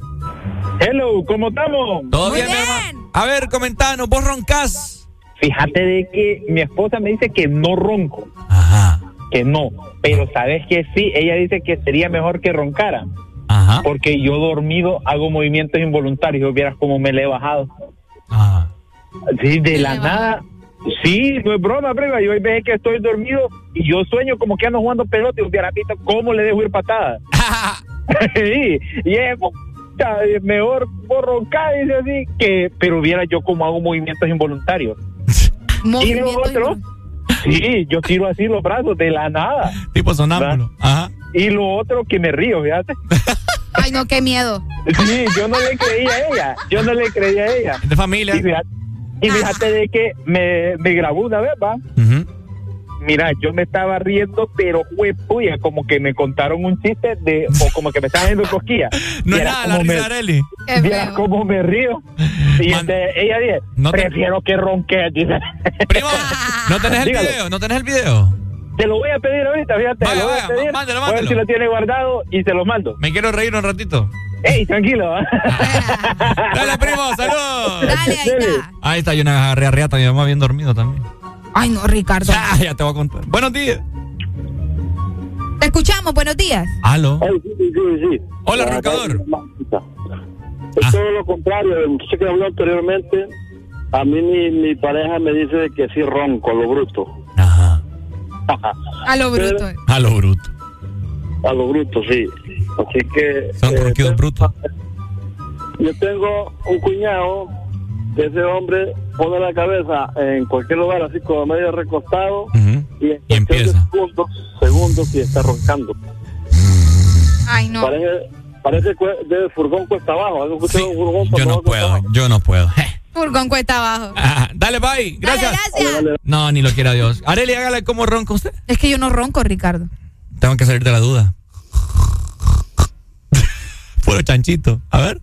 Hello, ¿cómo estamos? ¿Todo bien, mi hermano? A ver, comentanos, vos roncás. Fíjate de que mi esposa me dice que no ronco. Que no. Pero sabes que sí, ella dice que sería mejor que roncara. Porque yo dormido hago movimientos involuntarios. Vieras cómo me le he bajado. Sí, de la nada. Sí, no es broma, prima. Yo hay veces que estoy dormido y yo sueño como que ando jugando pelota y hubiera visto cómo le dejo ir patada. sí, y es puta, es mejor por roncar, dice así, que, pero viera yo cómo hago movimientos involuntarios. Y lo otro, sí, yo tiro así los brazos de la nada. Tipo sonámbulo. Ajá. Y lo otro que me río, fíjate. Ay, no, qué miedo. Sí, yo no le creía a ella. Yo no le creía a ella. De familia. Y fíjate, y fíjate de que me, me grabó una vez, va. Mira, yo me estaba riendo, pero fue puya, como que me contaron un chiste de, o como que me estaban haciendo cosquillas. No es nada la cómo risa me- de Areli. Viera cómo me río. Y este, ella dice, prefiero que ronque. Dice. ¿No tenés el Dígalo. video? ¿No tenés el video? Te lo voy a pedir ahorita, fíjate. Vaya, lo voy vaya, a pedir. mándelo, Voy a ver mándelo. si lo tiene guardado y se lo mando. Me quiero reír un ratito. Ey, tranquilo. Dale, primo, salud. Dale, ahí está. Ahí está, yo una agarré a riata, mi mamá bien dormido también. Ay, no, Ricardo. Ah, ya te voy a contar. Buenos días. Te escuchamos, buenos días. Aló. sí, sí, sí. Hola, roncador. Es todo lo contrario, el muchacho que habló anteriormente, a mí mi, mi pareja me dice que sí ronco, a lo bruto. A lo bruto. A lo bruto. A lo bruto, sí. Así que... Son eh, ronquidos brutos. Yo tengo un cuñado que ese hombre pone la cabeza en cualquier lugar así como medio recostado y en cuestión de segundos, segundos y está roncando. Ay, no. Parece, parece que de furgón cuesta abajo. ¿Has escuchado un furgón Yo no va cuesta puedo, yo no puedo. Furgón cuesta abajo. Ah, dale, bye. Gracias. gracias. No, ni lo quiera Dios. Areli, hágale como ronca usted. Es que yo no ronco, Ricardo. Tengo que salir de la duda. Puro chanchito. A ver.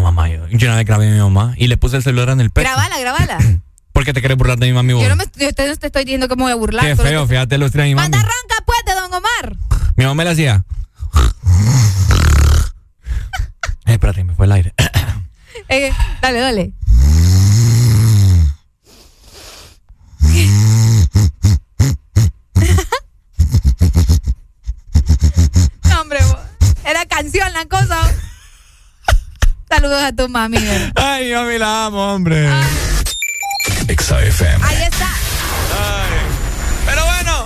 mamá. Yo, yo una vez grabé a mi mamá y le puse el celular en el pecho. Grabala, grabala. ¿Por qué te quieres burlar de mi mamá? Yo no, me, yo te, te estoy diciendo que me voy a burlar. Qué feo, fíjate los tres mi Manda mami. ronca, pues, de Don Omar. Mi mamá me la hacía. Eh, espérate, me fue el aire. Eh, dale, dale. No, hombre, era canción la cosa. Saludos a tu mami. ¿verdad? Ay, mi mami la amo, hombre. FM. Ahí está. Pero bueno,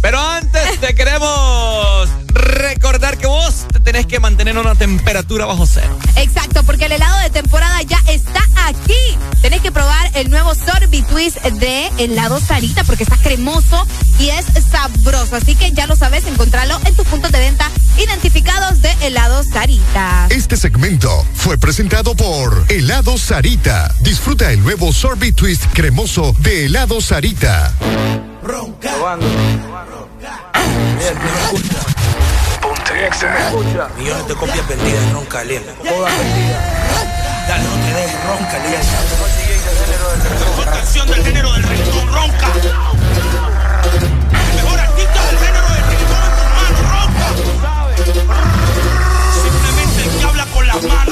pero antes te queremos recordar que vos tenés que mantener una temperatura bajo cero. Exacto, porque el helado de temporada ya está aquí. Tenés que probar el nuevo Sorbi Twist de helado Sarita porque está cremoso y es sabroso. Así que ya lo sabes, encontrarlo en tus puntos de venta identificados de helado Sarita. Este segmento fue presentado por Helado Sarita. Disfruta el nuevo Sorbet Twist cremoso de Helado Sarita. Ponte Exa. Millones de copias vendidas en ron caliente. Todas vendidas. Dale, no te dejes, ron caliente. mejor canción del género del reggaetón, ronca. El mejor artista del género del reggaetón en tus manos, ronca. Simplemente el que habla con las manos,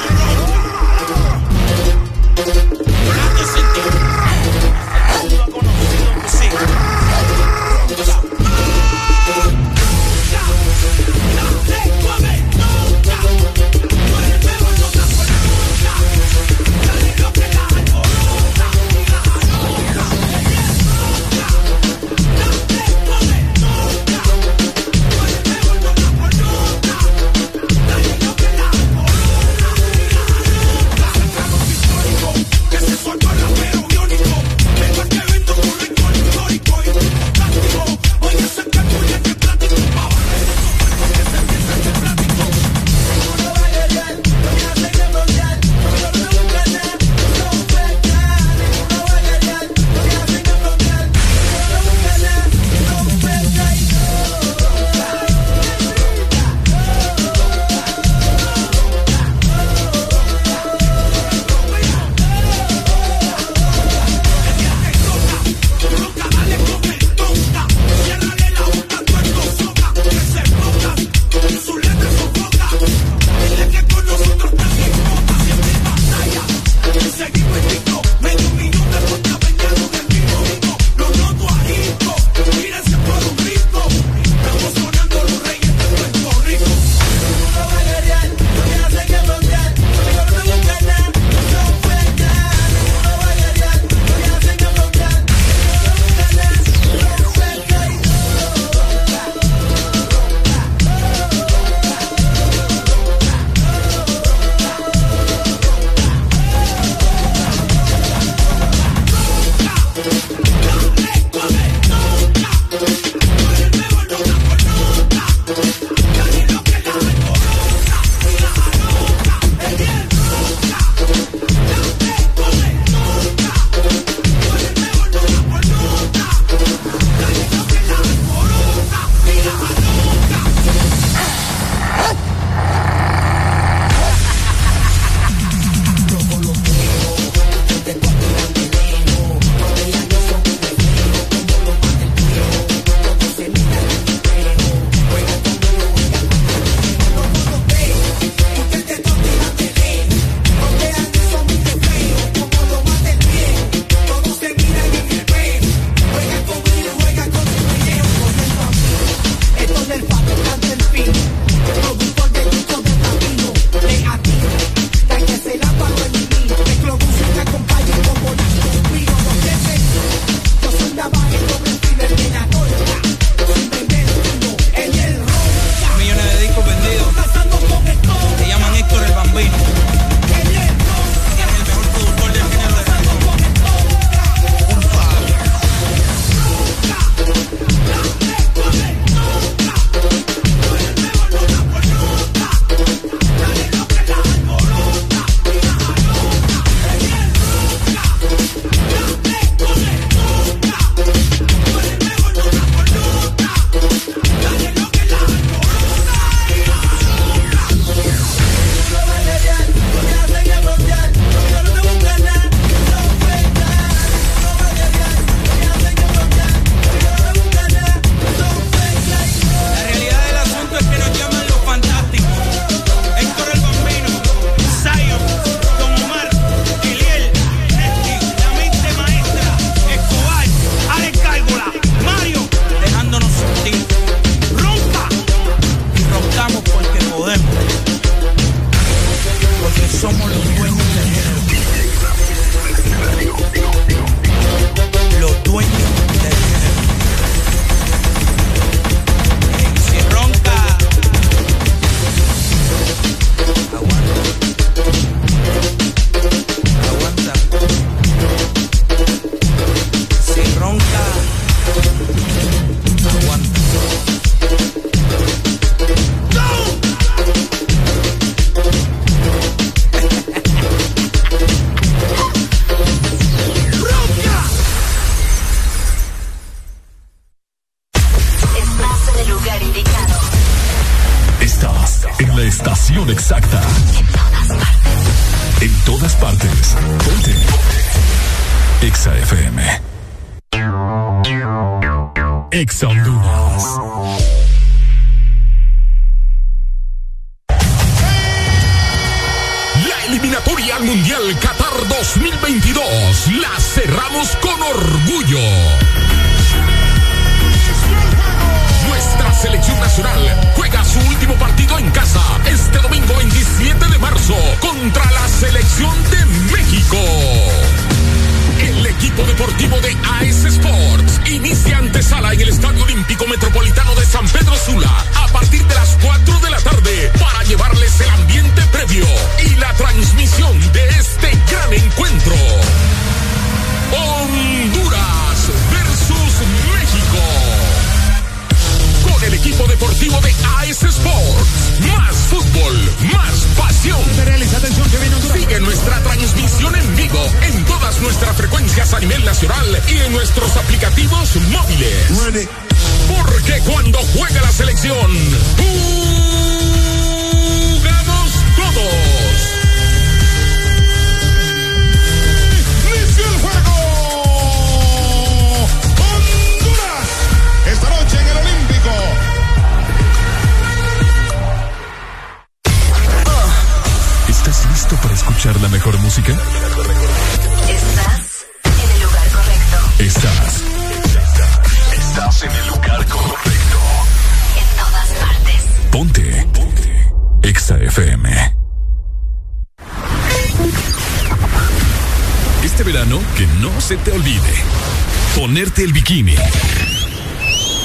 Ponerte el bikini.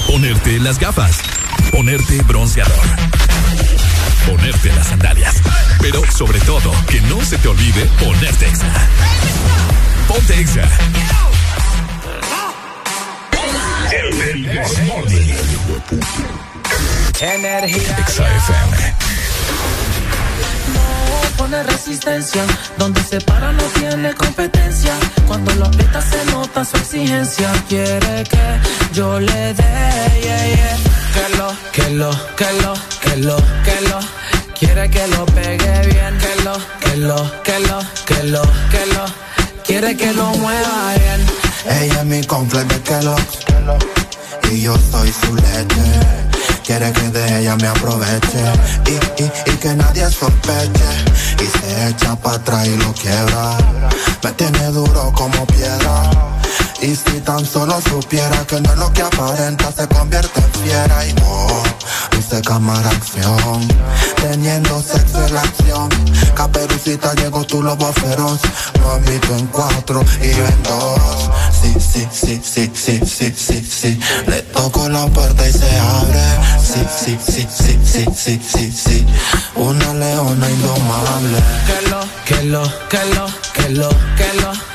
Ponerte las gafas. Ponerte bronceador. Ponerte las sandalias. Pero sobre todo, que no se te olvide ponerte Exa. Ponte Exa. El. Energía. Exa FM. Pone resistencia. Donde se para no tiene competencia. Cuando lo aprieta se nota su exigencia. Quiere que yo le dé, yeah, yeah. Que lo, que lo, que lo, que lo, que lo. Quiere que lo pegue bien. Que lo, que lo, que lo, que lo, que lo. Quiere que lo mueva bien. Ella es mi complex de Kellogg's Y yo soy su leche Quiere que de ella me aproveche. Y, y, y que nadie sospeche. Y se echa para atrás y lo quiebra. Me tiene duro como piedra y si tan solo supiera que no es lo que aparenta se convierte en fiera y oh, luce cámara acción teniendo sexo en la acción caperucita llegó tu lobo feroz mami tú en cuatro y yo en dos sí, sí, sí, sí, sí, sí, sí, sí le toco la puerta y se abre sí, sí, sí, sí, sí, sí, sí, sí una leona indomable que lo, que lo, que lo, que lo, que lo.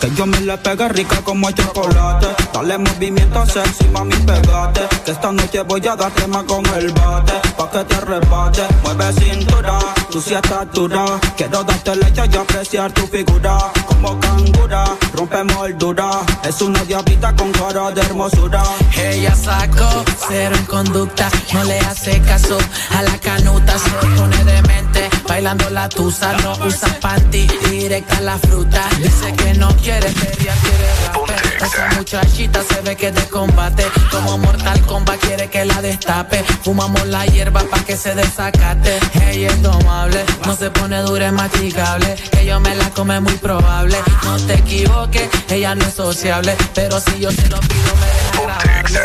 que yo me le pegue rica como el chocolate. Dale movimiento sexy, mami, pegate. Que esta noche voy a darte más con el bate. Pa' que te arrebate, mueve cintura, tú sí estás dura. Quiero darte leche y apreciar tu figura. Como cangura, rompe moldura. Es una diablita con cara de hermosura. Ella sacó cero en conducta, no le hace caso a la canuta, se pone demente, bailando la tusa, no usa panty, directa la fruta, dice que no quiere pelear, quiere rape, esa muchachita se ve que de combate, como Mortal Kombat quiere que la destape, fumamos la hierba pa' que se desacate, ella es domable, no se pone dura, es masticable, que yo me la come muy probable, no te equivoques, ella no es sociable, pero si yo te lo pido me deja grabarle.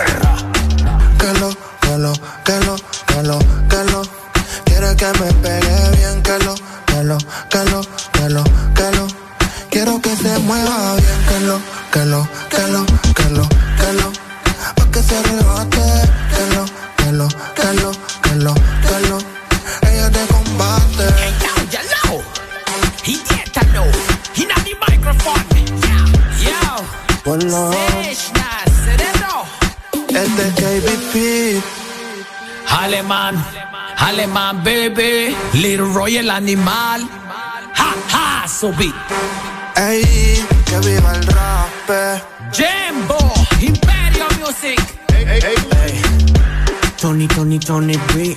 que lo, que lo, que lo, que lo, que lo. Quiere que me pegue bien, que lo, que lo, que lo, que lo, que lo. Quiero que se mueva bien, que lo, que lo, que lo, que lo, que lo. Pa' que se arrebate, que lo, que lo, que lo, que lo, que lo. Ella te combate. Hello, idiotalo, inna the microphone. Yo, Ponlo. Seshna, cerebro. Este es KBP. Alemán, alemán, baby. Little Roy el animal. Ha, ha, subí. Ey, que viva el rap. Jambo, Imperio Music. Tony, Tony, Tony B.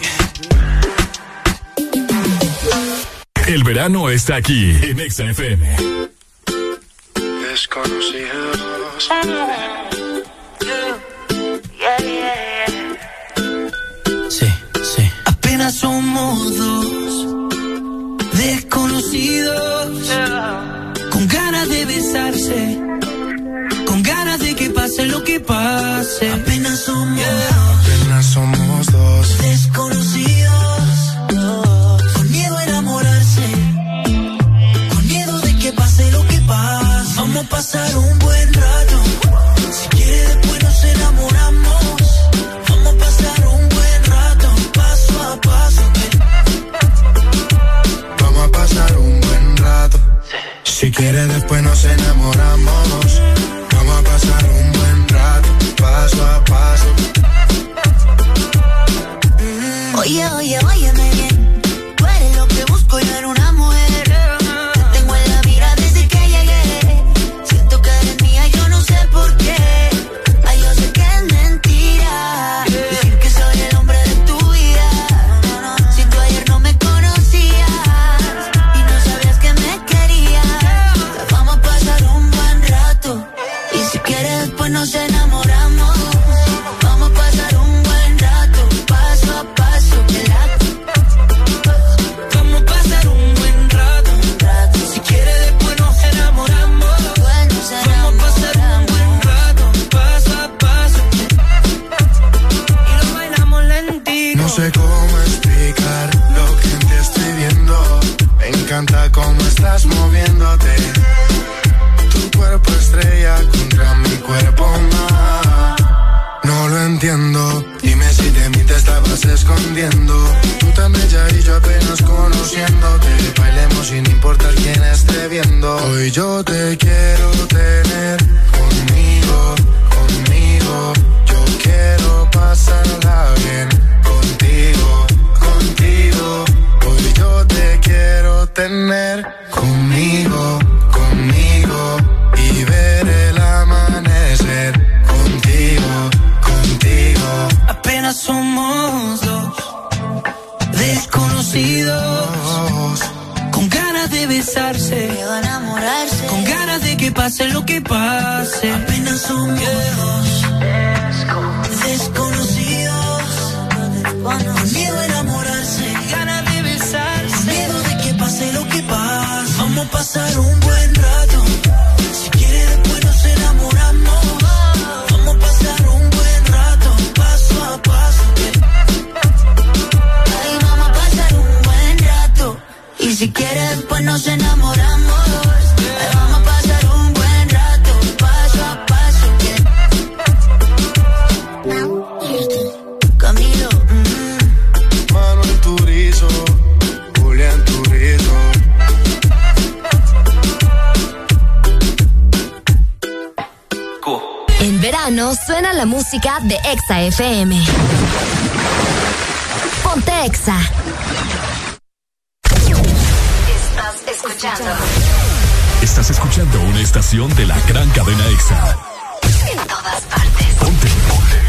El verano está aquí en Exa FM. Desconocidos. Somos dos desconocidos con ganas de besarse, con ganas de que pase lo que pase. Apenas somos Apenas somos dos. desconocidos con miedo a enamorarse, con miedo de que pase lo que pase. Vamos a pasar un buen Si quieres después nos enamoramos. Vamos a pasar un buen rato, paso a paso. Oye, oye, óyeme estabas escondiendo. Tú tan bella y yo apenas conociéndote. Bailemos sin importar quién esté viendo. Hoy yo te quiero tener conmigo, conmigo. Yo quiero pasarla bien contigo, contigo. Hoy yo te quiero tener conmigo, conmigo. Y ver el amanecer contigo, contigo. Apenas somos dos desconocidos con ganas de besarse, con ganas de que pase lo que pase. Apenas somos dos desconocidos. Con miedo a enamorarse, ganas de besarse, con miedo de que pase lo que pase. Vamos a pasar un buen rato. Si quieres, después nos enamoramos. Ay, vamos a pasar un buen rato, paso a paso. Camilo, mm, Manuel Turizo, Julián Turizo. En verano suena la música de Exa FM. Ponte Exa. Escuchando Estás escuchando una estación de la gran cadena Exa. en todas partes. Ponte, ponte.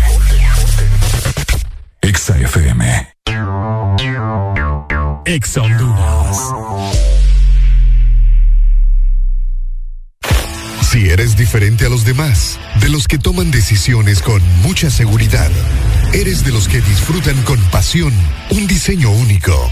Exa FM. Exa Honduras. Si eres diferente a los demás, de los que toman decisiones con mucha seguridad, eres de los que disfrutan con pasión un diseño único,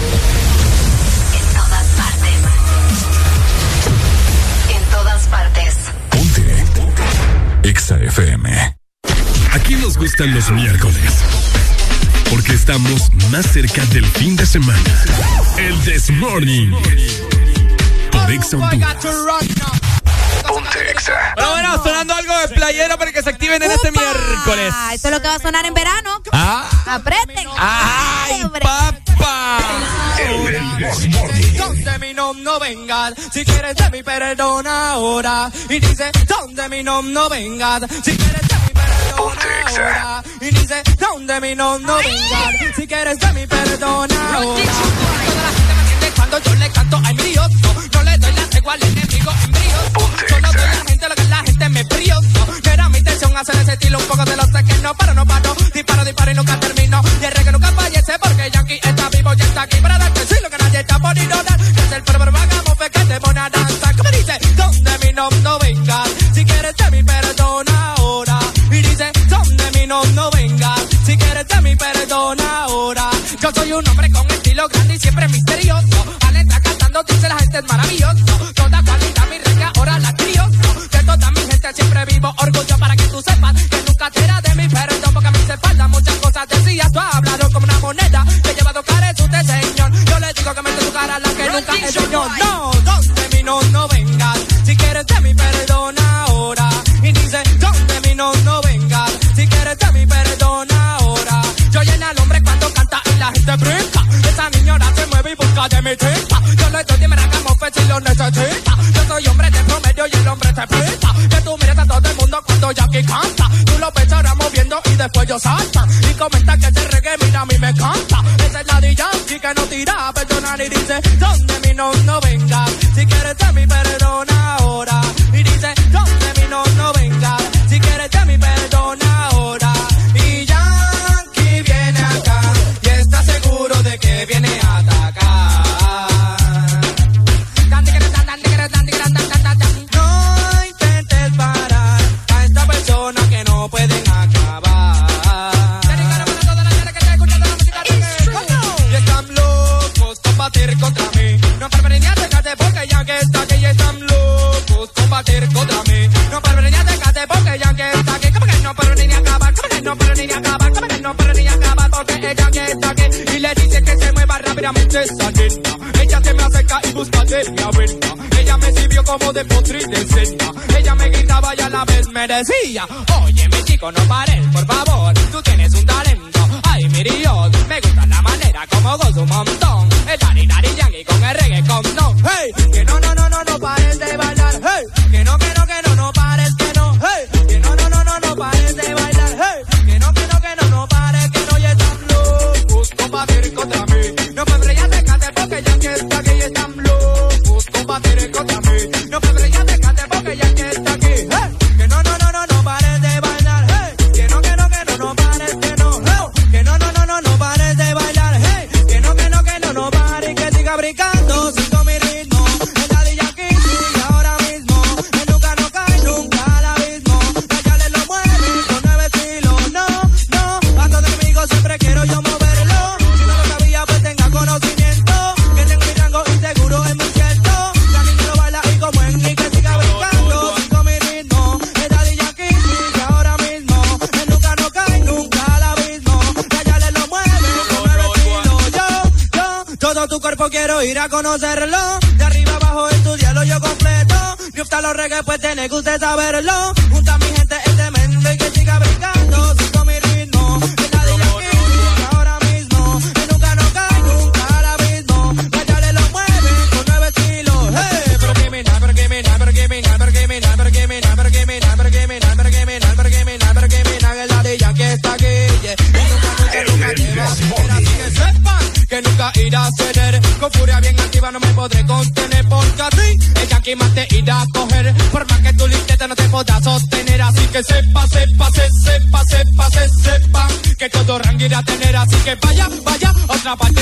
Exa FM. Aquí nos gustan los miércoles. Porque estamos más cerca del fin de semana. El This Morning. Por Exa Honduras. Ponte Exa. Pero bueno, sonando algo de playero para que se activen en este miércoles. Esto es lo que va a sonar en verano. Ah. Apreten. ¡Ay, papá! Donde mi nom no vengas, si quieres de mi perdón ahora. Y dice, donde mi nom no vengas, si quieres de mi perdón ahora. Y dice, donde mi nom no vengas, si quieres de mi perdón ahora. Toda la gente me entiende cuando yo le canto ay mi Dios, no, no le doy la tregua al enemigo a la gente me frío. No era mi intención hacer ese estilo un poco de los que no paro, no paro. Disparo, disparo y nunca termino. Y el reggae nunca fallece porque Yankee está vivo y está aquí para darte sí lo que nadie está por ignorar. Que es el perro vagamos fe que te pone a danzar. Como dice, donde mi nom no venga. Si quieres de mi perdón ahora. Y dice, donde mi nom no venga. Si quieres de mi perdón ahora. Yo soy un hombre con estilo grande y siempre misterioso. Al entrar cantando dice la gente es maravilloso. Toda cualidad siempre vivo orgullo para que tú sepas que nunca te era de mi perdón porque a mí se falta muchas cosas decías tú hablaron como una moneda que lleva dos caras su señor. Yo le digo que mete tu cara a la que nunca he yo no donde mi no no vengas. Si quieres de mi perdón ahora. Y dice donde mi no no vengas. Si quieres de mi perdón ahora. Yo llena al hombre cuando canta y la gente brinca. Esa niñora se mueve y busca de mi tinta yo le doy dime como fe si lo necesita. Yo soy hombre de promedio y el hombre te pinta tú lo ahora moviendo y después yo salta. Y comenta que este reggae mira a mí me encanta. Esa es la de Yankee que no tira perdonar y dice donde mi no no venga esa. Ella se me acerca y busca de mi avena. Ella me sirvió como de postre y de cena. Ella me gritaba y a la vez me decía, oye mi chico no pares, por favor, tú tienes un talento. Ay, mi Dios, me gusta la manera como gozo un montón. A conocerlo. De arriba abajo estudiarlo yo completo. Gusta los reggae, pues tiene que usted saberlo. Sepa, sepa, se, sepa, sepa, se, sepa. Que todo rango irá a tener. Así que vaya, vaya, otra parte,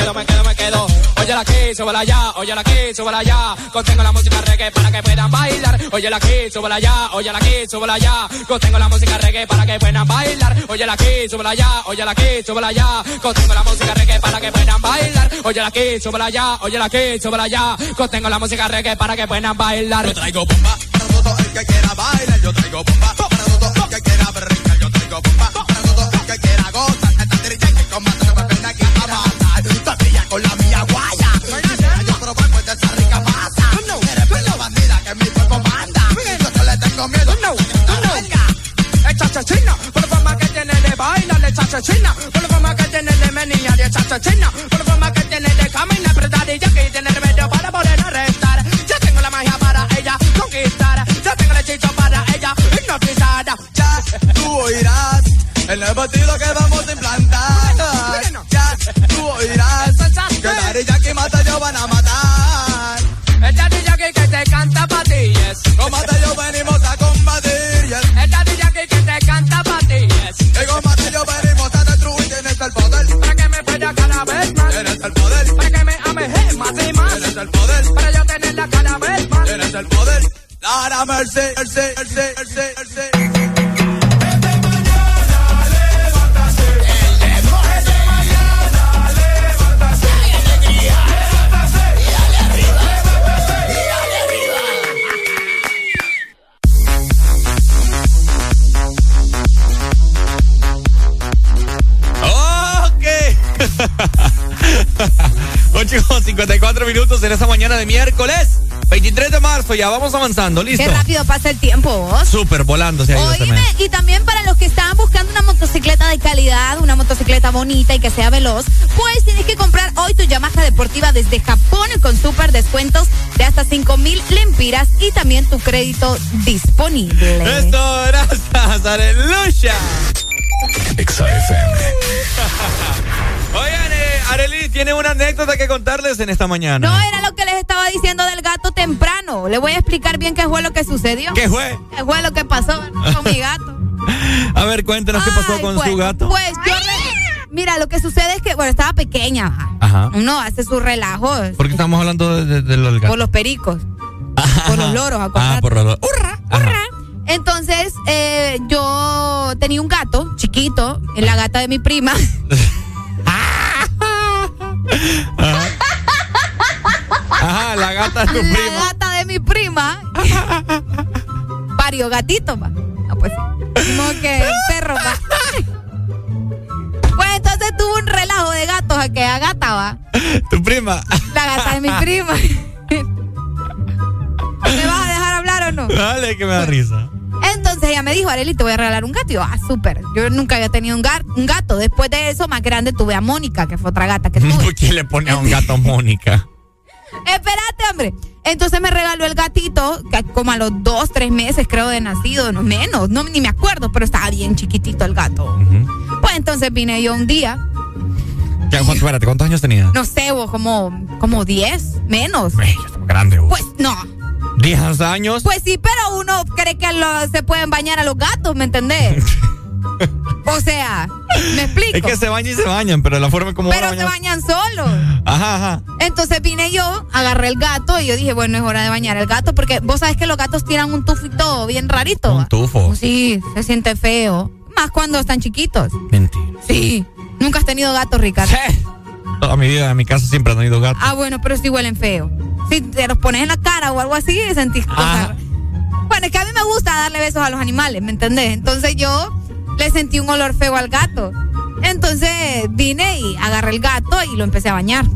quedo, me quedo, me quedo. Oye la aquí, súbela allá, oye la aquí, súbela allá. Contengo la música reggae para que puedan bailar. Oye la aquí, súbela allá, oye la aquí, súbela allá. Contengo la música reggae para que puedan bailar. Oye la aquí, súbela allá, oye la aquí, súbela allá. Contengo la música reggae para que puedan bailar. Oye la aquí, súbela allá, oye la aquí, súbela allá. Contengo la música reggae para que puedan bailar. Yo traigo bomba para todo el que quiera bailar. Yo traigo bomba para todo el que quiera brincar. Yo traigo bomba para todo el que quiera gozar. Esta dirige que combate chachina, por la forma que tiene de menina, de esta chachina, por la forma que tiene de daddy ya que tiene remedio para poder arrestar. Ya tengo la magia para ella conquistar, ya tengo el hechizo para ella hipnotizada. Ya tú oirás el nuevo estilo que vamos a implantar. Ya tú oirás que Daddy Yankee mata yo van a matar. El daddy ya que te canta patillas. Con mata a merced, merced, merced, merced, merced. chicos, 54 minutos en esta mañana de miércoles. 23 de marzo. Ya vamos avanzando, ¿listo? Qué rápido pasa el tiempo, vos. Súper volando se ha ido este Oíme, y también para los que estaban buscando una motocicleta de calidad, una motocicleta bonita y que sea veloz, pues tienes que comprar hoy tu Yamaha deportiva desde Japón con super descuentos de hasta 5 mil lempiras y también tu crédito disponible. Esto, gracias, aleluya. Oigan, eh, Arely tiene una anécdota que contarles en esta mañana. No era lo que gato temprano. Le voy a explicar bien qué fue lo que sucedió. ¿Qué fue? ¿Qué fue lo que pasó con mi gato? A ver, cuéntanos qué pasó con pues, su gato. Pues yo Mira, lo que sucede es que, bueno, estaba pequeña. Ajá. Uno hace su relajo Porque estamos hablando de, de- de los gatos. por los pericos, por los loros. Ah, acuérdate. por los Ajá. Entonces, eh, yo tenía un gato chiquito, la gata de mi prima. Ajá, la gata de tu la prima. gata de mi prima. Parió gatito, ma. Ah, pues sí. Como que el perro, ma. Pues entonces tuvo un relajo de gatos a que gata, va. Tu prima. La gata de mi prima. ¿Me vas a dejar hablar o no? Dale, que me da risa. Entonces ella me dijo, Arely, te voy a regalar un gato. Y yo, ah, súper. Yo nunca había tenido un, gar- un gato. Después de eso, más grande, tuve a Mónica, que fue otra gata que tuve. ¿Por qué le pone a un gato Mónica? Espérate, hombre. Entonces me regaló el gatito, que como a los dos, tres meses, creo, de nacido, no menos, no, ni me acuerdo, pero estaba bien chiquitito el gato. Pues entonces vine yo un día, ¿Qué, cuánto- espérate, ¿cuántos años tenía? no sé, vos, como, como 10, menos. Grande, vos. Pues no. ¿10 años? Pues sí, pero uno cree que lo- se pueden bañar a los gatos, ¿me entendés? o sea, me explico. Es que se bañan y se bañan, pero la forma como pero van a se bañan solos. Ajá, ajá. Entonces vine yo, agarré el gato y yo dije, bueno, es hora de bañar el gato porque vos sabes que los gatos tiran un tufo y todo bien rarito. Un tufo. Sí, se siente feo. Más cuando están chiquitos. Mentira. Sí. Nunca has tenido gatos, Ricardo. Toda mi vida en mi casa siempre han tenido gatos. Ah, bueno, pero sí huelen feo. Si te los pones en la cara o algo así, sentís cosas. Bueno, es que a mí me gusta darle besos a los animales, ¿me entendés? Entonces yo le sentí un olor feo al gato. Entonces vine y agarré el gato y lo empecé a bañar.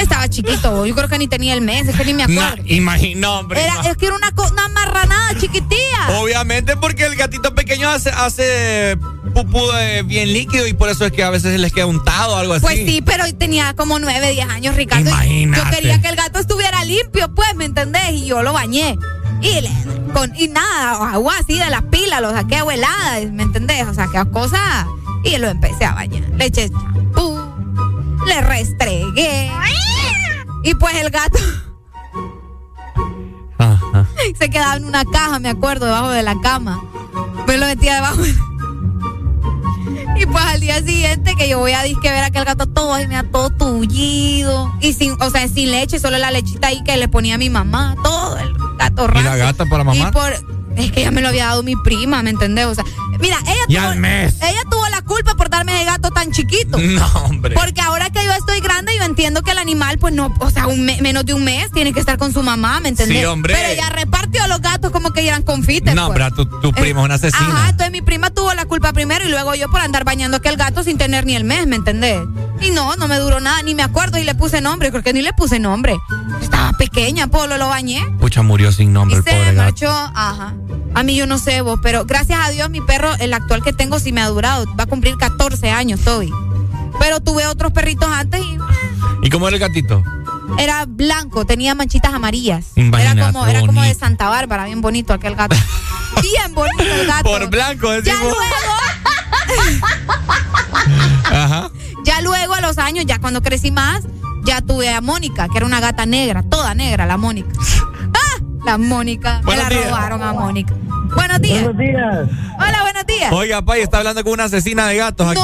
Estaba chiquito, yo creo que ni tenía el mes, es que ni me acuerdo. Imagino, hombre. Era, es que era una, una marranada chiquitía. Obviamente porque el gatito pequeño hace, hace pupú de bien líquido y por eso es que a veces les queda untado o algo así. Pues sí, pero tenía como 9, 10 años, Ricardo. Imagínate. Yo quería que el gato estuviera limpio, pues, ¿me entendés? Y yo lo bañé. Y, le, con, y nada, agua así de las pilas, lo saqué a heladas, ¿me entendés? O sea, que cosas. Y lo empecé a bañar. Le eché champú, le restregué. Y pues el gato se quedaba en una caja, me acuerdo, debajo de la cama. Me lo metía debajo. Y pues al día siguiente que yo voy a disque ver a aquel gato todo y me ha todo tullido. Y sin, o sea, sin leche, solo la lechita ahí que le ponía a mi mamá. Todo el gato ¿Y la gata para mamá? Y por, es que ya me lo había dado mi prima, ¿me entendés? O sea, mira, ella Y tuvo, al mes. ella tuvo la culpa por darme ese gato tan chiquito. No, hombre. Porque ahora que yo estoy grande, yo entiendo que el animal, pues no, o sea, un me- menos de un mes tiene que estar con su mamá, ¿me entendés? Sí, hombre. Pero ella repartió los gatos como que eran confites. No, pues. hombre, tu, tu primo es una asesina. Ajá, entonces mi prima tuvo la culpa primero y luego yo por andar bañando aquel gato sin tener ni el mes, ¿me entendés? Y no, no me duró nada, ni me acuerdo y le puse nombre, porque ni le puse nombre. Estaba pequeña, Polo, lo bañé. Pucha, murió sin nombre Y el se pobre gato. marchó, ajá. A mí yo no sé vos, pero gracias a Dios mi perro, el actual que tengo, sí me ha durado. Va a cumplir 14 años, Toby. Pero tuve otros perritos antes y ¿Y cómo era el gatito? era blanco, tenía manchitas amarillas. Imagínate, era como, era como de. Santa Bárbara, bien bonito aquel gato. bien bonito el gato. Por blanco, Ya luego, Ajá. ya luego a los años, ya cuando crecí más, ya tuve a Mónica, que era una gata negra, toda negra, la Mónica. La Mónica. Me la días. robaron a Mónica. Buenos días. Buenos días. Hola, buenos días. Oiga, Pay, está hablando con una asesina de gatos aquí.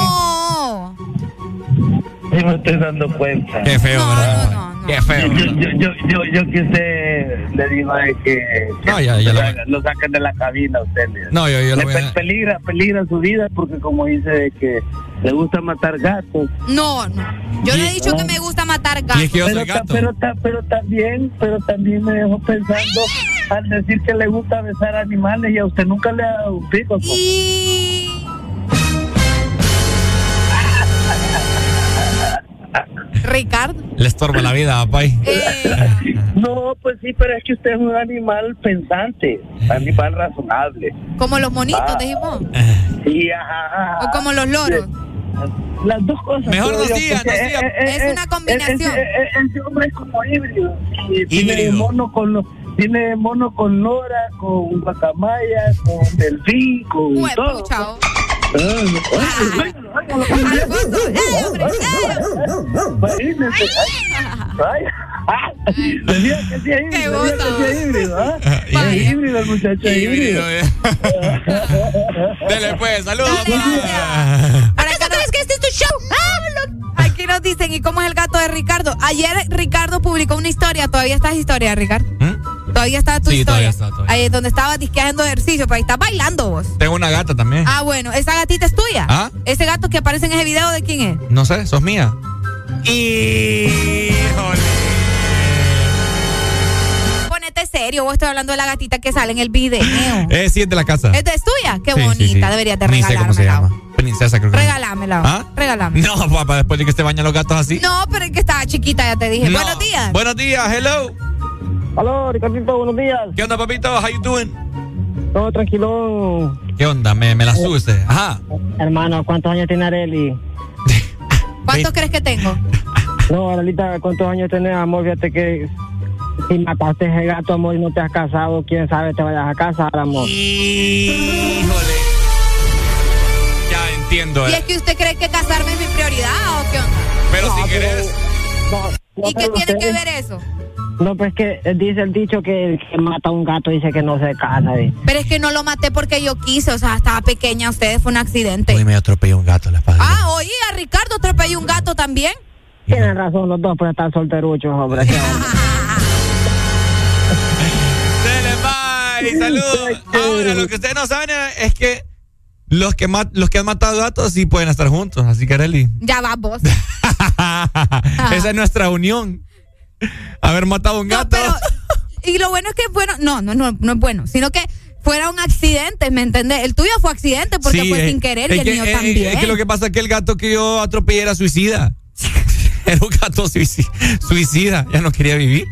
No. Sí me estoy dando cuenta. Qué feo, ¿verdad? Qué feo. Yo, yo, yo, yo, yo que usted le digo de que, que No, ya- ya lo, lo- sacan- lo saquen de la cabina a usted. No, yo- yo lo Le voy a- pe- peligra, peligra su vida porque como dice de que le gusta matar gatos. No, no. Yo le he dicho que me gusta matar gatos. pero, ta- pero, ta- pero también, pero también me dejó pensando al decir que le gusta besar animales y a usted nunca le ha dado un pico. pues. Ricardo. Le estorba la vida, Pay. Eh. No, pues sí, pero es que usted es un animal pensante, animal razonable. Como los monitos, Ah. dijimos. Sí, ajá, ajá. O como los loros. Las dos cosas. Mejor porque, nos diga. eh, eh, Es eh, una combinación. eh, Ese hombre es como híbrido. Y Tiene mono con lo- tiene mono con lora, con guacamaya, con delfín, con todo. Huepucha, oh. Ah, ¿ah? Dele pues, saludos. ¿Para que este es tu show? Aquí nos dicen, ¿y cómo es el gato de Ricardo? Ayer Ricardo publicó una historia, todavía está esa historia, Ricardo. Todavía está tu. Sí, todavía historia. está, todavía. Ahí es donde estaba disque haciendo ejercicio, pero ahí está bailando vos. Tengo una gata también. Ah, bueno, esa gatita es tuya. ¿Ah? Ese gato que aparece en ese video, ¿de quién es? No sé, sos mía. Híjole. Ponete serio, vos estoy hablando de la gatita que sale en el video. Eh, sí, es de la casa. ¿Esta es tuya? Qué Sí, bonita, sí. deberías de Ni sé cómo se regalármela. llama. Princesa, creo que. Regalámela. ¿Ah? Regalámela. No, papá, después de que se bañan los gatos así. No, pero es que estaba chiquita, ya te dije. No. Buenos días. Buenos días, hello. Aló, Ricardito, buenos días. ¿Qué onda, papito? How you doing? Todo tranquilo. ¿Qué onda? Me, me la sube usted. Ajá. Hermano, ¿cuántos años tiene Areli? ¿Cuántos crees que tengo? No, Arelita, ¿cuántos años tenés, amor? Fíjate que si mataste ese gato, amor, y no te has casado, quién sabe, te vayas a casar, amor. Híjole. Ya entiendo. ¿Y eh. es que usted cree que casarme es mi prioridad o qué onda? Pero si querés. ¿Y qué tiene que ver eso? No, pues que dice el dicho que el que mata a un gato dice que no se casa. ¿eh? Pero es que no lo maté porque yo quise, o sea, estaba pequeña, ustedes fue un accidente. Uy, me atropelló un gato en la espalda. Ah, oye, a Ricardo atropelló un gato también. Tienen razón los dos por estar solteruchos, hombre. Dele, bye. Saludos. Ahora, lo que ustedes no saben es que los que, los que han matado gatos sí pueden estar juntos, así que Arely. Ya va vos. Esa es nuestra unión. Haber matado un gato. y lo bueno es que, bueno, no, no, no, no es bueno, sino que fuera un accidente, ¿me entendés? El tuyo fue accidente porque fue sin querer y el mío también. Es que lo que pasa es que el gato que yo atropellé era suicida. era un gato suicida, ya no quería vivir.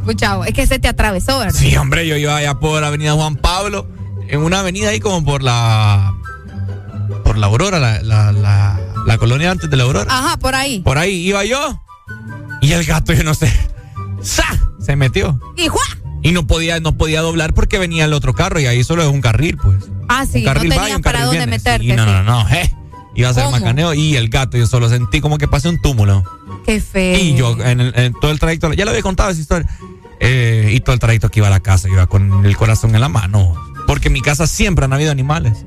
Escuchado, es que se te atravesó, ¿verdad? Sí, hombre, yo iba allá por Avenida Juan Pablo, en una avenida ahí como por la. por la Aurora, la, la, la, colonia antes de la Aurora. Ajá, por ahí. Por ahí iba yo. Y el gato, yo no sé. ¡Sa! Se metió. ¿Y Juan? Y no podía, no podía doblar porque venía el otro carro y ahí solo es un carril, pues. Ah, sí, un carril no tenías para dónde meterte. no, no, no, eh. Iba a ser macaneo y el gato, yo solo sentí como que pasé un túmulo. Qué feo. Y yo en, todo el trayecto, ya le había contado esa historia. Eh, y todo el trayecto que iba a la casa, iba con el corazón en la mano. Porque en mi casa siempre han habido animales.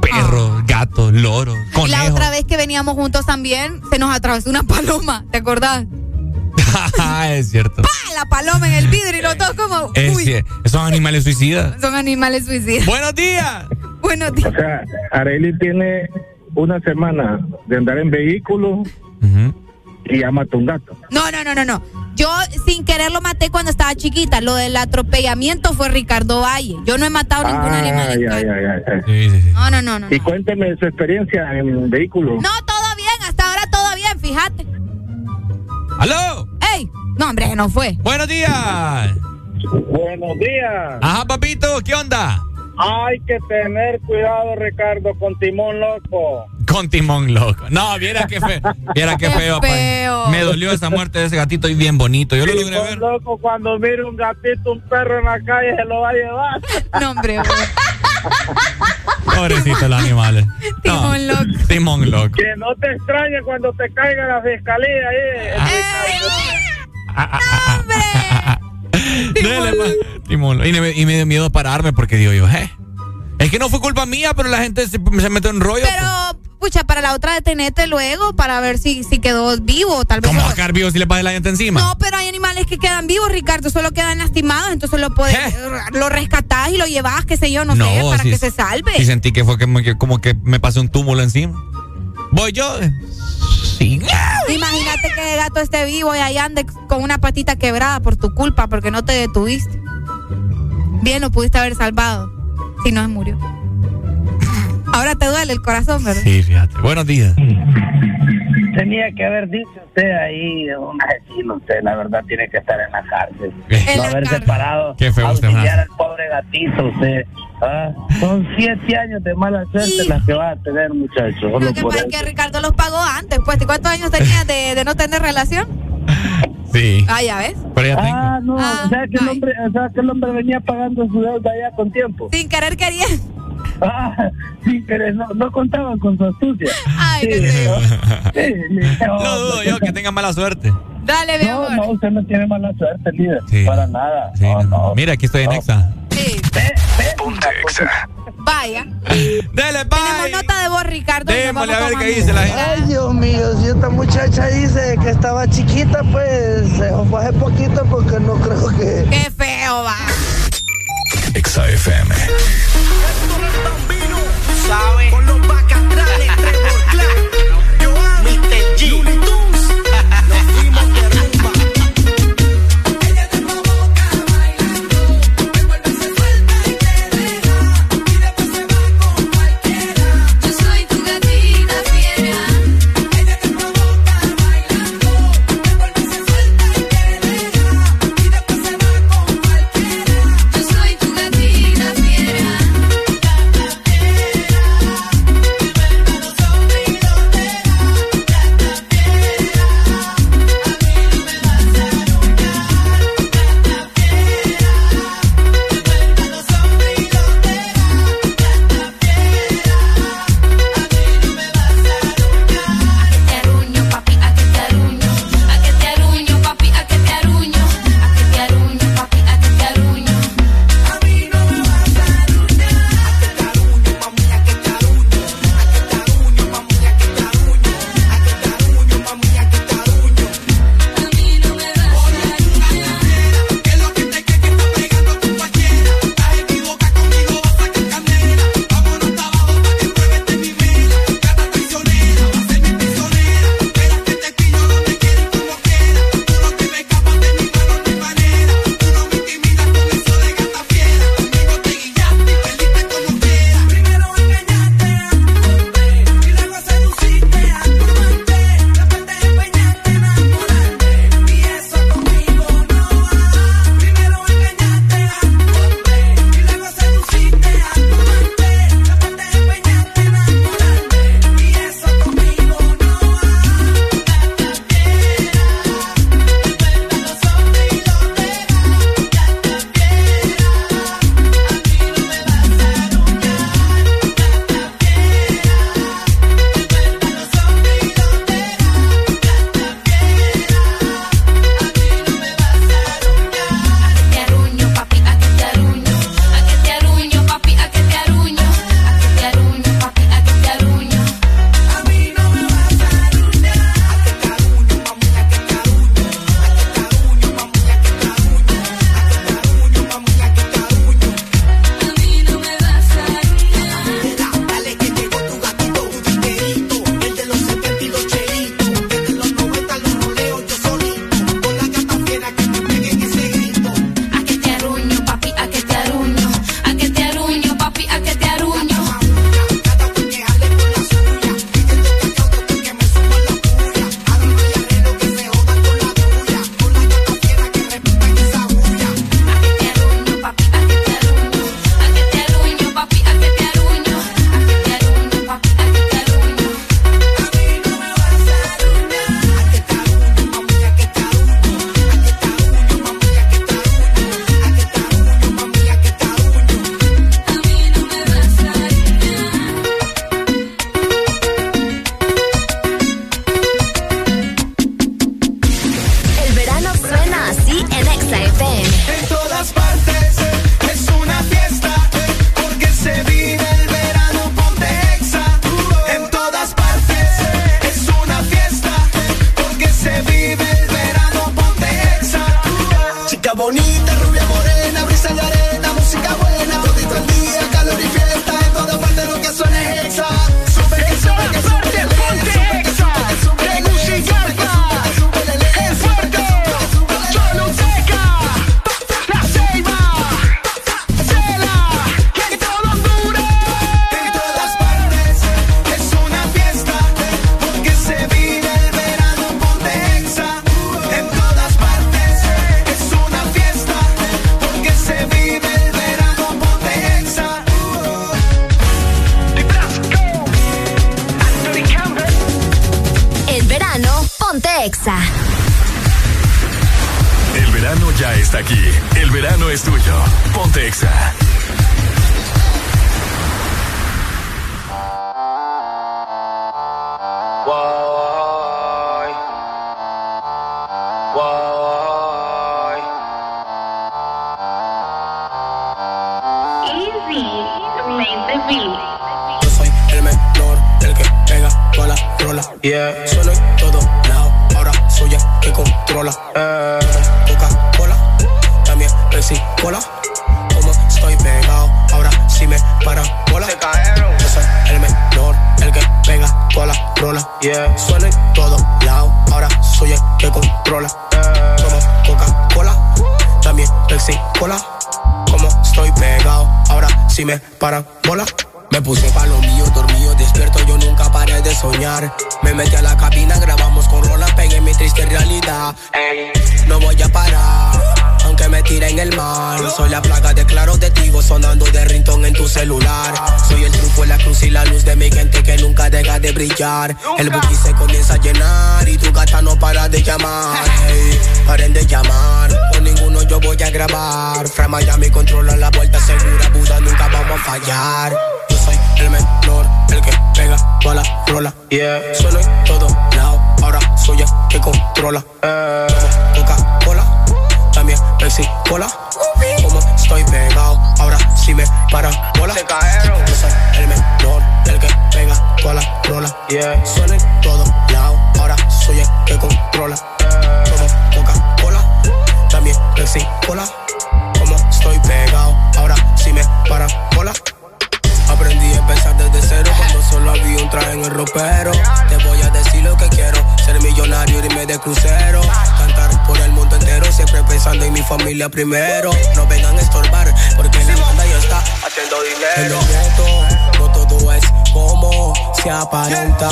Perros, ah. gatos, loros, conejos. La otra vez que veníamos juntos también, se nos atravesó una paloma, ¿te acordás? es cierto. La paloma en el vidrio y los dos como. son animales suicidas. Son animales suicidas. Buenos días. Buenos días. O sea, Arely tiene una semana de andar en vehículo y ya mató un gato. No, no, no, no, no. Yo sin querer lo maté cuando estaba chiquita. Lo del atropellamiento fue Ricardo Valle. Yo no he matado ningún ah, animal. No, no, no, no. Y cuénteme su experiencia en vehículo. No, todo bien. Hasta ahora todo bien, fíjate. ¡Aló! ¡Ey! No, hombre, no fue. Buenos días. Buenos días. Ajá, papito, ¿qué onda? Hay que tener cuidado, Ricardo, con Timón Loco. Con Timón Loco. No, viera qué feo. Viera qué, feo. Me dolió esa muerte de ese gatito y bien bonito. Yo lo logré ver. Loco, cuando mire un gatito, un perro en la calle, se lo va a llevar. No, hombre. Pobrecito los animales. Timón Loco. Timón Loco. Que no te extrañe cuando te caiga la fiscalía ahí. ¡Hombre! Y me, y me dio miedo pararme porque digo yo, eh. Es que no fue culpa mía, pero la gente se, metió en rollo. Pero, pucha, para la otra detenete luego para ver si, si quedó vivo, tal vez. ¿Cómo va a quedar vivo si le pasa la gente encima? No, pero hay animales que quedan vivos, Ricardo, solo quedan lastimados, entonces lo puedes, lo rescatás y lo llevas, qué sé yo, no, sé, para que se salve. Y sentí que fue que, como que me pasó un túmulo encima. Voy yo. Sí. Imagínate que el gato esté vivo y ahí ande con una patita quebrada por tu culpa, porque no te detuviste. Bien, lo pudiste haber salvado. Si no, se murió. Ahora te duele el corazón, ¿verdad? Sí, fíjate. Buenos días. Tenía que haber dicho usted ahí, un asesino, usted la verdad tiene que estar en la cárcel. no haber separado, Qué feo auxiliar al pobre gatito, usted. ¿ah? Son siete años de mala suerte las que va a tener, muchachos. Lo que pasa es que Ricardo los pagó antes, pues. ¿Cuántos años tenías de, de no tener relación? Sí. Ah, ya ves. Ah, no, ah, o, sea que el hombre, o sea que el hombre venía pagando su deuda ya con tiempo. Sin querer quería. Ah, sin querer, no, no contaban con su astucia. Ay, sí, sí, no, no dudo yo que tenga mala suerte. Dale, mi no, amor. No, usted no tiene mala suerte, líder. Sí. Para nada. Sí, no, no. Mira, aquí estoy en Exa. Sí. Ponte Exa. Vaya. Dale, bye. Tenemos nota de voz, Ricardo. Démosle a ver qué dice la gente. Ay, Dios mío, si esta muchacha dice que estaba chiquita, pues se hace poquito porque no creo que... Qué feo va. Exa FM. ¿Sabe? Con los para bola. Me puse pa' lo mío, dormido, despierto, yo nunca paré de soñar. Me metí a la cabina, grabamos con rola, pegué mi triste realidad. no voy a parar, aunque me tire en el mar. Soy la plaga de claro testigo, sonando de rintón en tu celular. Soy el truco, la cruz y la luz de mi gente que nunca deja de brillar. El bookie se familia primero. No vengan a estorbar, porque la banda ya está haciendo dinero. En no todo es como se aparenta.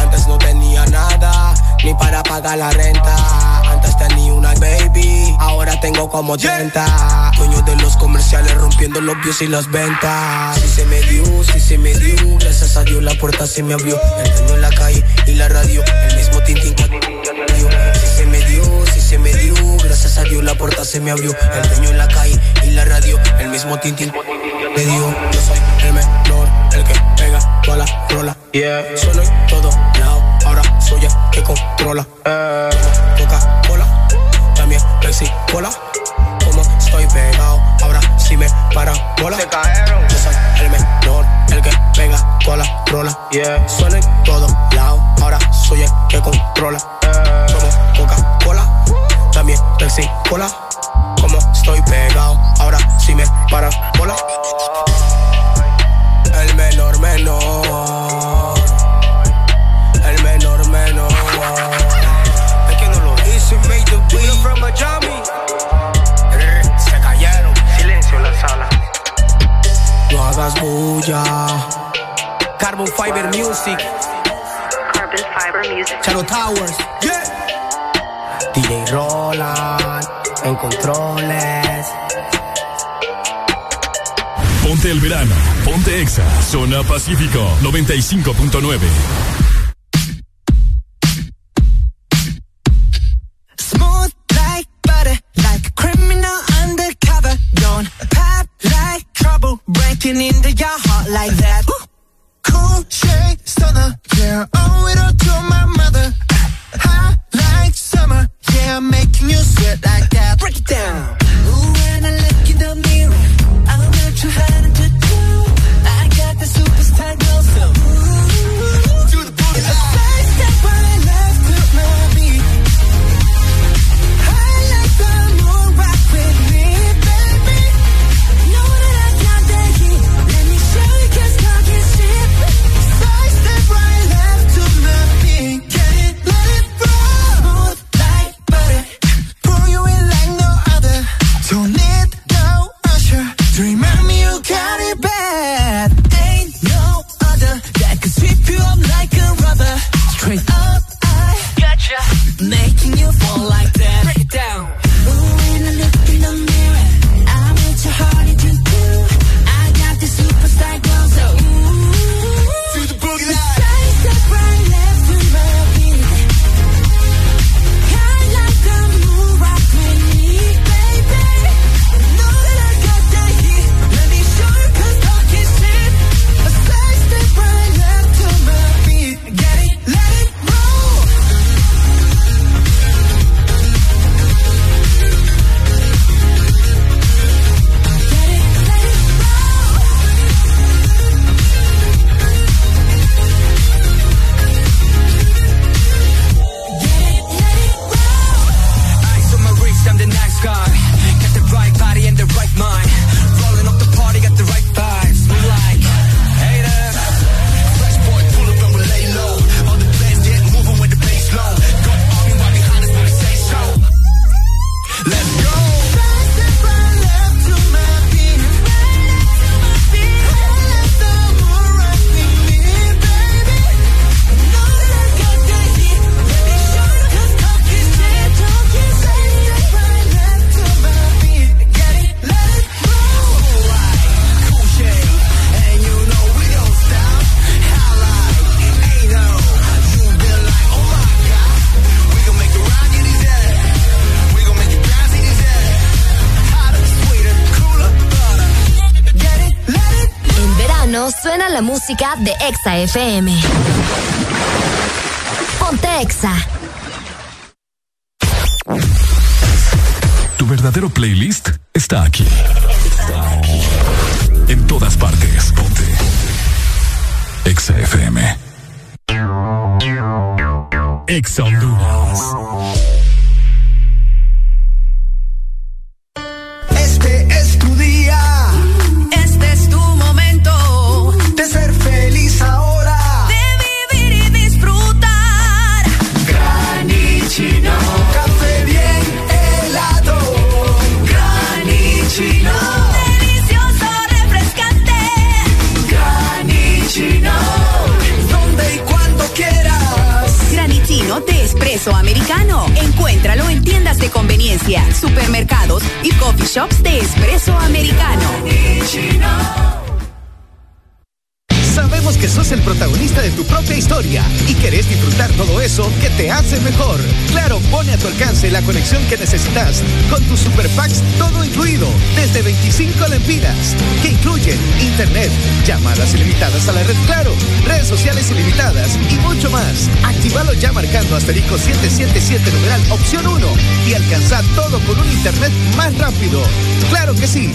Antes no tenía nada, ni para pagar la renta antes tenía una baby, ahora tengo como 30. Dueño de los comerciales rompiendo los views y las ventas. Si se me dio, si se me dio, gracias a Dios la puerta se me abrió. El dueño en la calle y la radio, el mismo tintín Si se me dio, si se me dio, gracias a Dios la puerta se me abrió. El dueño en la calle y la radio, el mismo tintín me dio. Yo soy el menor, el que pega toda la rola. Yeah. Solo en todo lado, ahora soy el que controla. Eh. Coca-Cola, también Pepsi Cola. Como estoy pegado, ahora sí me para bola. Se cayeron. Yo soy Towers. Yeah. DJ Roland. En controles. Ponte el verano, ponte Exa, zona Pacífico 95.9. música de Exa FM. conexión que necesitas con tus super todo incluido desde 25 lempiras que incluyen internet, llamadas ilimitadas a la red Claro, redes sociales ilimitadas y mucho más. Actívalo ya marcando asterisco 777 numeral opción 1 y alcanza todo con un internet más rápido. Claro que sí.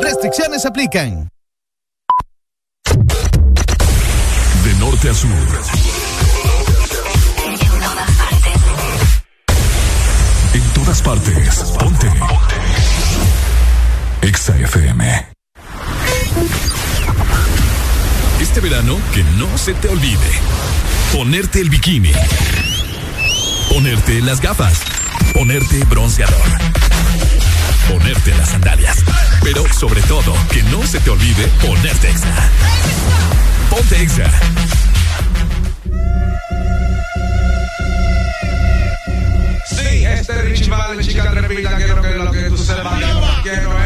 Restricciones aplican. De norte a sur. En todas partes. Ponte. Exa FM. Este verano, que no se te olvide. Ponerte el bikini. Ponerte las gafas. Ponerte bronceador. Ponerte las sandalias. Pero sobre todo, que no se te olvide ponerte Exa. Ponte Exa. Este Richie Valens, chica tremenda, quiero que lo que tú sepas. Quiero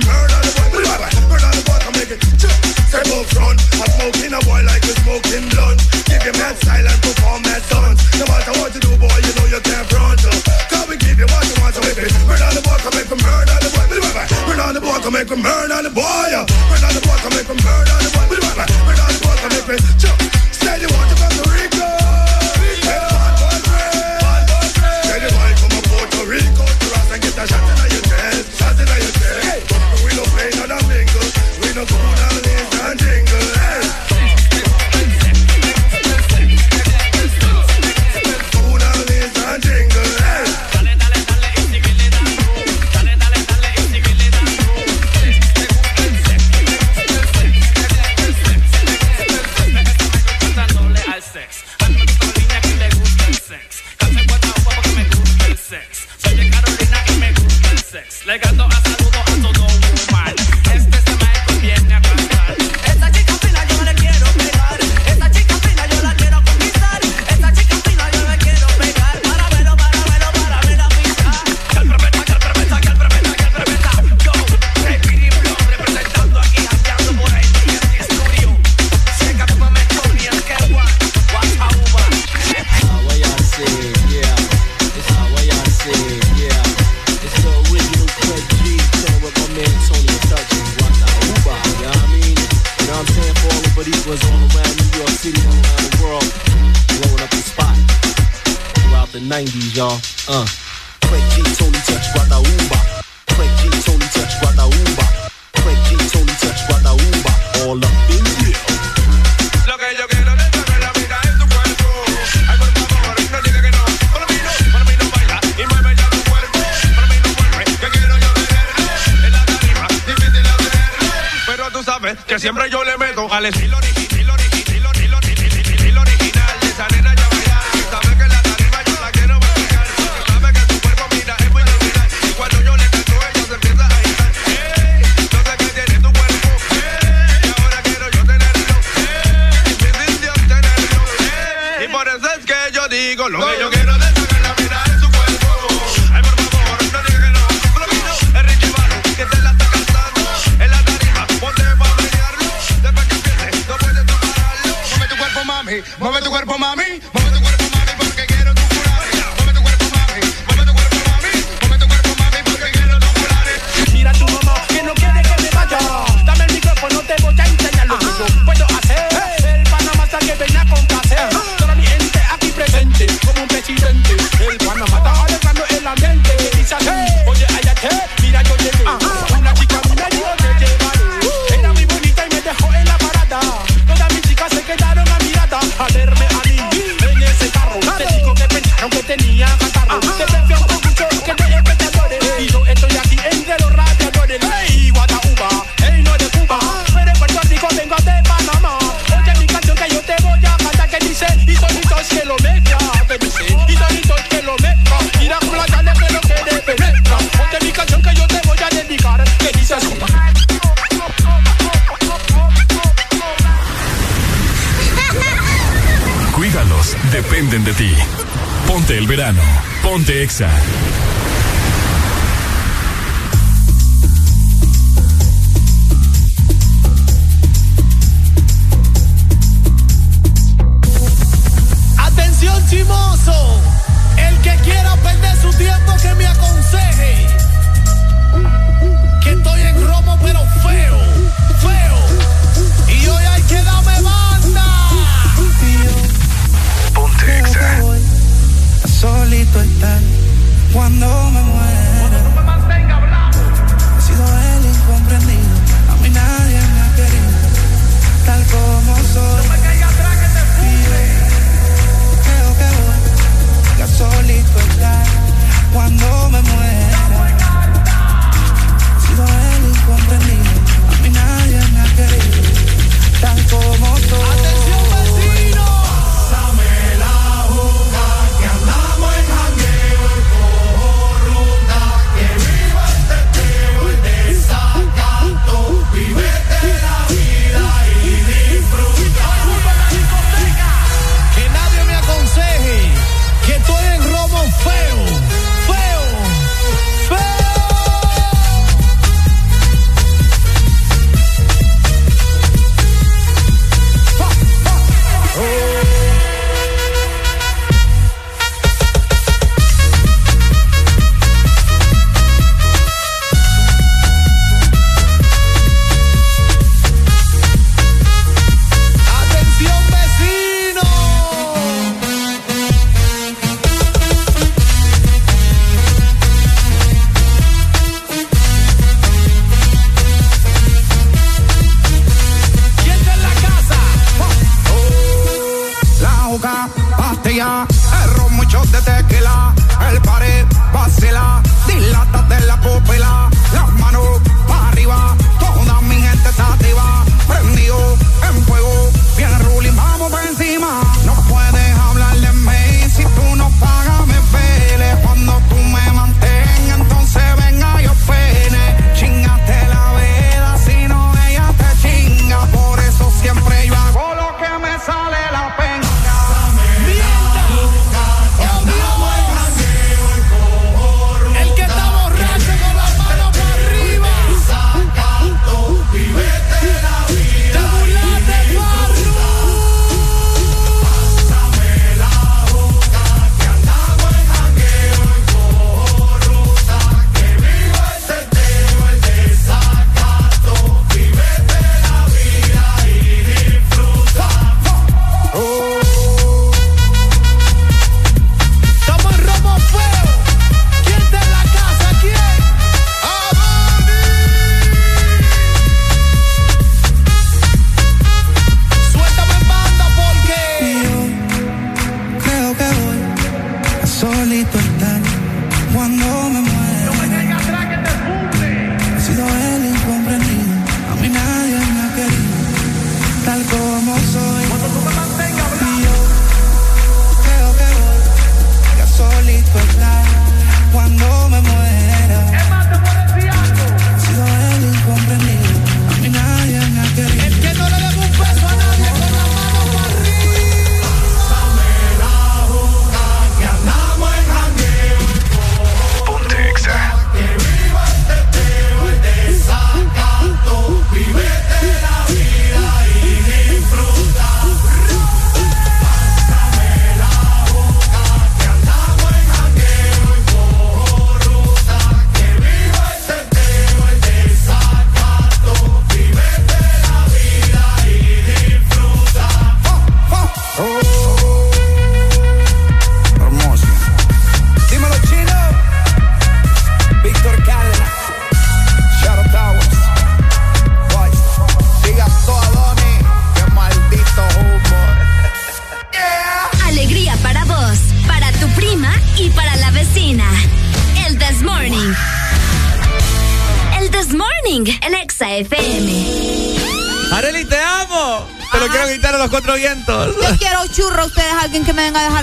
the boy, the boy, I make it smoking a boy like a smoking blunt. Give him that style and perform that do, boy, you know you can't front. We give you what you want, murder the boy, I murder the boy, murder the boy, I make him the boy, the boy, I murder.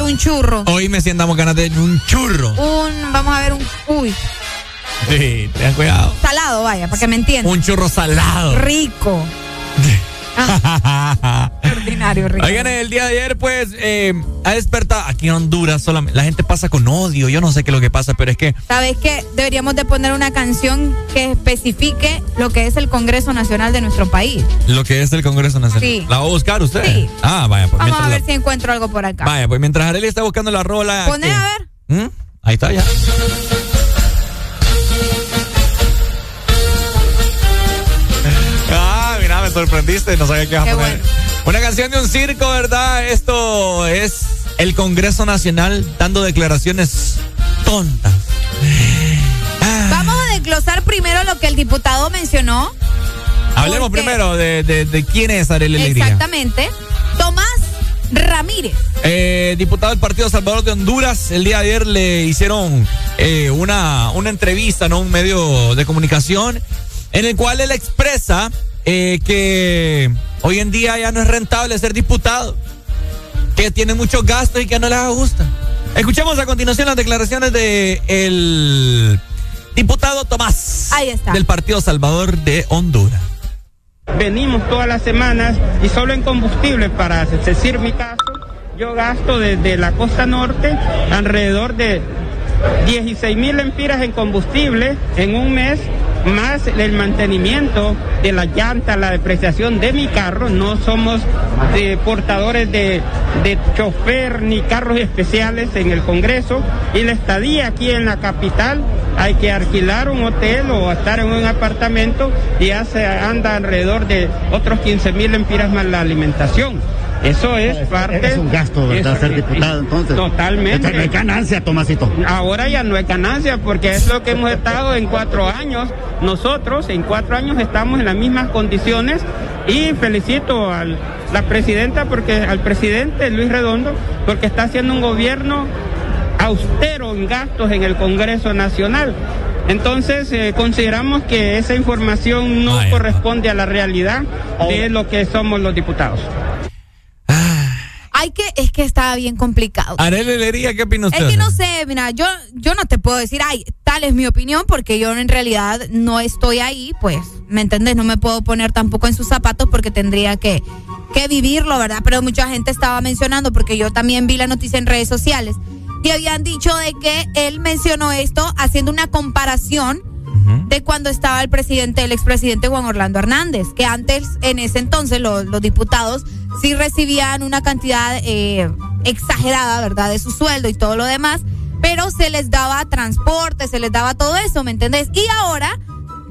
Un churro. Hoy me sientamos ganas de un churro. Un, vamos a ver, un, uy, Sí, ten cuidado. salado, vaya, para que me entiendan. Un churro salado. Rico. Rico. Oigan, el día de ayer, pues, eh, ha despertado aquí en Honduras solamente. La gente pasa con odio. Yo no sé qué es lo que pasa, pero es que ¿Sabes qué? Deberíamos de poner una canción que especifique lo que es el Congreso Nacional de nuestro país. lo que es el Congreso Nacional. Sí. ¿La va a buscar usted? Sí. Ah, vaya, pues Vamos a ver la- si encuentro algo por acá. Vaya, pues mientras Areli está buscando la rola. Poné que- a ver. ¿Mm? Ahí está ya. Ah, mira, me sorprendiste, no sabía qué ibas a poner. Una canción de un circo, ¿verdad? Esto es el Congreso Nacional dando declaraciones tontas. Vamos a desglosar primero lo que el diputado mencionó. Hablemos Porque- primero de, de- de quién es Arely Alegría. Exactamente. Tomás Ramírez. Eh, diputado del Partido Salvador de Honduras, el día de ayer le hicieron eh, una, una entrevista, ¿no? Un medio de comunicación, en el cual él expresa eh, que hoy en día ya no es rentable ser diputado, que tiene muchos gastos y que no les gusta. Escuchemos a continuación las declaraciones de el diputado Tomás Ahí está. del Partido Salvador de Honduras. Venimos todas las semanas y solo en combustible, para decir mi caso, yo gasto desde la costa norte alrededor de 16 mil lempiras en combustible en un mes, más el mantenimiento de la llanta, la depreciación de mi carro. No somos de portadores de, de chofer ni carros especiales en el Congreso. Y la estadía aquí en la capital hay que alquilar un hotel o estar en un apartamento y ya anda alrededor de otros 15 mil empiras más la alimentación. Eso es parte. Es un gasto, ¿verdad? Eso Ser es- diputado, entonces. Totalmente. No hay ganancia, Tomasito. Ahora ya no es ganancia porque es lo que hemos estado en cuatro años. Nosotros en cuatro años estamos en las mismas condiciones y felicito a la presidenta porque al presidente Luis Redondo porque está haciendo un gobierno austero en gastos en el Congreso Nacional. Entonces eh, consideramos que esa información no corresponde a la realidad de lo que somos los diputados. Hay que, es que estaba bien complicado. Arely Alegría, ¿qué opina usted? Es que no sé, mira, yo, yo no te puedo decir, ay, tal es mi opinión, porque yo en realidad no estoy ahí, pues, ¿me entendés? No me puedo poner tampoco en sus zapatos porque tendría que, que vivirlo, ¿verdad? Pero mucha gente estaba mencionando, porque yo también vi la noticia en redes sociales, y habían dicho de que él mencionó esto haciendo una comparación de cuando estaba el presidente, el expresidente Juan Orlando Hernández, que antes, en ese entonces, los, diputados sí recibían una cantidad eh, exagerada, ¿verdad?, de su sueldo y todo lo demás, pero se les daba transporte, se les daba todo eso, ¿me entendés? Y ahora,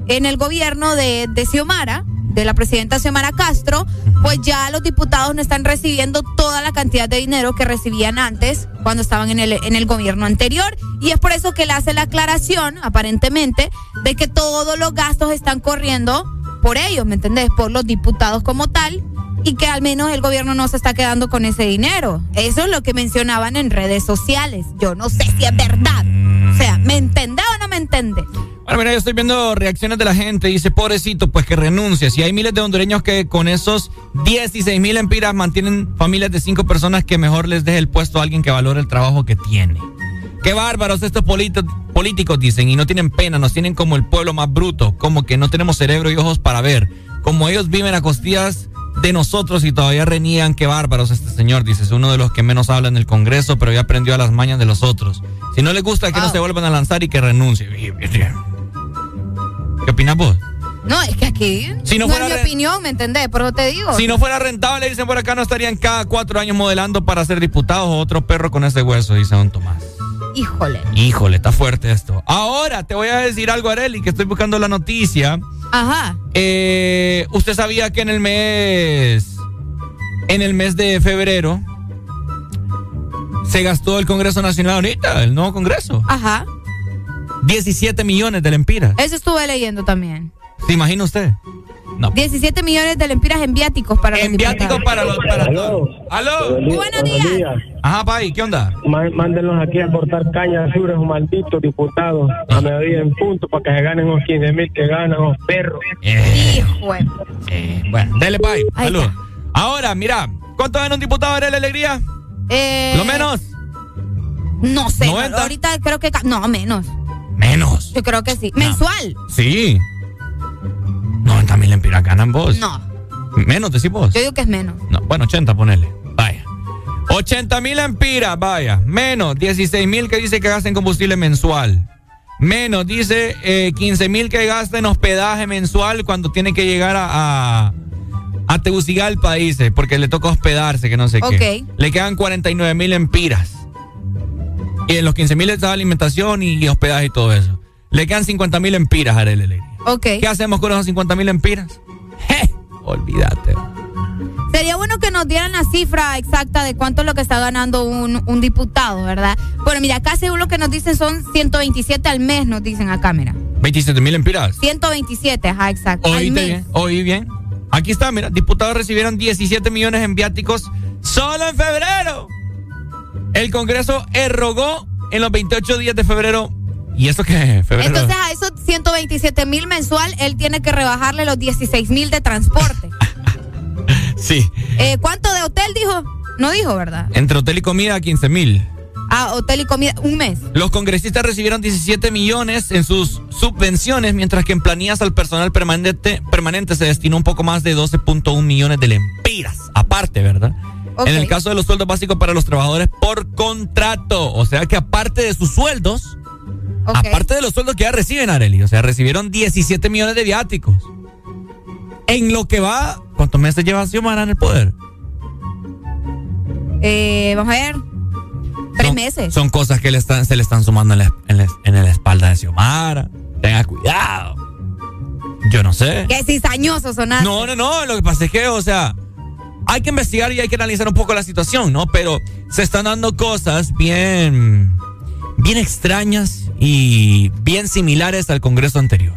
en el gobierno de, de Xiomara, de la presidenta Xiomara Castro, pues ya los diputados no están recibiendo toda la cantidad de dinero que recibían antes cuando estaban en el, en el gobierno anterior. Y es por eso que él hace la aclaración, aparentemente, de que todos los gastos están corriendo por ellos, ¿me entendés? Por los diputados como tal. Y que al menos el gobierno no se está quedando con ese dinero. Eso es lo que mencionaban en redes sociales. Yo no sé si es verdad. O sea, ¿me entendés o no me entendés? Bueno, mira, yo estoy viendo reacciones de la gente. Dice, pobrecito, pues que renuncie. Si hay miles de hondureños que con esos 16 mil empiras mantienen familias de cinco personas, que mejor les deje el puesto a alguien que valore el trabajo que tiene. Qué bárbaros estos políticos, dicen, y no tienen pena, nos tienen como el pueblo más bruto, como que no tenemos cerebro y ojos para ver. Como ellos viven a costillas de nosotros y todavía reniegan, qué bárbaros este señor, dice, es uno de los que menos habla en el Congreso, pero ya aprendió a las mañas de los otros. Si no les gusta, que no se vuelvan a lanzar y que renuncie. ¿Qué opinas vos? No, es que aquí Si no no, fuera es mi opinión, ¿me entendés? Por eso te digo. Si no fuera rentable, dicen por acá, no estarían cada cuatro años modelando para ser diputados o otro perro con ese hueso, dice don Tomás. Híjole. Híjole, está fuerte esto. Ahora te voy a decir algo, Areli, que estoy buscando la noticia. Ajá. Eh, ¿Usted sabía que en el mes. En el mes de febrero. Se gastó el Congreso Nacional ahorita, el nuevo Congreso. Ajá. 17 millones de lempiras. Eso estuve leyendo también. ¿Se imagina usted? No. 17 millones de lempiras en viáticos para En los viáticos para los para todos. ¡Aló! Buenos días. Ajá, Pai, ¿qué onda? Má- Mándenlos aquí a cortar caña azul, esos malditos diputados, a mediodía en punto para que se ganen los 15 mil que ganan los perros. Hijo de- Eh, bueno, dele, Pai. Ahí Saludos. Ahora, mira, ¿cuánto gana un diputado de la alegría? Eh, Lo menos. No sé. 90. Ahorita creo que. No, menos. Menos. Yo creo que sí. Mensual. Sí. 90 mil empiras ganan vos. No. Menos, decís vos. Yo digo que es menos. No, bueno, 80, ponele. Vaya. 80 mil empiras, vaya. Menos 16 mil que dice que gasta en combustible mensual. Menos dice eh, 15 mil que gasta en hospedaje mensual cuando tiene que llegar a, a, a Tegucigalpa, dice, porque le toca hospedarse, que no sé qué. Ok. Le quedan 49 mil empiras. Y en los 15 mil está alimentación y, hospedaje y todo eso. Le quedan 50 mil empiras, Arely Alegría. Ok. ¿Qué hacemos con esos 50 mil empiras? Je, Olvídate. Sería bueno que nos dieran la cifra exacta de cuánto es lo que está ganando un, un diputado, ¿verdad? Bueno, mira, acá según lo que nos dicen son 127 al mes, nos dicen a cámara. 27 mil empiras. 127, ajá, exacto. mes. bien, oí bien. Aquí está, mira, diputados recibieron 17 millones en viáticos solo en febrero. El Congreso erogó en los 28 días de febrero. ¿Y eso qué? Febrero. Entonces a esos 127 mil mensual, él tiene que rebajarle los 16 mil de transporte. sí. Eh, ¿Cuánto de hotel dijo? No dijo, ¿verdad? Entre hotel y comida, 15 mil. Ah, hotel y comida, un mes. Los congresistas recibieron 17 millones en sus subvenciones, mientras que en planillas al personal permanente, permanente se destinó un poco más de 12.1 millones de lempiras. Aparte, ¿verdad? En el caso de los sueldos básicos para los trabajadores por contrato. O sea que aparte de sus sueldos, Ok. aparte de los sueldos que ya reciben, Areli, o sea, recibieron 17 millones de viáticos. En lo que va, ¿cuántos meses lleva Xiomara en el poder? Eh, vamos a ver. Tres Son- meses. Son cosas que le están, se le están sumando en la, en la- en la espalda de Xiomara. Tenga cuidado. Yo no sé. Qué cizañoso sonaste. No, no, no. Lo que pasa es que, o sea, hay que investigar y hay que analizar un poco la situación, ¿no? Pero se están dando cosas bien, bien extrañas y bien similares al Congreso anterior.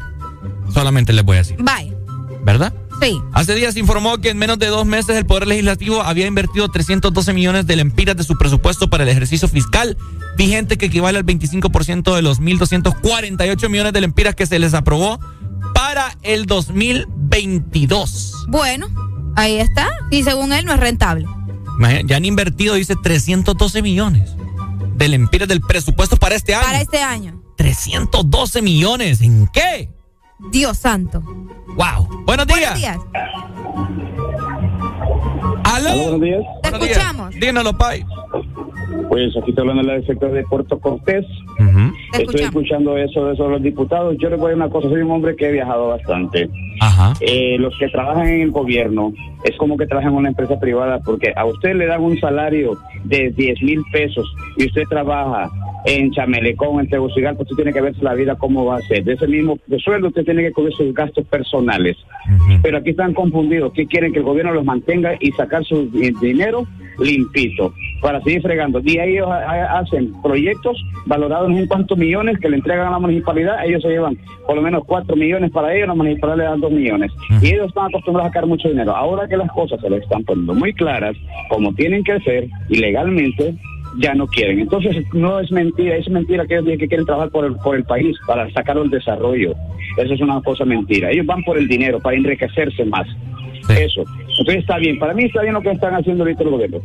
Solamente les voy a decir, Bye. ¿verdad? Sí. Hace días se informó que en menos de dos meses el Poder Legislativo había invertido 312 millones de lempiras de su presupuesto para el ejercicio fiscal vigente que equivale al 25% de los 1.248 millones de lempiras que se les aprobó para el 2022. Bueno, ahí está. Y según él no es rentable. Imagina, Ya han invertido, dice, 312 millones de lempiras del presupuesto para este año. Para este año. 312 millones. ¿En qué? Dios santo. Wow. Buenos días. Buenos días. ¿Aló? buenos días. Te Buenos días. escuchamos. Díganoslo, Pai. Pues aquí está hablando la sector de Puerto Cortés. Estoy escuchando eso de eso de los diputados. Yo les voy a decir una cosa, soy un hombre que he viajado bastante. Ajá. Eh, los que trabajan en el gobierno es como que trabajan en una empresa privada porque a usted le dan un salario de 10 mil pesos y usted trabaja en Chamelecón, en Tegucigalpa, usted tiene que verse la vida cómo va a ser. De ese mismo de sueldo usted tiene que cubrir sus gastos personales. Pero aquí están confundidos. ¿Qué quieren? Que el gobierno los mantenga y sacar su di- dinero limpito para seguir fregando. Y ellos ha- ha- hacen proyectos valorados en cuántos millones que le entregan a la municipalidad. Ellos se llevan por lo menos cuatro millones para ellos, la municipalidad le dan dos millones. Y ellos están acostumbrados a sacar mucho dinero. Ahora que las cosas se les están poniendo muy claras, como tienen que ser, y legalmente, ya no quieren. Entonces, no es mentira, es mentira que ellos que quieren trabajar por el, por el país, para sacar el desarrollo. Eso es una cosa mentira. Ellos van por el dinero, para enriquecerse más. Eso. Entonces está bien. Para mí está bien lo que están haciendo ahorita el gobierno.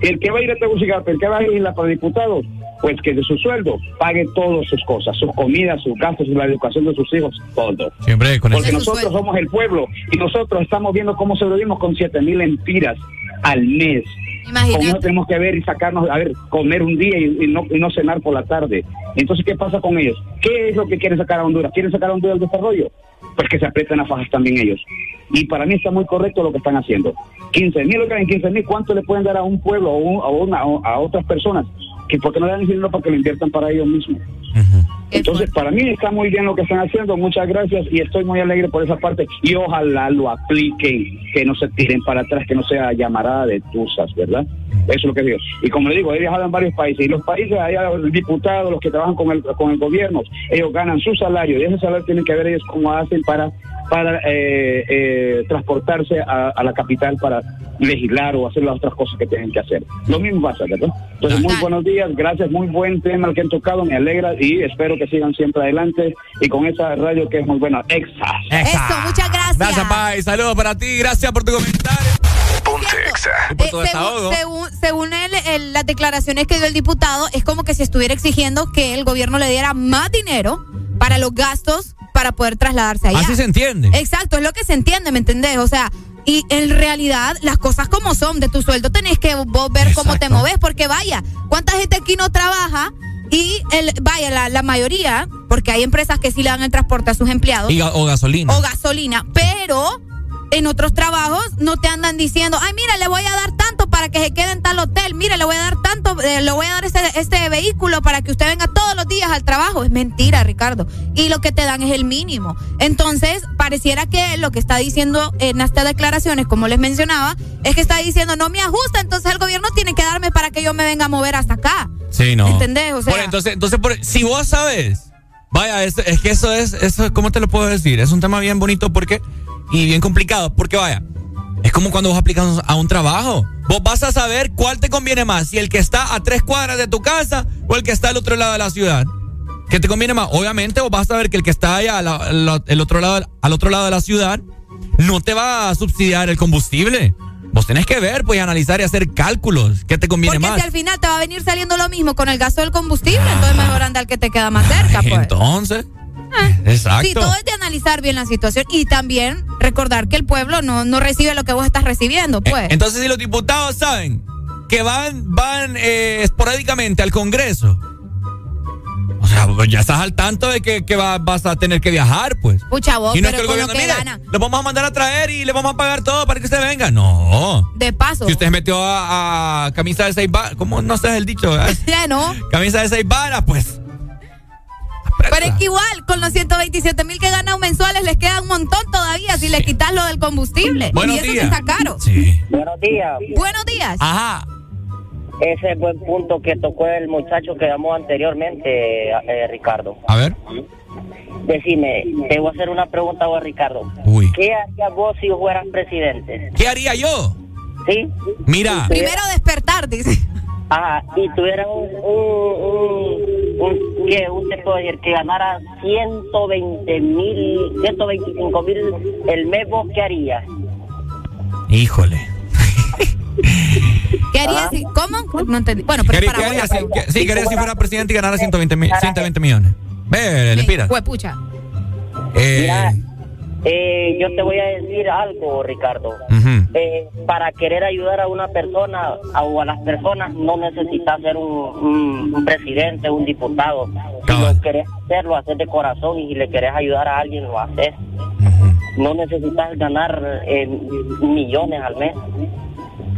El que va a ir a Tegucigalpa, el que va a ir a para diputados, pues que de su sueldo pague todas sus cosas, sus comidas, sus gastos, la educación de sus hijos, todo. Siempre con Porque nosotros somos el pueblo y nosotros estamos viendo cómo sobrevivimos con siete mil empiras al mes. Imagínate. Con eso tenemos que ver y sacarnos, a ver, comer un día y, y no, y no cenar por la tarde. Entonces, ¿qué pasa con ellos? ¿Qué es lo que quieren sacar a Honduras? ¿Quieren sacar a Honduras del desarrollo? Pues que se aprietan las fajas también ellos. Y para mí está muy correcto lo que están haciendo. 15 mil, oigan, 15 mil, ¿cuánto le pueden dar a un pueblo o a, una, o a otras personas? Que porque no le dan dinero para que lo inviertan para ellos mismos. Entonces, para mí está muy bien lo que están haciendo. Muchas gracias y estoy muy alegre por esa parte. Y ojalá lo apliquen, que no se tiren para atrás, que no sea llamarada de tusas, ¿verdad? Eso es lo que digo. Y como le digo, he viajado en varios países y los países, allá los diputados, los que trabajan con el, con el gobierno, ellos ganan su salario y ese salario tienen que ver ellos cómo hacen para para eh, eh, transportarse a, a la capital para legislar o hacer las otras cosas que tienen que hacer. Lo mismo pasa, ¿verdad? Entonces, muy buenos días, gracias, muy buen tema el que han tocado, me alegra y espero que sigan siempre adelante y con esa radio que es muy buena, Exa. Eso, muchas gracias. Gracias, Pai. Saludos para ti. Gracias por tu comentario. Eh, según, según, según él, el- las declaraciones que dio el diputado, es como que si estuviera exigiendo que el gobierno le diera más dinero para los gastos para poder trasladarse allá. Así se entiende. Exacto, es lo que se entiende, ¿me entendés? O sea, y en realidad las cosas como son, de tu sueldo tenés que vos ver cómo te moves, porque vaya, ¿cuánta gente aquí no trabaja? Y el, vaya, la, la mayoría, porque hay empresas que sí le dan el transporte a sus empleados Y o gasolina. o gasolina, pero en otros trabajos no te andan diciendo, ay, mira, le voy a dar tanto para que se quede en tal hotel, mira, le voy a dar tanto, eh, le voy a dar este, este vehículo para que usted venga todos los días al trabajo. Es mentira, Ricardo. Y lo que te dan es el mínimo. Entonces, pareciera que lo que está diciendo en estas declaraciones, como les mencionaba, es que está diciendo, no me ajusta, entonces el gobierno tiene que darme para que yo me venga a mover hasta acá. Sí, no. ¿Entendés? O sea- Por- entonces, entonces por- si vos sabes, vaya, es, es que eso es, eso, ¿cómo te lo puedo decir? Es un tema bien bonito porque, y bien complicado, porque vaya, es como cuando vos aplicas a un trabajo. Vos vas a saber cuál te conviene más, si el que está a tres cuadras de tu casa o el que está al otro lado de la ciudad. ¿Qué te conviene más? Obviamente vos vas a saber que el que está allá otro lado, al otro lado de la ciudad no te va a subsidiar el combustible. Vos tenés que ver, pues, analizar y hacer cálculos. ¿Qué te conviene Porque más? si al final te va a venir saliendo lo mismo con el gasto del combustible, entonces mejor anda el que te queda más cerca, pues. Entonces, exacto. Sí, todo es de analizar bien la situación y también recordar que el pueblo no, no recibe lo que vos estás recibiendo, pues. Eh, Entonces, si los diputados saben que van, van eh, esporádicamente al Congreso, sea, pues ya estás al tanto de que, que va- vas a tener que viajar, pues. Pucha vos, y no es pero que el gobierno, que mire, gana. lo vamos a mandar a traer y le vamos a pagar todo para que usted venga. No. De paso. Si usted se metió a, a camisa de seis varas, ¿cómo no sé el dicho? verdad? Ya no. camisa de seis varas, pues. Pero es que igual, con los 127 mil que ganan mensuales, les queda un montón todavía si le quitas lo del combustible. Buenos y eso sí días. está caro. Sí. Buenos días. Buenos días. Ajá. Ese es buen punto que tocó el muchacho que llamó anteriormente, eh, Ricardo. A ver. Decime, te voy a hacer una pregunta a vos, Ricardo. Uy. ¿Qué harías vos si fueras presidente? ¿Qué haría yo? ¿Sí? Mira. Primero despertar, dice. Ajá, y tuviera un, un, un, un, ¿qué? Un, te puedo decir, que ganara 120 mil, 125 mil el mes, ¿vos qué harías? Híjole. ¿Qué harías si.? ¿Cómo? No entendí. Bueno, pero ¿Qué- para qué haría si- que- sí, quería si fuera presidente y ganara 120, mi- 120 millones. Ve, le pira. Huepucha. Eh, Mira, eh, yo te voy a decir algo, Ricardo. Eh, para querer ayudar a una persona a- o a las personas no necesitas ser un, un- un presidente, un diputado. Si lo querés hacer, lo haces de corazón y si le querés ayudar a alguien, lo haces. No necesitas ganar eh, millones al mes.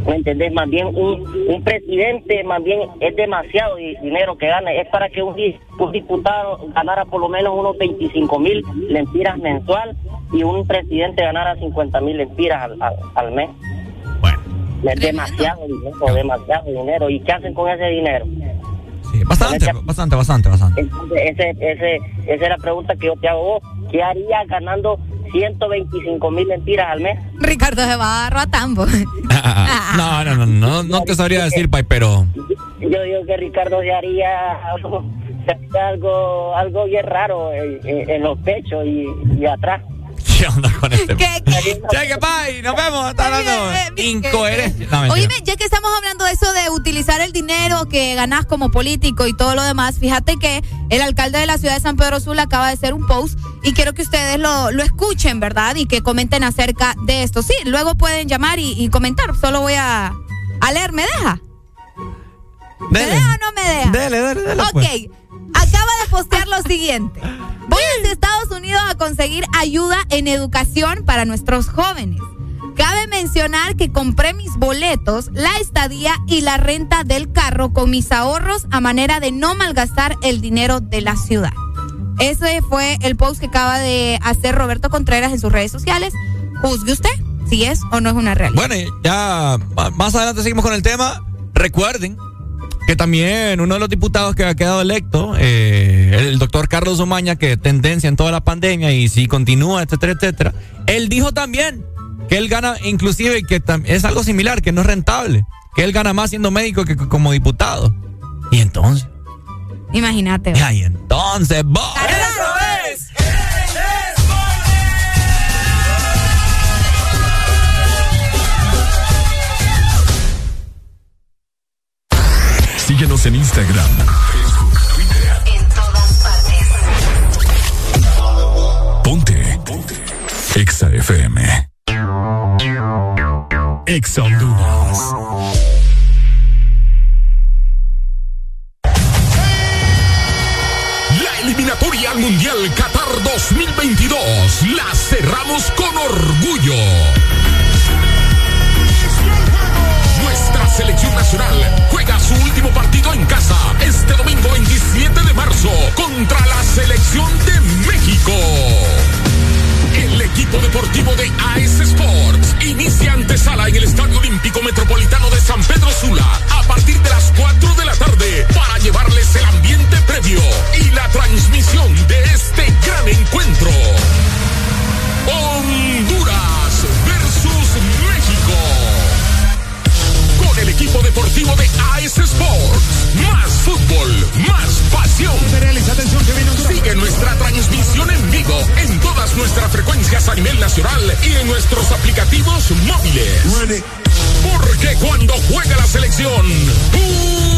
¿Me entendés? Más bien un, un presidente, más bien es demasiado di- dinero que gana. Es para que un, un diputado ganara por lo menos unos 25 mil lempiras mensual y un presidente ganara 50 mil lempiras al, al, al mes. Es demasiado dinero, demasiado dinero. ¿Y qué hacen con ese dinero? sí, bastante, bastante, bastante, bastante. Entonces, ese, ese, esa es la pregunta que yo te hago vos. ¿Qué harías ganando 125 mil lempiras al mes? Ricardo se va a Ratambo. No, no, no, no, no te sabría decir, Pai, pero. Yo digo que Ricardo se haría algo, algo, algo bien raro en, en- en los pechos y, y atrás. ¿Qué onda con este? ¿Qué? Cheque, Pai, nos vemos. Está hablando. No, mentira. Oíme, ya que estamos hablando de eso de utilizar el dinero que ganás como político y todo lo demás, fíjate que el alcalde de la ciudad de San Pedro Sula acaba de hacer un post y quiero que ustedes lo, lo escuchen, ¿verdad? Y que comenten acerca de esto. Sí, luego pueden llamar y, y comentar. Solo voy a, a leer, ¿me deja? ¿Me deja o no me deja? Dele, dele, dele, Ok, pues. Acaba de postear lo siguiente. Voy a Estados Unidos a conseguir ayuda en educación para nuestros jóvenes. Cabe mencionar que compré mis boletos, la estadía y la renta del carro con mis ahorros a manera de no malgastar el dinero de la ciudad. Ese fue el post que acaba de hacer Roberto Contreras en sus redes sociales. Juzgue usted si es o no es una realidad. Bueno, ya más adelante seguimos con el tema. Recuerden que también uno de los diputados que ha quedado electo, eh, el doctor Carlos Omaña, que tendencia en toda la pandemia y si continúa, etcétera, etcétera, él dijo también que él gana, inclusive que es algo similar, que no es rentable, que él gana más siendo médico que como diputado. Y entonces, Imagínate. y entonces, vos. Síguenos en Instagram, Facebook, Twitter. En todas partes. Ponte. Ponte. Exa FM. Exa Honduras. La eliminatoria al Mundial Qatar 2022 la cerramos con orgullo. Nuestra selección nacional último partido en casa este domingo 27 de marzo contra la selección de México. El equipo deportivo de AS Sports inicia antesala en el Estadio Olímpico Metropolitano de San Pedro Sula a partir de las 4 de la tarde para llevarles el ambiente previo y la transmisión de este gran encuentro. Honduras equipo deportivo de AS Sports. Más fútbol, más pasión. Sigue nuestra transmisión en vivo en todas nuestras frecuencias a nivel nacional y en nuestros aplicativos móviles. Porque cuando juega la selección, jugamos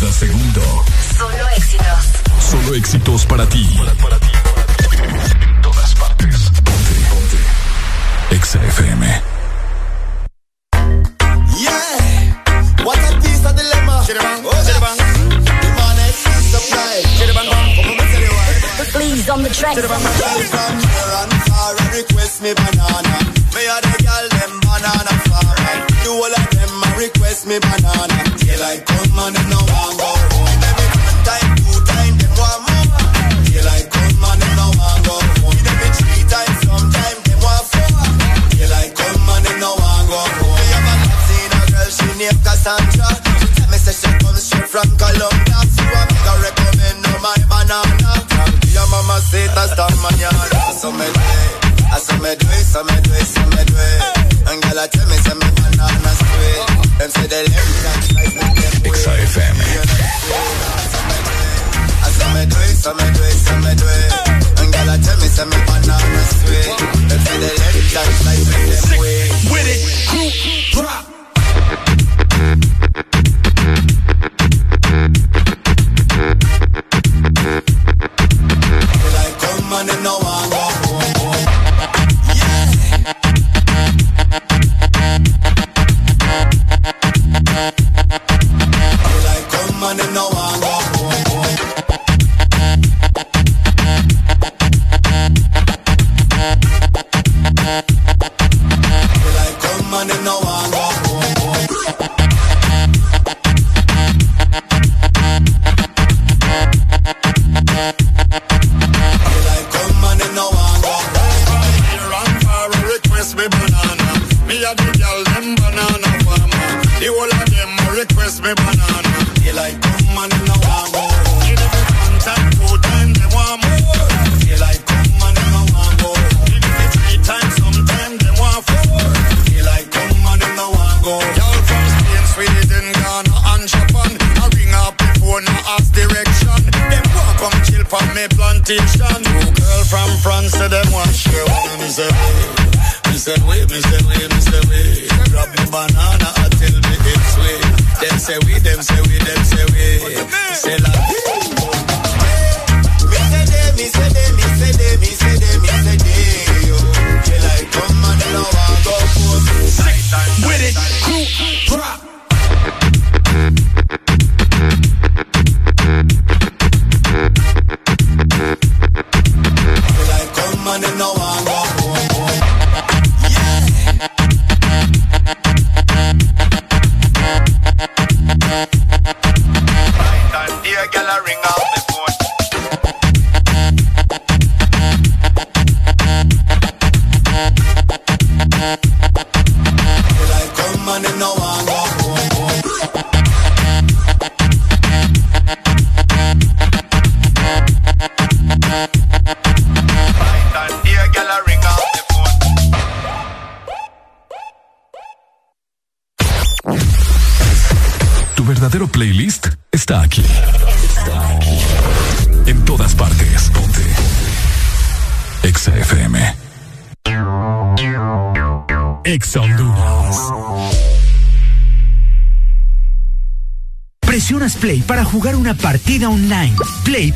cada segundo. Solo éxitos. Solo éxitos para ti. En todas partes. Ponte, ponte. Exa FM. Yeah, what a piece of dilemma. Oh, The money supply. Word. Please on the track. From far request me banana. Me a the girl them banana farmer. The whole of them request me banana. Daylight come and them no want go home. Every one time, two time, them want more. Daylight come and them no want go home. Every three times, sometime them want four. Daylight come and them no want go home. Me have a seen a girl she named Cassandra. She tell me say she comes straight from Colombia. So I make her recommend her my banana. Your mama say that's the manana. So me do it, I so me do it, so me do it, so me do it. And girl I tell me say me banana sweet. Them say they left that side with them Exa FM. I so me do it, so me do it, so me do it. And girl I tell me say me banana sweet. Them say them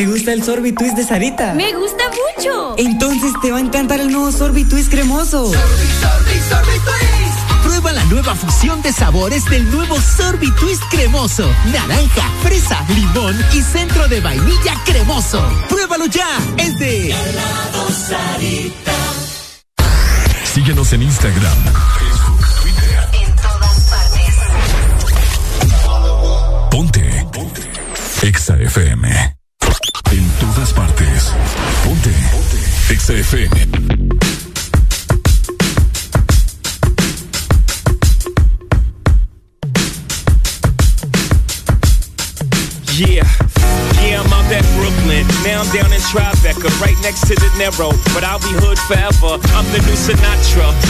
¿Te gusta el Sorbitwist de Sarita? Me gusta mucho. Entonces te va a encantar el nuevo Sorbitwist cremoso. Prueba la nueva fusión de sabores del nuevo Sorbitwist cremoso. Naranja, fresa, limón y centro de vainilla cremoso. Pruébalo ya. Es de Síguenos en Instagram, Facebook, Twitter. En todas partes. Ponte. Ponte. Exa FM. But I'll be hood forever. I'm the new Sinatra.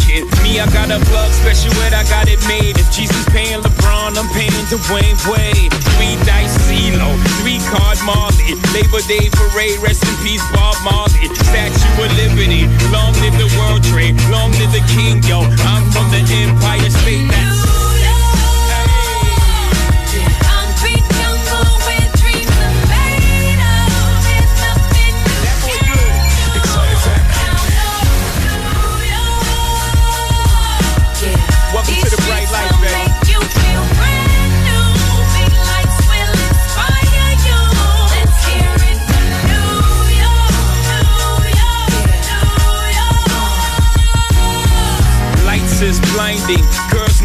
it. Me, I got a plug special, and I got it made. If Jesus paying LeBron, I'm paying Dwayne Wade. Three dice CeeLo, three card Marley. Labor Day parade, rest in peace Bob Marley. Statue of Liberty, long live the World Trade, long live the King, yo. I'm from the Empire State. That's ending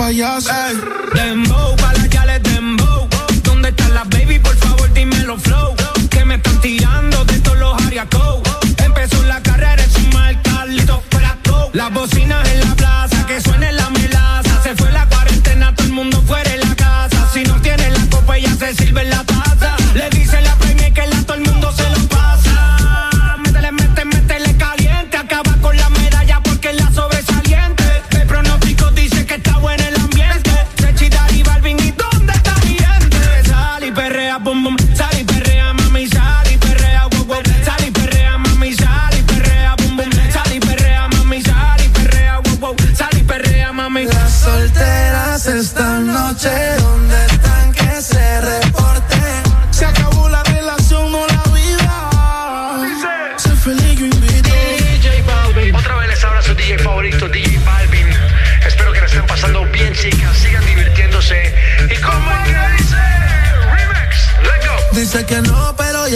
Dembow, pa' las yales dembow. ¿Dónde están las baby? Por favor, dímelo flow. Que me están tirando de todos los ariacos. Empezó la carrera, es un mal Carlito. La Las bocinas en la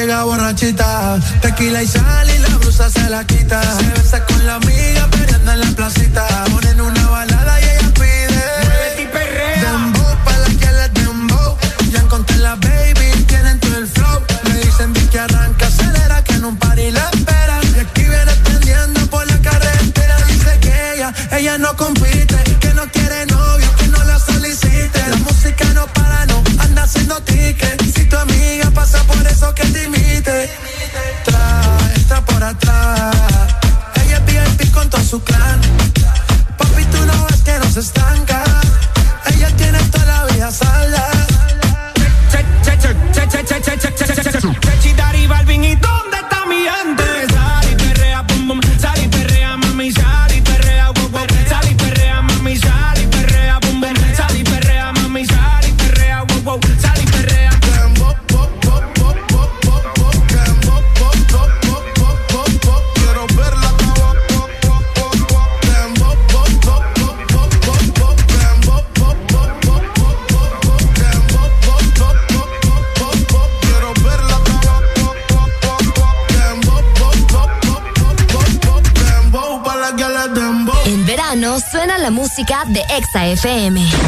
llega borrachita. Tequila y sal y la blusa se la quita. Se besa con la amiga, pero anda en la placita FM.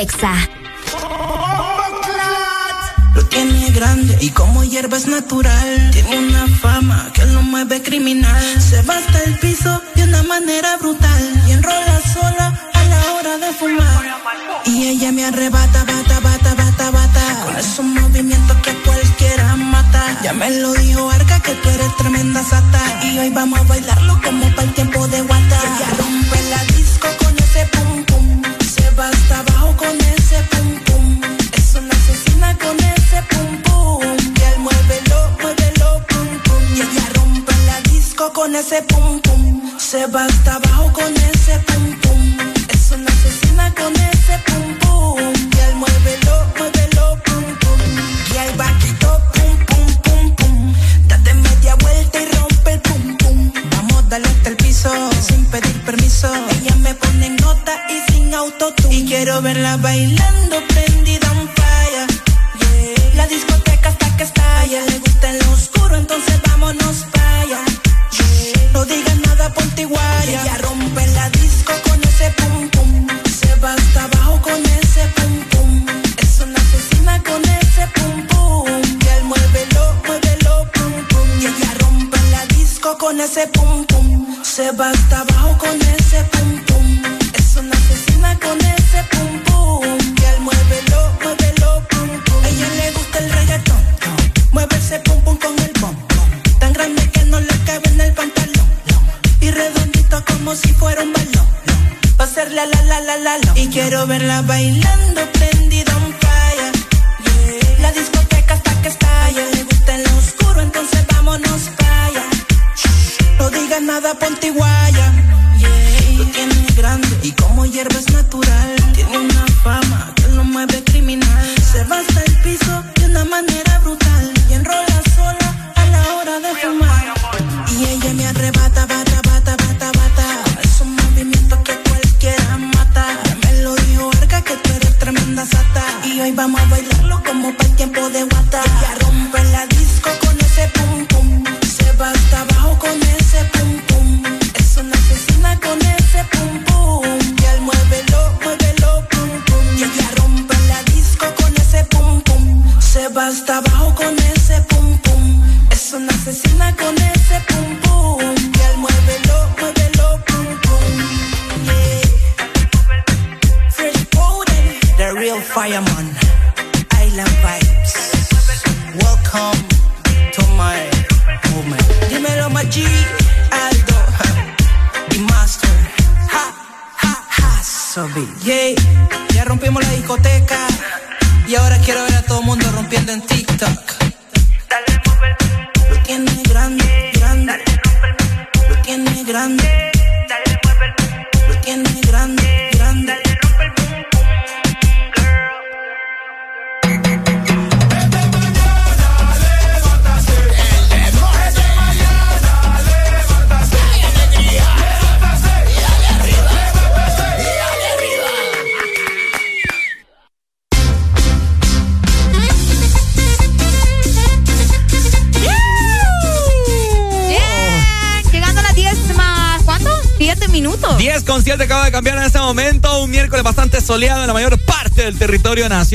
Exa. Lo tiene grande y como hierba es natural. Tiene una fama que lo mueve criminal. Se va hasta el piso de una manera brutal. Y enrola sola a la hora de fumar. Y ella me arrebata, bata, bata, bata, bata. Con esos movimientos que cualquiera mata. Ya me lo dijo Arca que tú eres tremenda sata. Y hoy vamos a bailarlo como para el tiempo de guata. Ella rompe la se va hasta abajo con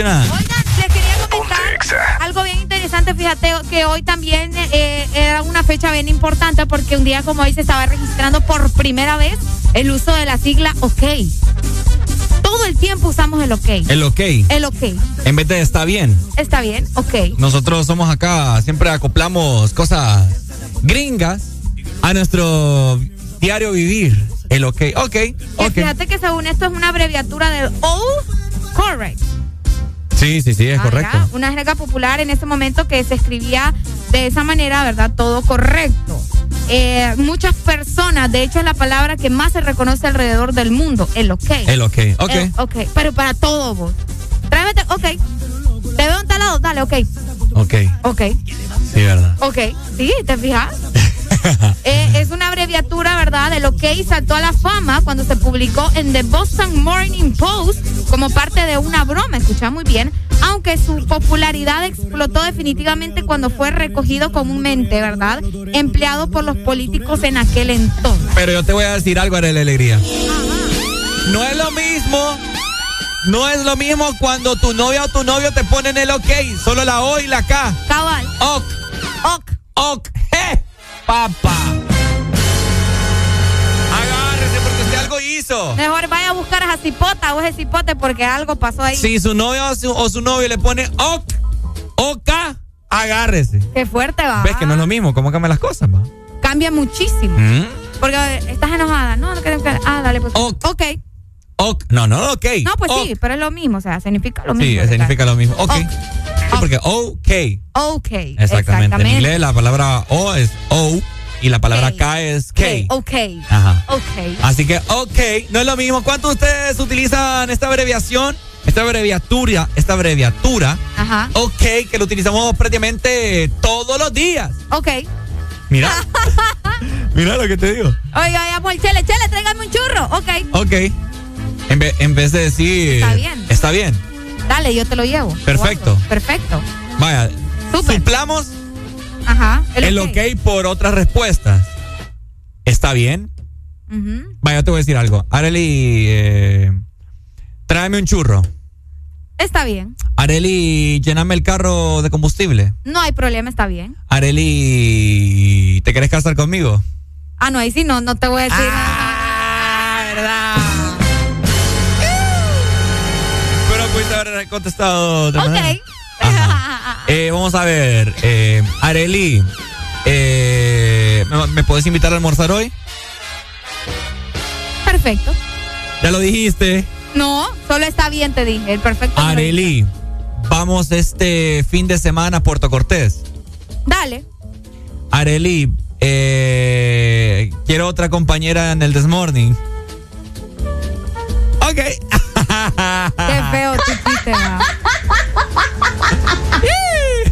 nacional. Les quería comentar algo bien interesante. Fíjate que hoy también eh, era una fecha bien importante porque un día como hoy se estaba registrando por primera vez el uso de la sigla OK. Todo el tiempo usamos el OK. El ok. El OK. En vez de está bien. Está bien, OK. Nosotros somos acá, siempre acoplamos cosas gringas a nuestro diario vivir. El ok. Ok. Que Ok. fíjate que según esto es una abreviatura del Correct. Sí, sí, sí, es correcto. Una jerga popular en ese momento que se escribía de esa manera, ¿verdad? Todo correcto. Eh, muchas personas, de hecho es la palabra que más se reconoce alrededor del mundo, el ok. El ok. Ok. El ok, pero para todo vos. Tráeme, ok. Te veo en tal lado, dale, ok. Ok. Ok, Sí, verdad. ok. Sí, ¿te fijas? Eh, es una abreviatura, ¿verdad? El OK saltó a la fama cuando se publicó en The Boston Morning Post como parte de una broma, escucha muy bien, aunque su popularidad explotó definitivamente cuando fue recogido comúnmente, ¿verdad? Empleado por los políticos en aquel entonces. Pero yo te voy a decir algo, Arely Alegría. No es lo mismo. No es lo mismo cuando tu novia o tu novio te ponen el ok, solo la O y la K. Cabal. Ok. Ok. Ok. Je. Papá. Buscar a esa cipota o ese cipote porque algo pasó ahí. Si su novio o su, o su novio le pone ok, ok, agárrese. Qué fuerte va. ¿Ves que no es lo mismo? ¿Cómo cambian las cosas, va? Cambia muchísimo. ¿Mm? Porque eh, estás enojada. No, no queremos que. Ah, dale, pues. Ok. Ok. No, no, ok. No, pues Ok. sí, pero es lo mismo. O sea, significa lo mismo. Sí, significa lo mismo. Ok. Sí, porque ok. Ok. Exactamente. En inglés la palabra O es O y la palabra K es K. Ok. Ajá. Ok. Así que, ok, no es lo mismo. ¿Cuántos de ustedes utilizan esta abreviación? Esta abreviatura, esta abreviatura, Ajá. ok, que lo utilizamos prácticamente todos los días. Ok. Mira, mira lo que te digo. Oiga, vamos el chele. Chele, tráigame un churro. Ok. Ok. En, ve- en vez de decir. Está bien. Está bien. Dale, yo te lo llevo. Perfecto. Perfecto. Vaya. Suplamos Ajá. el, ok por otras respuestas. ¿Está bien? Ujú. Vaya, te voy a decir algo. Areli, eh, tráeme un churro. Está bien. Areli, llename el carro de combustible. No hay problema, está bien. Areli, ¿te querés casar conmigo? Ah, no, ahí sí no, no te voy a decir. Ah, verdad. Pero pudiste haber contestado de ok. manera- Eh, vamos a ver. Eh, Areli, eh, ¿me, me puedes invitar a almorzar hoy? Perfecto. Ya lo dijiste. No, solo está bien, te dije. El perfecto. Areli, vamos este fin de semana a Puerto Cortés. Dale. Areli, eh, quiero otra compañera en el Desmorning. Ok. Qué feo tu chiste,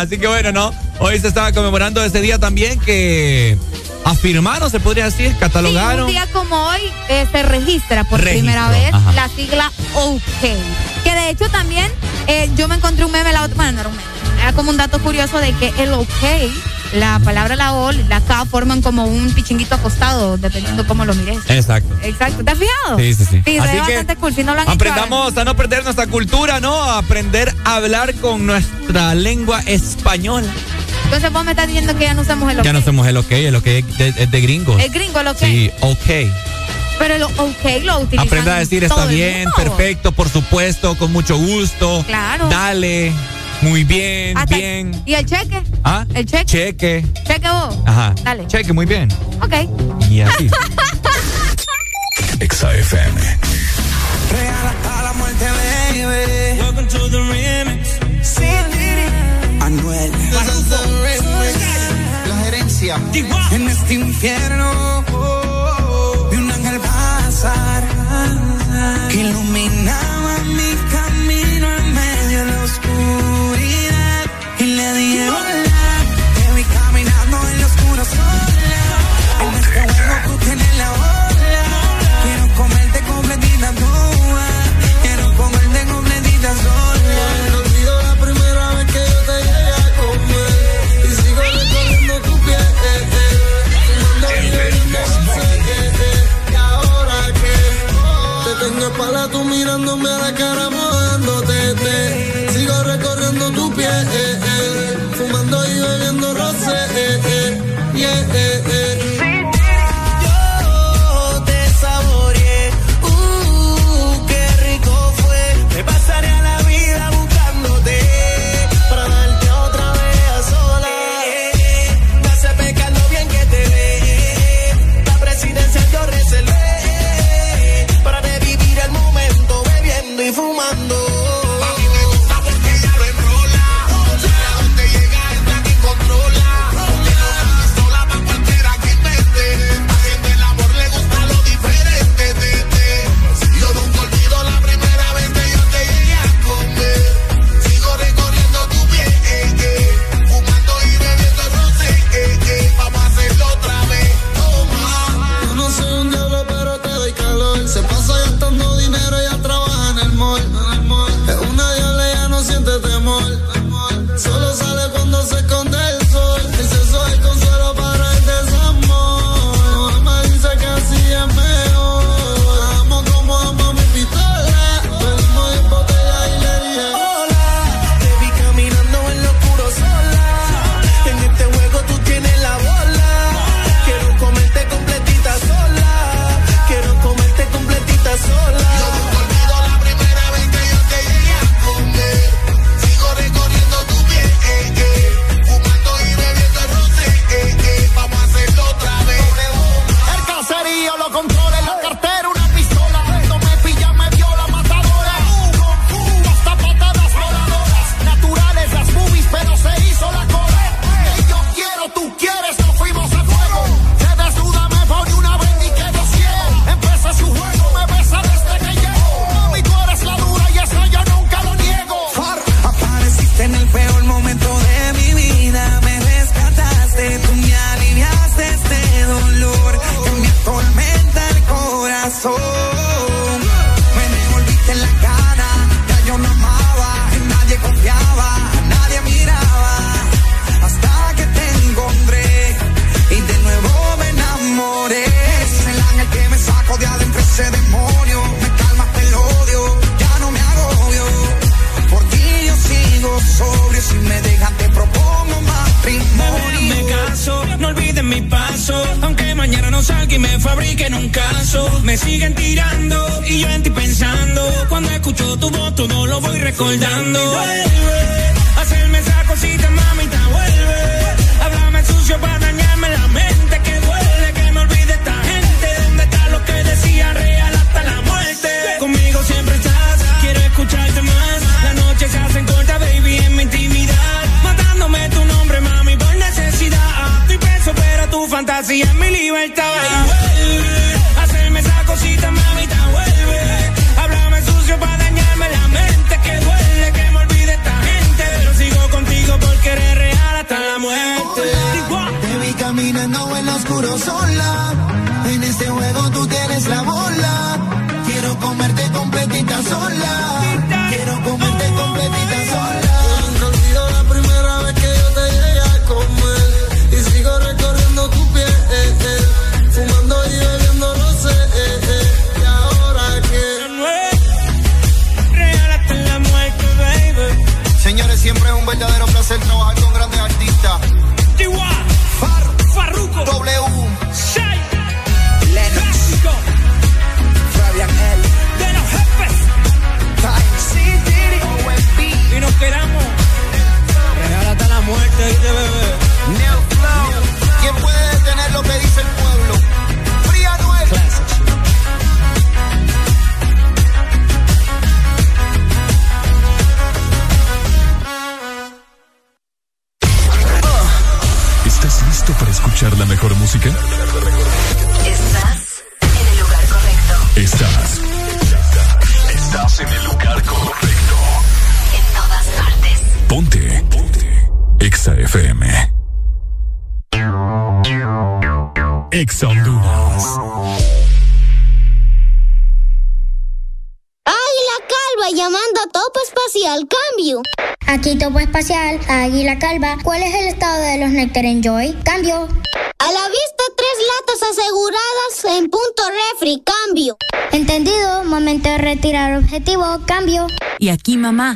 Así que bueno, ¿no? Hoy se estaba conmemorando ese día también que afirmaron, se podría decir, Sí, catalogaron. un día como hoy eh, se registra por Registro, primera vez ajá. la sigla OK. Que de hecho también eh, yo me encontré un meme la otra, bueno, no era un meme, era como un dato curioso de que el OK, la palabra la O, la K forman como un pichinguito acostado, dependiendo cómo lo mires. Exacto. Exacto, ¿te has fijado? Sí, sí, sí. Sí, Así ve que bastante cool. Si no lo han hecho, Aprendamos a no perder nuestra cultura, ¿no? A aprender a hablar con nuestra lengua española. Entonces vos me estás diciendo que ya no usamos el OK. Ya no hacemos el ok, el ok es de, es de gringos. El gringo, el OK. Sí, ok. Pero el OK lo utilizan Aprenda a decir está bien, perfecto, por supuesto, con mucho gusto. Claro. Dale, muy bien, Hasta- bien. ¿Y el cheque? ¿Ah? ¿El cheque? Cheque. Cheque vos. Ajá. Dale. Cheque, muy bien. Ok. Y así. Exa FM. Real hasta la muerte, baby. Welcome to the. Anuel. La gerencia. En este infierno vi un ángel pasar que tú mirándome a la cara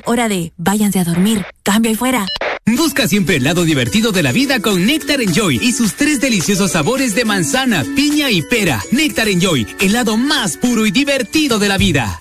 hora de váyanse a dormir, cambio y fuera. Busca siempre el lado divertido de la vida con Nectar Enjoy y sus tres deliciosos sabores de manzana, piña y pera. Nectar Enjoy, el lado más puro y divertido de la vida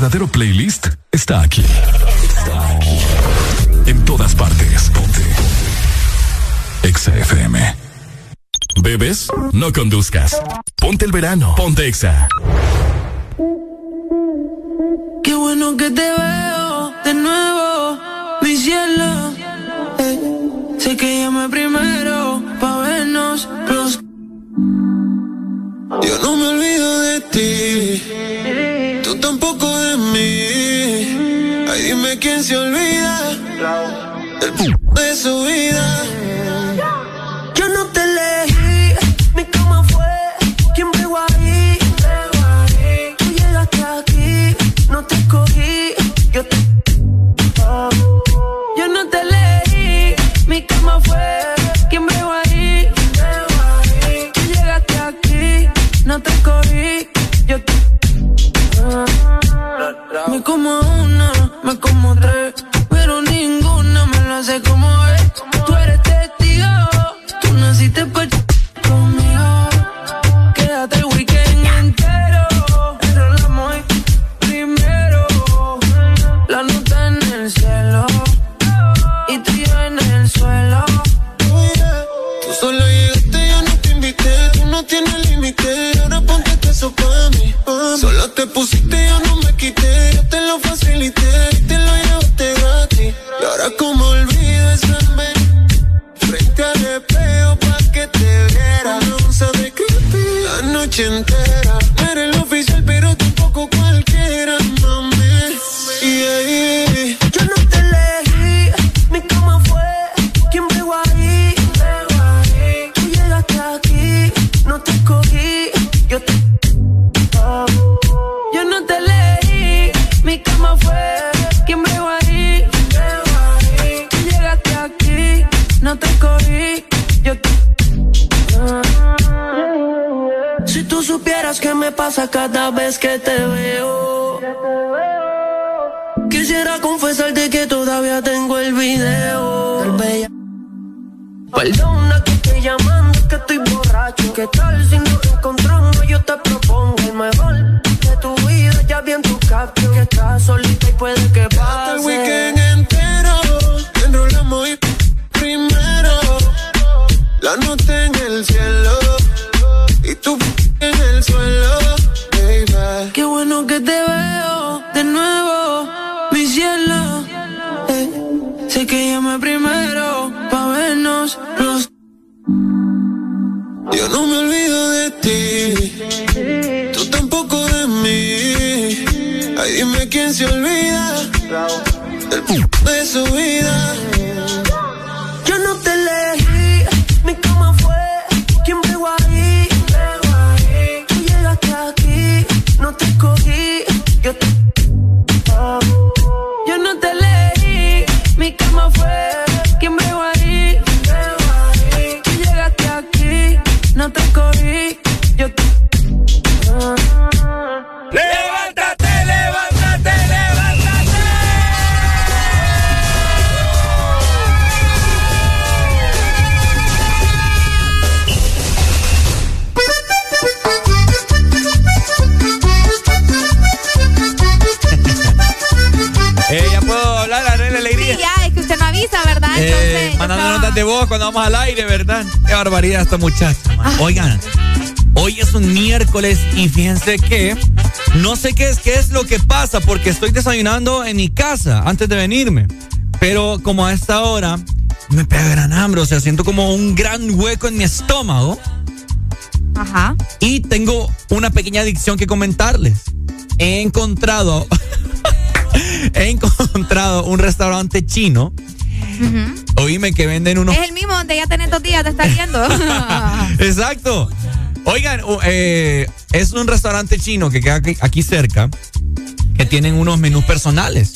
verdadero playlist está aquí. Está aquí. En todas partes. Ponte. Exa FM. ¿Bebes? No conduzcas. Ponte el verano. Ponte Exa. Esta muchacha. man. Oigan, hoy es un miércoles y fíjense que no sé qué es, qué es lo que pasa porque estoy desayunando en mi casa antes de venirme. Pero como a esta hora me pega gran hambre, o sea, siento como un gran hueco en mi estómago. Ajá. Y tengo una pequeña adicción que comentarles. He encontrado, he encontrado un restaurante chino. Oíme que venden unos Es el mismo donde ya tenés dos días de estar viendo. Exacto. Oigan, eh, es un restaurante chino que queda aquí, aquí cerca, que tienen unos menús personales.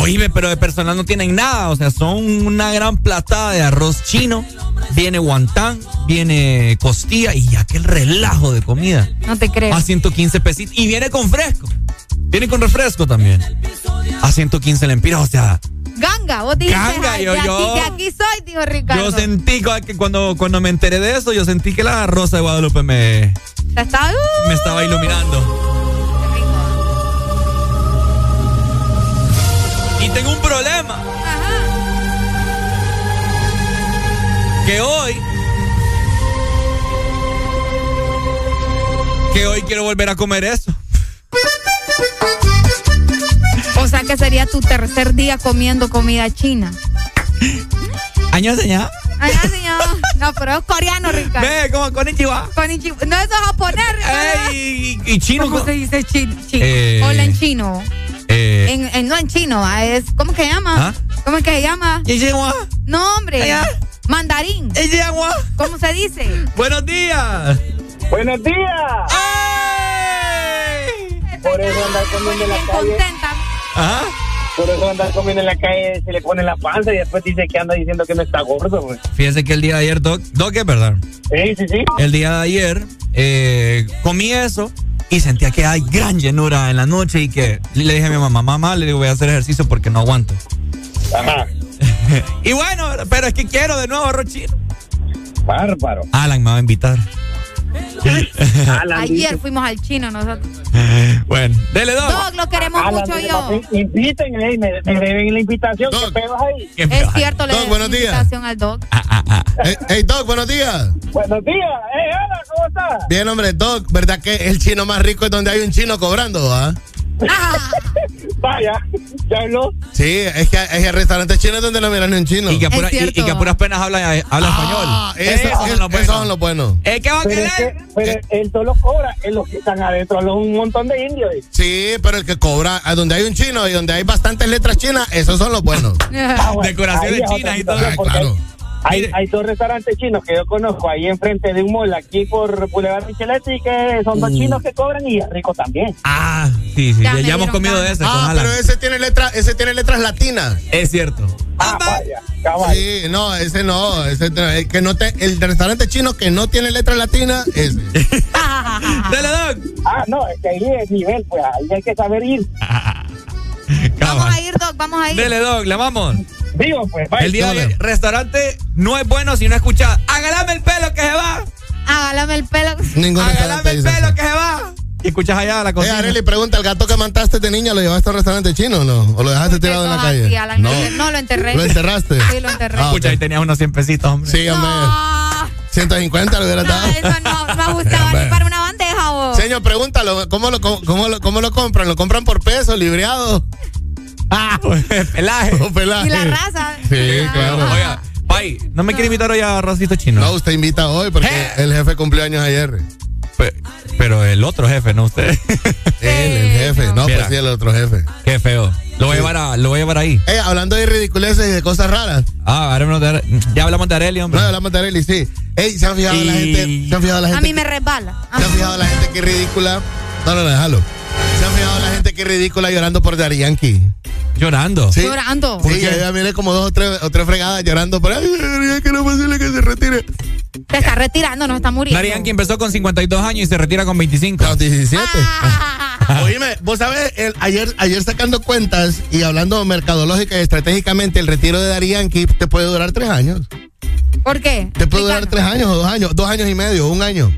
Oíme, pero de personal no tienen nada, o sea, son una gran platada de arroz chino, viene guantán, viene costilla y ya que el relajo de comida. No te creo. A 115 pesitos y viene con fresco. Viene con refresco también. A 115 lempiras, o sea, Ganga, vos dijiste. Ganga, "Ay, yo- yo- Aquí, de aquí soy, dijo Ricardo. yo sentí que cuando, cuando me enteré de eso, yo sentí que la rosa de Guadalupe me, está, uh, me estaba iluminando. Y tengo un problema. Que hoy. Que hoy quiero volver a comer eso. Que sería tu tercer día comiendo comida china. Año señor. Ay, no, señor. No, pero es coreano, Ricardo. Ve, como konnichiwa. Konnichiwa. No, eso es japonés, Ricardo. Ey, y, chino. ¿Cómo se dice chino? Eh, Hola en chino. Eh, En, en- no en chino, ah, es ¿cómo que se llama? ¿Ah? ¿Cómo es que se llama? No, hombre. Allá. Mandarín. ¿Cómo se dice? Buenos días. Buenos días. Por eso andar comiendo en la Bien calle. contenta. Ajá. Por eso andar comiendo en la calle se le pone la panza y después dice que anda diciendo que no está gordo, güey. Fíjese que el día de ayer, Doc, Doc es verdad. Sí, sí, sí. El día de ayer eh, comí eso y sentía que hay gran llenura en la noche y que le dije a mi mamá, mamá, le digo, voy a hacer ejercicio porque no aguanto. Ajá. y bueno, pero es que quiero de nuevo arroz chino. Bárbaro. Alan me va a invitar. Ayer fuimos al chino nosotros. bueno, dele Doc. Doc, lo queremos Alan mucho yo. papi, Invítenle, me, me deben la invitación. ¿Qué pedos ahí? Qué Es cierto, le Doc, doy buenos días. invitación al Doc. Hey, hey, Doc, buenos días. Buenos días. Hey, Alan, ¿cómo estás? Bien, hombre, Doc, ¿verdad que el chino más rico es donde hay un chino cobrando, ah? Vaya, ya habló. Sí, es que es el restaurante chino es donde no miran ni un chino. Y que, a Es pura- y- y, cierto. que a puras penas habla, habla Ah, español. eso- Esos son es- los buenos. esos son los buenos. Eh, ¿Qué va a Pero, es que, pero él solo cobra en los que están adentro, los un montón de indios. eh. Sí, pero el que cobra, a donde hay un chino y donde hay bastantes letras chinas, esos son los buenos. Ah, bueno, Decoraciones es chinas y todo. Ah, claro. Hay, hay dos restaurantes chinos que yo conozco ahí enfrente de un mall, aquí por Boulevard Micheletti, que son dos chinos que cobran y es rico también. Ah, sí, sí. Ya Ya, me ya hemos comido de ese Ah, pero ese tiene, letra, ese tiene letras latinas. Es cierto. Ah, vaya. Sí, no, ese no. Ese, el, que no te, el restaurante chino que no tiene letras latinas, ese. Dale, Doc. Ah, no, es que ahí es nivel, pues ahí hay que saber ir. Vamos a ir, Doc, vamos a ir. Dele, Doc, le vamos. Digo, pues, vaya. El día de dale. hoy, restaurante no es bueno si no escucha. Hágame el pelo que se va. Hágame el pelo. Ningún restaurante el pelo eso. que se va. Y escuchas allá a la Eh, cocina. Arely, pregunta, ¿el gato que mataste de niña lo llevaste a un restaurante chino o no? ¿O lo dejaste tirado en la así, calle? Alan. No. No, lo enterré. ¿Lo enterraste? Sí, lo enterré. Ah, Escucha, ahí tenías unos 100 pesitos, hombre. Sí, hombre. No, 150 lo hubiera no, dado. eso no me gustaba ni para una bandeja, vos. Señor, pregúntalo, ¿cómo lo, cómo, cómo lo, cómo lo compran? ¿Lo compran por peso, libreado? Ah, pelaje. ¿O pelaje? Y la raza. Sí, claro. Oiga, Pai, ¿no me quiere invitar hoy a Rosito Chino? No, usted invita hoy porque Eh. el jefe cumplió años ayer. Pe- Pero el otro jefe, no usted. Él, el jefe. No, Mira. pues sí, el otro jefe. Qué feo. Lo voy a llevar, a, lo voy a, llevar ahí. Eh, hablando de ridiculeces y de cosas raras. Ah, hablemos de, ya hablamos de Areli, hombre. No, hablamos de Arely, sí. Ey, ¿se han fijado la Y- gente? ¿Se han fijado la A gente? mí me resbala. ¿Se han fijado la gente que es ridícula? No, no, no, déjalo. ¿Se han fijado la gente que es ridícula llorando por Yankee? Llorando. Sí. Llorando. Sí, ya, ya miré como dos o tres, o tres fregadas llorando por ay, Yankee, no es posible que se retire. Se está retirando, no está muriendo. Daddy Yankee empezó con 52 años y se retira con 25. Los 17. Ah. Oíme, vos sabés, el- ayer, ayer sacando cuentas y hablando mercadológica y estratégicamente, el retiro de Yankee te puede durar tres años. ¿Por qué? Te puede durar tres años o dos años, dos años y medio, un año.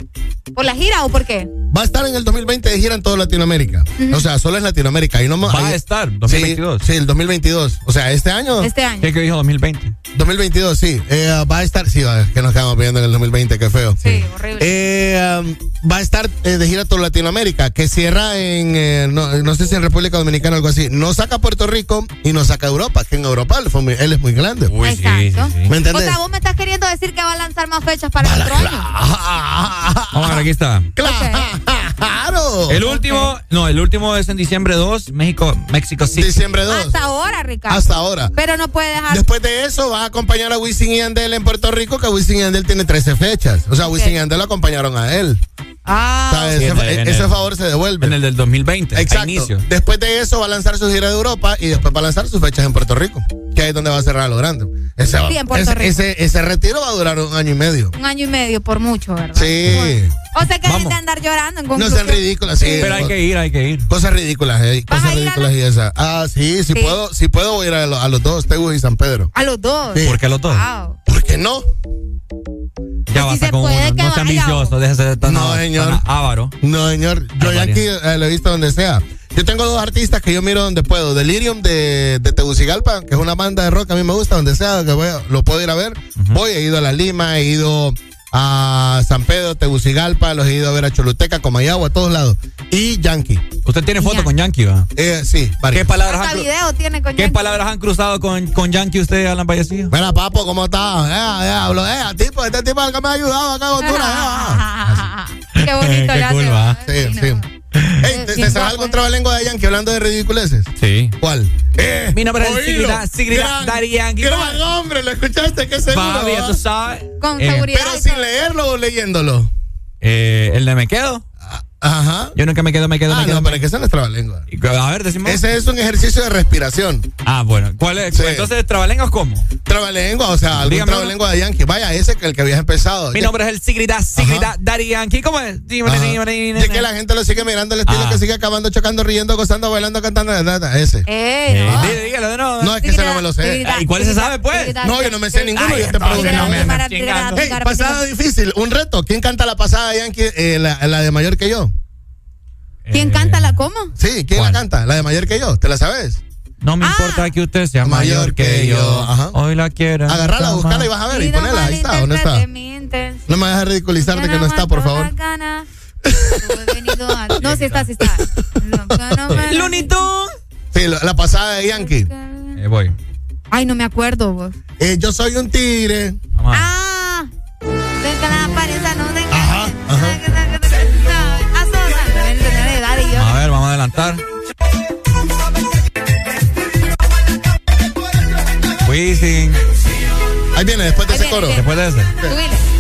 ¿Por la gira o por qué? Va a estar en el 2020 de gira en toda Latinoamérica. O sea, solo en Latinoamérica. Y no Va a estar, Sí, 2022. Sí, el 2022. O sea, este año. Este año. ¿Qué que dijo 2020? 2022, sí. Eh, va a estar. Sí, que nos quedamos viendo en el 2020, qué feo. Sí, horrible. Eh, um, va a estar eh, de gira toda Latinoamérica, que cierra en, eh, no, no sé si en República Dominicana o algo así. No saca Puerto Rico y no saca Europa, que en Europa él, fue muy- él es muy grande. Uy, Exacto. sí, sí. ¿Me O entendés? sea, vos me estás queriendo decir que va a lanzar más fechas para el otro año. Vamos a ver, aquí está. ¡Claro! El último, no, el último es en diciembre 2, México, México City. Diciembre 2. Hasta ahora, Ricardo. Hasta ahora. Pero no puede dejar. Después de eso va a acompañar a Wisin y Yandel en Puerto Rico, que Wisin y Yandel tiene 13 fechas. O sea, Wisin y Yandel lo acompañaron a él. Ah, O sea, ese, el- favor se devuelve. En el del 2020, a Exacto. inicio. Después de eso va a lanzar su gira de Europa y después va a lanzar sus fechas en Puerto Rico, que ahí es donde va a cerrar a lo grande. Ese, Sí, en ese, Rico. ese- ese retiro va a durar un año y medio. un año y medio por mucho, ¿verdad? Sí. O sea que hay de andar llorando en No conclusión. sean ridículas, sí. Pero hay que ir, hay que ir. Cosas ridículas, eh, ¿Vas cosas a a ridículas y esas. Ah, sí, si Sí. puedo, si puedo voy a ir a, lo- a los dos, Tegus y San Pedro. A los dos. Sí. ¿Por qué los dos? Wow. ¿Por qué no? Ya si basta se con uno. que No sean vaya, viciosos, o- déjese de tan, No, señor. tan avaro. No, señor. Yo Ah, Yankee eh, lo he visto donde sea. Yo tengo dos artistas que yo miro donde puedo. Delirium de, de Tegucigalpa, que es una banda de rock, a mí me gusta, donde sea, que voy a- lo puedo ir a ver. Voy, he ido a La Lima, he ido a San Pedro, Tegucigalpa, los he ido a ver a Choluteca, Comayagua, a todos lados. Y Yankee. Usted tiene foto Yankee. con Yankee, ¿va? Eh, sí, varios. ¿Qué palabras, han, cru- video tiene con ¿Qué Yankee. palabras han cruzado con, con Yankee usted, Alan Vallecillo? Mira, papo, ¿cómo está? Eh, eh, hablo, eh, tipo, este tipo es el que me ha ayudado acá con Honduras. Qué bonito Qué le cool, hace. va. eh. Sí, sí. Ey, ¿te, te sabes algún trabalengua de Yankee hablando de ridiculeces? Sí. ¿Cuál? Eh, Mi nombre es. Sigrida- Sigrida Daddy Yankee. Gran hombre, ¿lo escuchaste? ¿Qué seguro? Papi, ya va? tú sabes. Con Eh, seguridad. Pero sin leerlo o leyéndolo. Eh, el de me quedo. Ajá. Yo nunca me quedo, me quedo, Ah, me quedo. no, pero es que esa no es trabalengua. Y- A ver, decimos. Ese es un ejercicio de respiración. Ah, bueno. ¿Cuál es? Sí. Entonces, ¿trabalenguas cómo? Trabalengua, o sea, algún Dígame trabalengua de Yankee. Vaya, ese que el que habías empezado. Mi Ya- nombre es el Sigrida, Sigrida Daddy Yankee. ¿Cómo es? Ajá. Y que la gente lo sigue mirando el estilo Ah. que sigue acabando, chocando, riendo, gozando, bailando, cantando. nada, Ese. Eh, Eh, no. dí- dígalo de nuevo. No, es que ese no me lo sé. ¿Y cuál se sabe, pues? No, yo no me sé ninguno, yo te pregunto. me Para- para- para- pasada difícil, un reto. ¿Quién canta la pasada de Yankee, eh, la, la de mayor que yo? ¿Quién Eh, canta la cómo? Sí, ¿quién ¿Cuál? la canta? La de mayor que yo, ¿te la sabes? No me Ah. importa que usted sea Mayor mayor que que yo. yo, ajá. Hoy la quiero. Agarrala, buscala y vas a ver y no ponela. Ahí está, ¿dónde está? No me dejes ridiculizarte que no está, por favor. No, sí está, sí está. No, que no me- Looney Tunes. Sí, la, pasada de Yankee. Eh, voy. Ay, no me acuerdo. vos. Eh, yo soy un tigre. Ah, que la apariencia no Adelantar. Wisin. Ahí viene después de Ahí ese viene, coro. viene. Después de ese. Subile.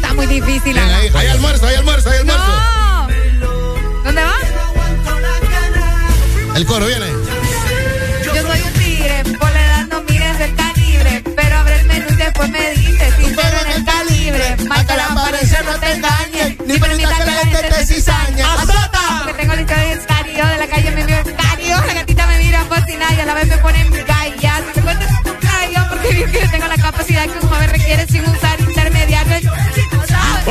Está muy difícil. Ahí. Hay almuerzo, hay almuerzo, hay almuerzo. No. ¿Dónde va? El coro viene. Yo soy un tigre, por la edad no mires el calibre, pero abre el menú y después me dice, sincero en el calibre, marca la apariencia no te engañes, ni permita que la gente te cizañe. ¡Azota! Porque tengo la historia del cario, de la calle me mira cario, la gatita me mira fascinada y a la vez me pone en. Si te cuento es un cario, porque vio que yo tengo la capacidad que un joven requiere sin usar.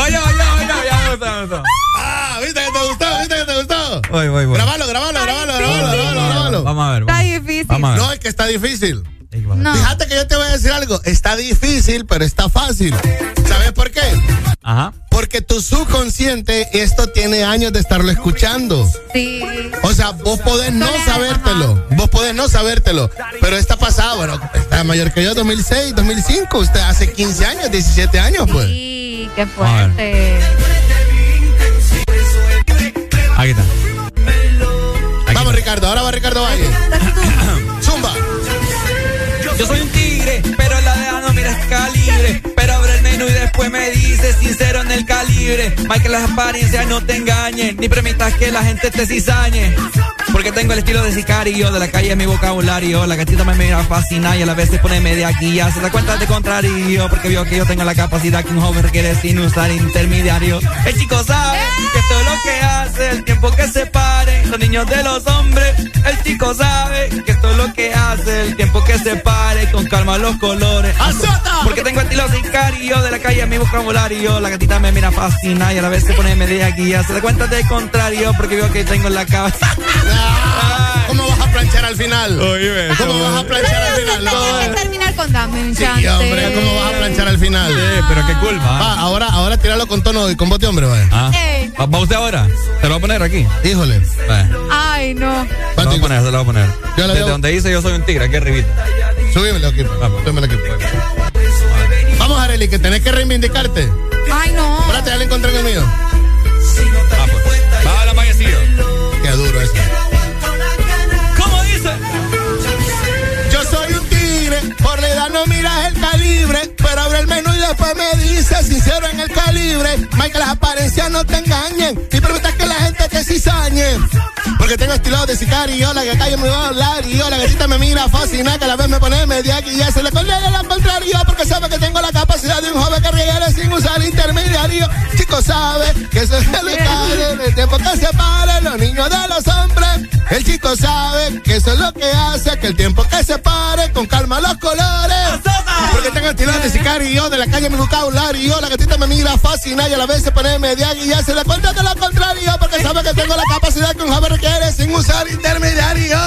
Oye, oye, oye, ya me gustó, me gustó. Ah, ¿viste que te gustó? ¿Viste que te gustó? Voy, voy, voy. Grabalo, grabalo, grabalo, grabalo, grabalo, grabalo. Vamos a ver. Está Vamos, difícil. vamos a ver. No, es que está difícil. No. Fíjate que yo te voy a decir algo. Está difícil, pero está fácil. ¿Sabes por qué? Ajá. Porque tu subconsciente, esto tiene años de estarlo escuchando. Sí. O sea, vos podés no sabértelo. Vos podés no sabértelo. Pero está pasado, bueno, está mayor que yo, 2006, 2005. Usted hace 15 años, 17 años, pues. Sí, qué fuerte. Aquí está. Vamos, Ricardo. Ahora va Ricardo Valle. Zumba. Yo soy un tigre, pero la deja no mira calibre. Pero abre el menú y después me dice, sincero en el calibre. Más que las apariencias no te engañen, ni permitas que la gente te cizañe. Porque tengo el estilo de sicario, de la calle es mi vocabulario. La gatita me mira fascina y a la vez se pone media guía. Se da cuenta de contrario, porque vio que yo tengo la capacidad que un joven requiere sin usar intermediario. El chico sabe que es lo que hace, el tiempo que separe los niños de los hombres. El chico sabe que esto es lo que hace, el tiempo que separe con calma los colores. ¡Azota! Porque tengo estilo sicario, de la calle es mi vocabulario. La gatita me mira fascina y a la vez se pone media guía. Se da cuenta de contrario, porque vio que tengo la cabeza. Ah, ¿Cómo vas a planchar al final? Oye, ¿Cómo vas a planchar al final? Que terminar con dame un Sí, hombre, ¿cómo vas a planchar al final? Sí, pero qué cool, va. Va, ahora, ahora tíralo con tono y con voz de hombre, vaya. Ah. ¿Va, va usted ahora? ¿Se lo va a poner aquí? Híjole. Ay, no. Se lo voy a poner, se lo voy a poner. Yo la Desde veo. donde dice yo soy un tigre, aquí arribita. Súbemelo aquí. Vamos. Súbemelo aquí. Vamos, Arely, que tenés que reivindicarte. Ay, no. Espérate, ya le encontré en el mío. Ah, pues. Va a la mayecillo. Qué duro eso. No miras el calibre, pero abre el menú y después me dice, sincero en el calibre, Mike, las apariencias no te engañen, y permitas que la gente te cizañe. Porque tengo estilo de sicario, la que calle me va a hablar, y yo la gatita me mira fascinada, que a la vez me pone media y ya se le pone al contrario, porque sabe que tengo la capacidad de un joven que requiere sin usar intermediario. Chico sabe que eso es delicado, el tiempo que separe los niños de los hombres. El chico sabe que eso es lo que hace que el tiempo que separe con calma los colores. Porque tengo estilo de sicario, de la calle mi vocabulario, la gatita me mira fascinada y a la vez se pone media y ya se le cuenta de lo contrario, porque sabe que tengo la capacidad que un joven requiere sin usar intermediario.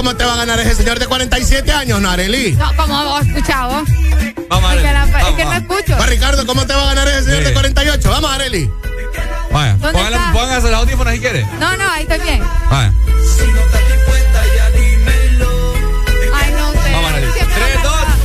¿Cómo te va a ganar ese señor de 47 años, no, Arely? No, como vos escuchado. Vamos a Es que, la- es Vamos, que no vamos. escucho. Va, Ricardo, ¿cómo te va a ganar ese señor Sí. de 48? Vamos, Arely. Vaya, ¿Dónde póngale- póngase los audífonos si quiere. No, no, ahí estoy bien. Vaya. Ay, no sé. Vamos, Arely. Siempre Tres, me dos. pasa.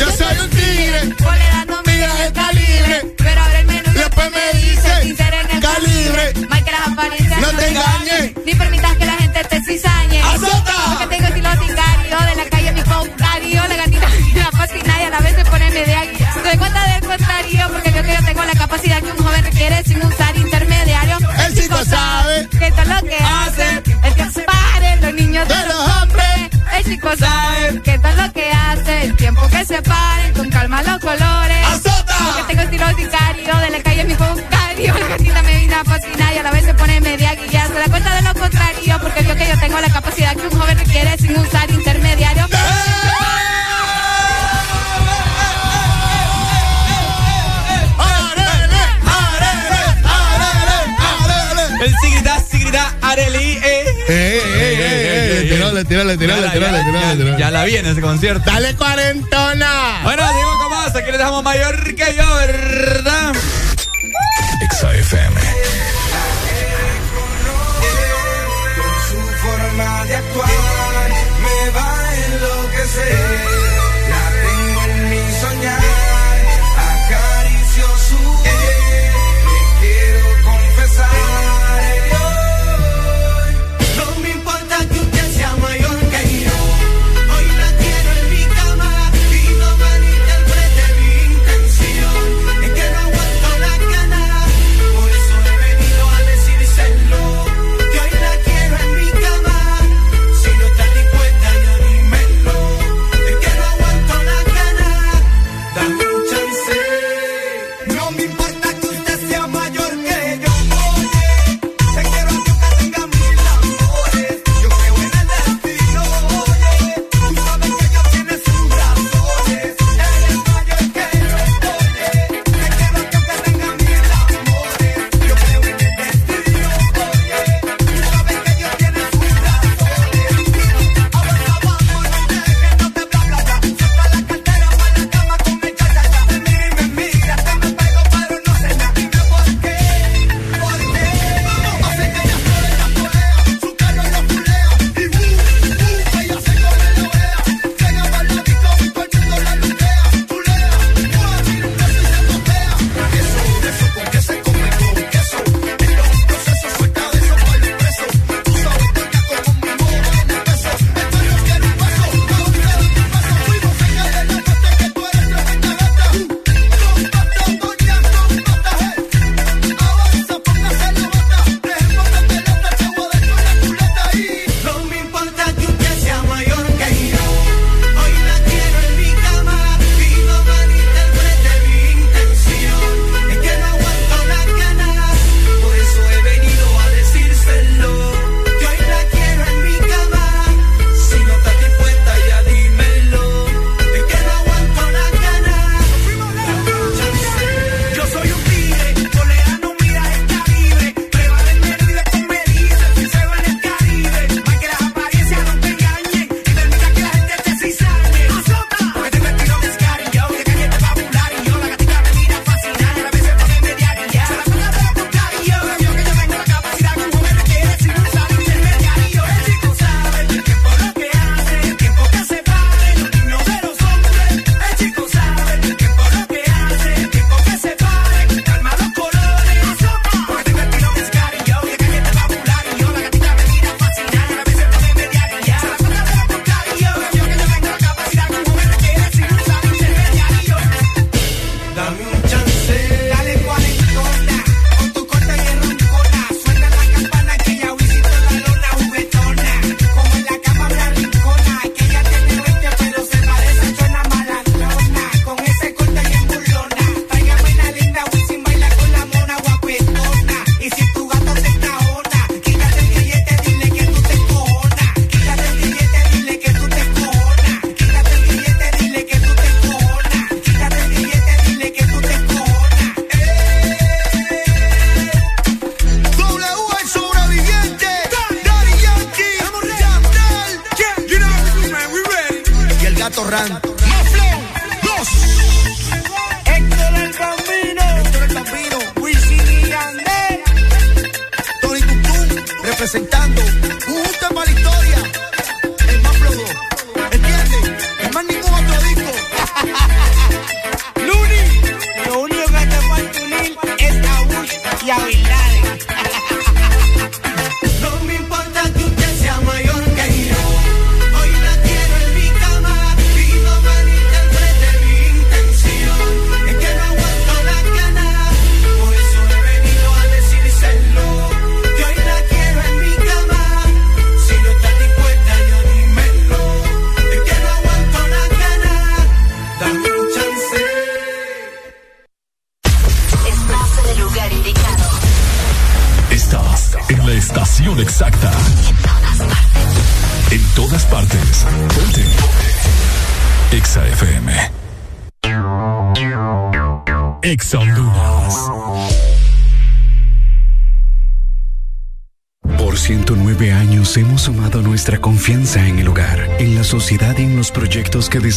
Yo soy un tigre. Por la edad no mira el calibre, pero abre el menú y Después después me dice, en el calibre. las apariencias No te engañes. ni permitas que la gente este te ¡Azota! Porque tengo estilo sicario de la calle, mi contrario, la gatita de la cocina y a la vez se ponerme de aquí. Doy cuenta del contrario porque creo que yo tengo la capacidad que un joven requiere sin usar intermediario. El chico, sabe que todo lo que hace, el tiempo pare los niños de, los hombres. El chico sabe que todo lo que hace, el tiempo que se pare, con calma los colores. ¡Azota! Porque tengo estilo sicario de la calle, mi contrario la gatita me vino a fascinar y a la vez se pone media guía. Se da cuenta de lo contrario porque vio que yo tengo la capacidad que un joven requiere sin usar intermediario. ¡Eh! ¡Eh! El Sigridá, Sigridá, Areli, eh. Eh, eh, eh, tirale, tirale, tirale, tirale, Ya la vi en ese concierto. Dale cuarentona. Bueno, digo, ¿cómo más? Aquí le dejamos mayor que yo, ¿verdad? say.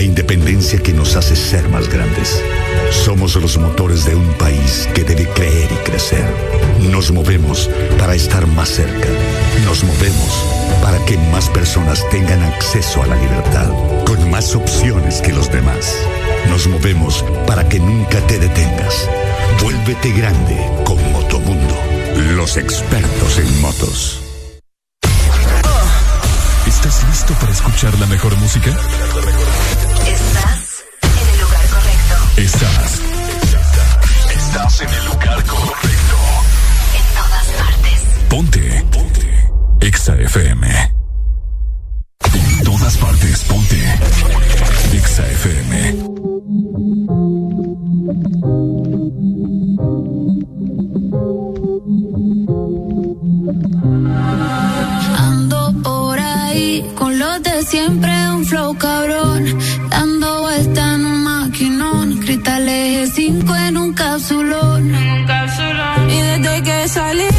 la independencia que nos hace ser más grandes. Somos los motores de un país que debe creer y crecer. Nos movemos para estar más cerca. Nos movemos para que más personas tengan acceso a la libertad, con más opciones que los demás. Nos movemos para que nunca te detengas. Vuélvete grande con Motomundo, los expertos en motos. ¿Estás listo para escuchar la mejor música? Estás. Estás en el lugar correcto. En todas partes. Ponte. Ponte. Exa FM. En todas partes. Ponte. Exa FM. Ando por ahí con los de siempre, un flow cabrón cinco en un cápsulón. Y desde que salí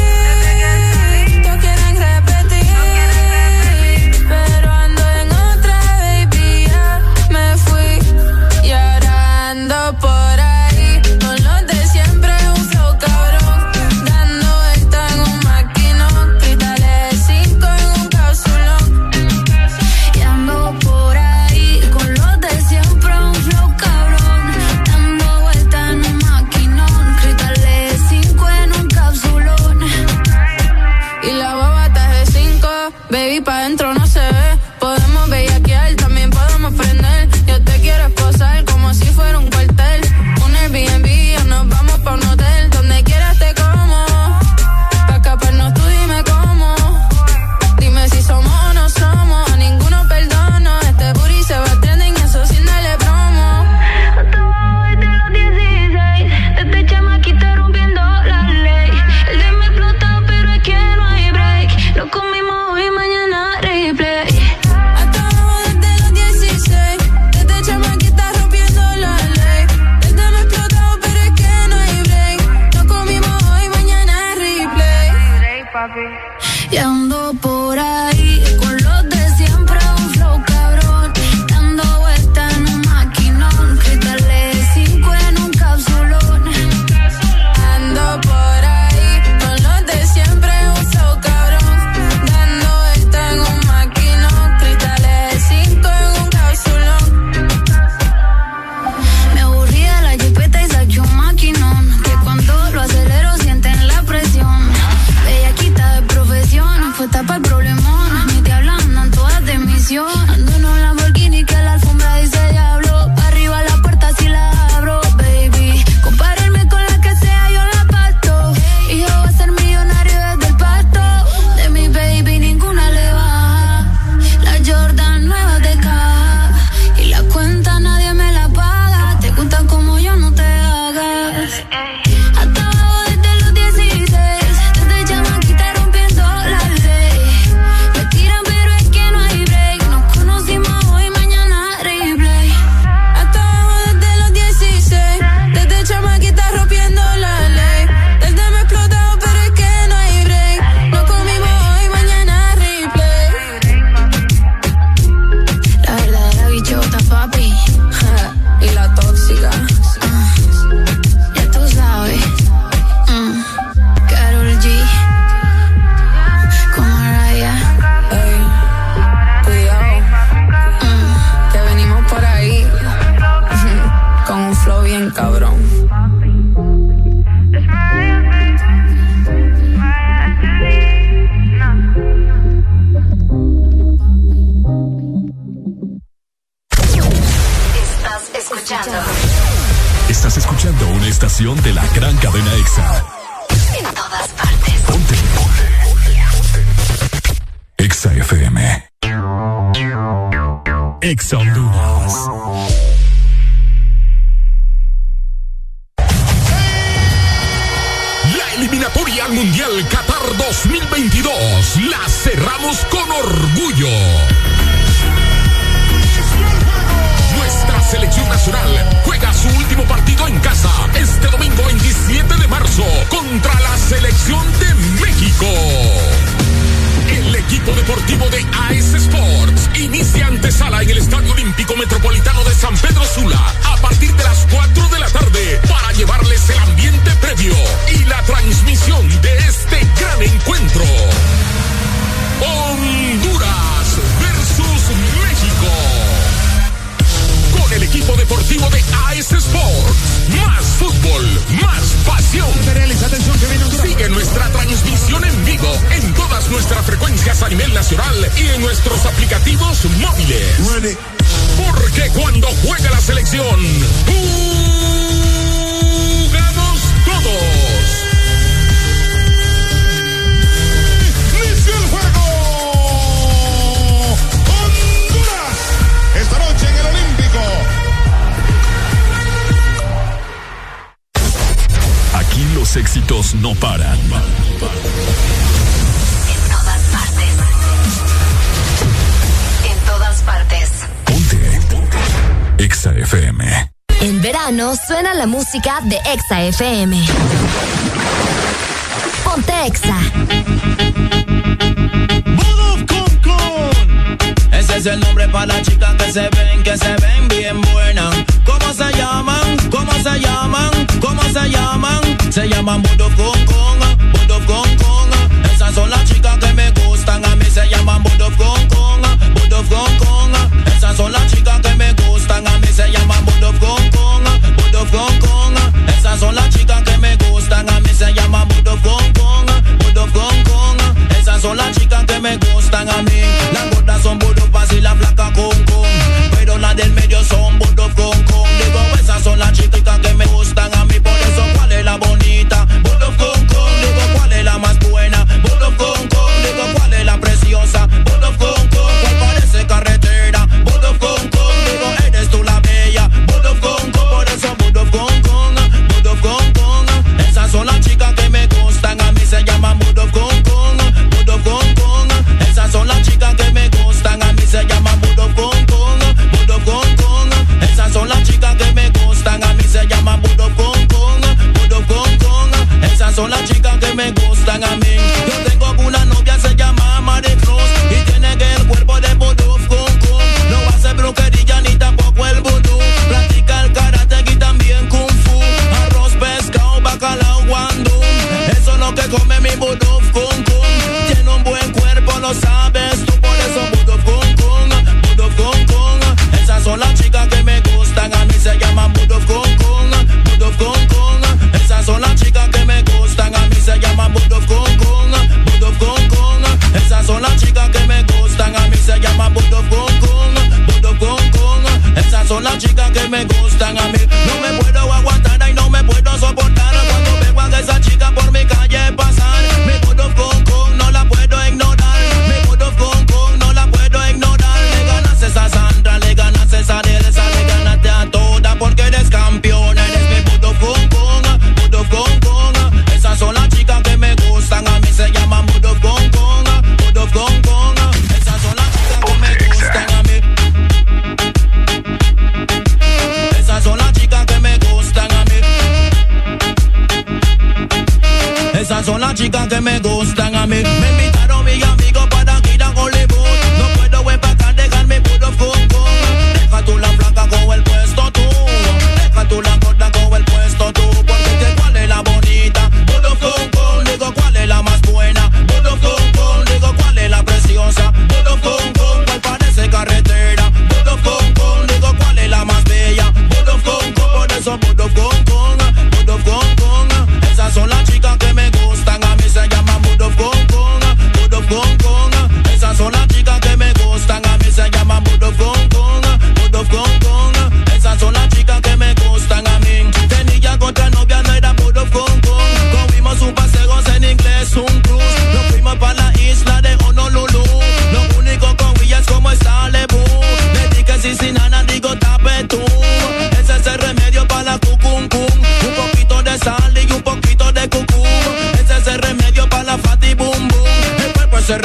FM.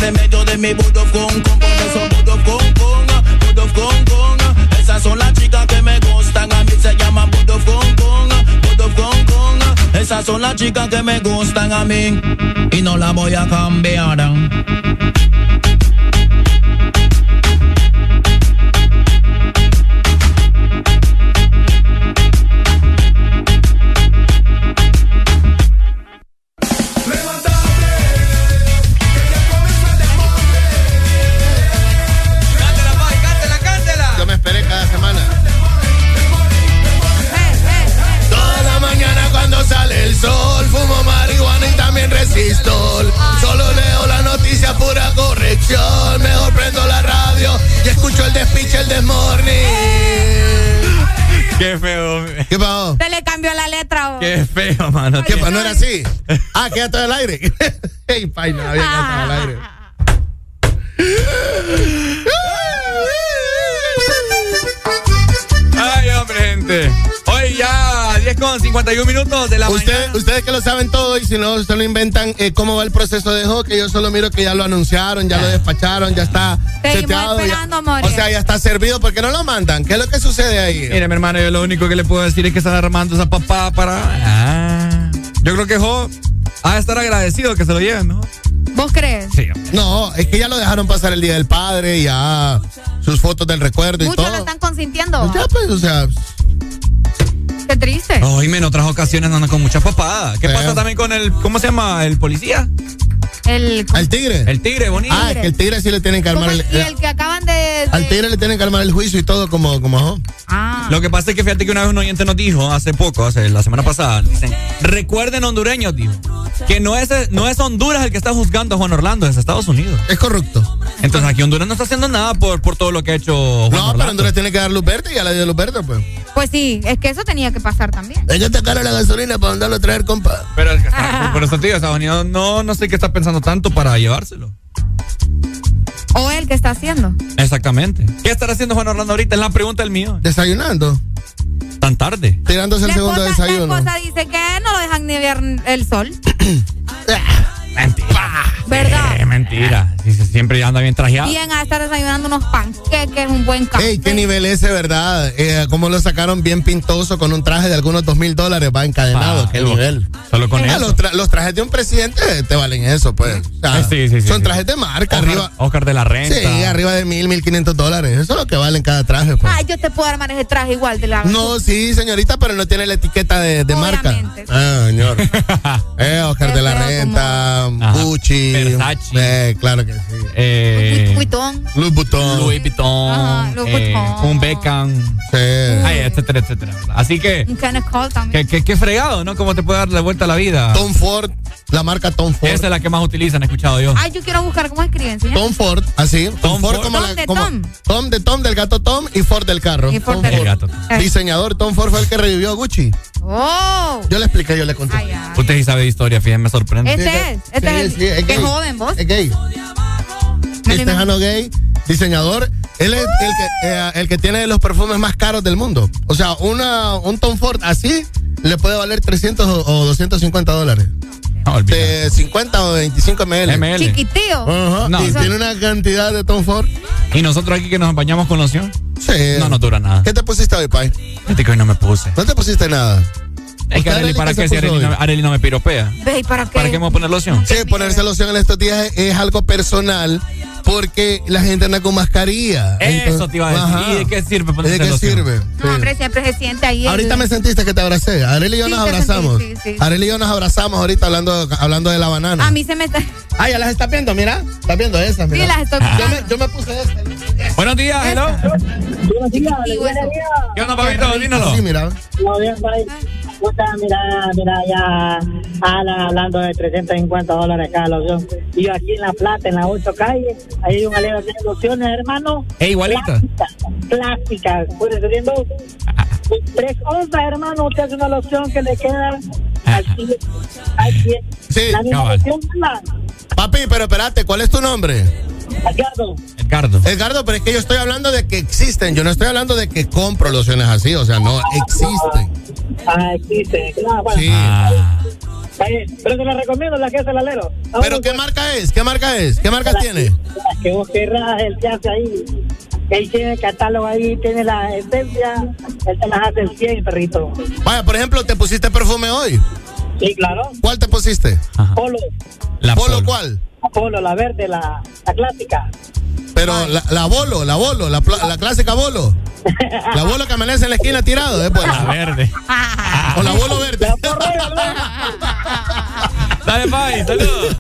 Ese remedio de mi budo con con. Por eso budo con con, budo con con. Esas son las chicas que me gustan, a mí se llaman budo con con, budo con con. Esas son las chicas que me gustan a mí y no la voy a cambiar. Qué feo, mano. ¿Qué? ¿No era así? Ah, quédate al aire. Ey, pay, no había quedado al aire. hombre, gente. Hoy ya 10 con 51 minutos de la Usted- mañana. ustedes que lo saben todo y si no, ustedes lo inventan eh, cómo va el proceso de hockey. Yo solo miro que ya lo anunciaron, ya lo despacharon, ya está Seguimos seteado. esperando, o sea, ya está servido. ¿Por qué no lo mandan? ¿Qué es lo que sucede ahí? Mire, mi hermano, yo lo único que le puedo decir es que están armando esa papá para. Ah. Yo creo que Jo ha de estar agradecido que se lo lleven, ¿no? ¿Vos crees? Sí. No, es que ya lo dejaron pasar el Día del Padre, ya sus fotos del recuerdo y Muchos todo. lo están consintiendo. Ya, pues, o sea, Qué triste. Oíme, en otras ocasiones andan con mucha papada. ¿Qué Sí. pasa también con el. ¿Cómo se llama? ¿El policía? El, al tigre. El tigre, bonito. Ah, es que el tigre sí le tienen que ¿cómo armar es? el. y el que acaban de. de- Al tigre le tienen que armar el juicio y todo como, como ajo. Ah. Lo que pasa es que fíjate que una vez un oyente nos dijo, hace poco, hace la semana pasada, dicen, recuerden hondureños, dijo, que no es, no es Honduras el que está juzgando a Juan Orlando, es Estados Unidos. Es corrupto. Entonces aquí Honduras no está haciendo nada por, por todo lo que ha hecho Juan No, Orlando. pero Honduras tiene que dar luz verde y ya le dio luz verde, pues. Pues sí, es que eso tenía que pasar también. Hay que sacar la gasolina para mandarlo a traer, compa. Pero es que está- por eso, tío, Estados Unidos no, no sé qué está pensando tanto para llevárselo. O el que está haciendo. Exactamente. ¿Qué estará haciendo Juan Orlando ahorita? Es la pregunta del mío. Desayunando. Tan tarde. Tirándose el La segundo la desayuno. esposa dice que no lo dejan ni ver el sol. Mentira. ¿Verdad? Mentira. Sí, sí, siempre anda bien trajeado. Bien a estar desayunando unos panqueques, un buen café. Ey, qué nivel ese, ¿verdad? Eh, cómo lo sacaron bien pintoso con un traje de algunos dos mil dólares, va encadenado. Ah, qué solo- nivel. Solo con Ah, eso. Los, tra- los trajes de un presidente te valen eso, pues. O sea, sí, sí, sí, son sí. trajes de marca, Oscar, arriba. Oscar de la Renta. Sí, arriba de mil, mil quinientos dólares. Eso es lo que valen cada traje, pues. Ay, yo te puedo armar ese traje igual de la. No, sí, señorita, pero no tiene la etiqueta de, de marca. Ah, señor. eh, Oscar de la Pero Ajá. Gucci. Versace. Eh, claro que sí. Eh, Vuitton. Louis Vuitton. Louis Vuitton. Ajá, Louis eh, Vuitton. un Beckham. Sí. Ay, etcétera, etcétera. Así que, Un Kenneth Cole también. que, que, que fregado, ¿no? Cómo te puede dar la vuelta a la vida. Tom Ford, la marca Tom Ford. Esa es la que más utilizan, he escuchado yo. Ay, yo quiero buscar cómo escriben, señor. Tom Ford, así. Tom, Tom Ford, Ford. como Tom la. de como- Tom. Tom de Tom, del gato Tom y Ford del carro. Y Ford Tom del- El gato. Eh. Diseñador Tom Ford fue el que revivió a Gucci. Oh. Yo le expliqué, yo le conté. Ay, ay. Usted sí sabe de historia, fíjate, me sorprende. Este es, este sí, es el. sí, es qué joven vos. Es gay. Este Jano Gay, diseñador. Él es el que, eh, el que tiene los perfumes más caros del mundo. O sea, una, un Tom Ford así le puede valer 300 o, o 250 dólares. No, olvídate. De 50 o 25 ml. ML. Chiquitío. No. y tiene una cantidad de Tom Ford. Y nosotros aquí que nos bañamos con loción, Sí. no nos dura nada. ¿Qué te pusiste hoy, Pai? Fíjate que hoy no me puse. No te pusiste nada. Es que ¿Usted, Arely, ¿para qué si Arely no, hoy? Arely no me piropea? Ve, ¿y para qué? ¿Para qué me voy a poner loción? Sí, ponerse loción en estos días es, es algo personal porque la gente anda con mascarilla. Eso te iba a decir. Ajá. ¿Y de qué sirve ¿Y ponerse ¿De qué loción? sirve? No, hombre, siempre se siente ahí. el- Ahorita me sentiste que te abracé. Arely y yo Sí, nos sentí, abrazamos. sí, sí. Arely y yo nos abrazamos ahorita hablando, hablando de la banana. A mí se me está. Ah, ya las estás viendo, mira. Estás viendo esas, mira. Sí, las estoy yo, viendo. me, yo me puse esta. Buenos días, hello. Buenos días, Digo eso. ¿Qué onda, papito? Dínoslo. Sí, mira. Por ahí. Puta, mira, mira, ya Alan hablando de 350 dólares cada loción. Y yo aquí en La Plata, en la 8 calle, ahí hay un alero de lociones, hermano. Eh, igualita. Plásticas, subiendo tres onzas, hermano. Usted hace una loción que le queda al pie. Al pie. Sí, La misma. Papi, pero espérate, ¿cuál es tu nombre? Ricardo. Edgardo. Edgardo, pero es que yo estoy hablando de que existen. Yo no estoy hablando de que compro lociones así. O sea, no existen. Ah, existe. Claro, bueno. Sí. Ah. Ahí, pero te la recomiendo, la que es el alero. Ah, ¿Pero qué marca es? ¿Qué marca es? ¿Qué marca La- tiene? la que vos querrás, él te hace ahí. Él tiene el catálogo ahí, tiene la esencia, él te las hace el 100, perrito. Vaya, por ejemplo, ¿te pusiste perfume hoy? Sí, claro. ¿Cuál te pusiste? Polo. ¿La ¿Polo cuál? Polo, la verde, la, la clásica. Pero la, la bolo, la bolo, la, pla- la clásica bolo. La bolo que amanece en la esquina tirado, ¿eh? Pues. La verde. O la bolo verde. Dale, Pai, saludos.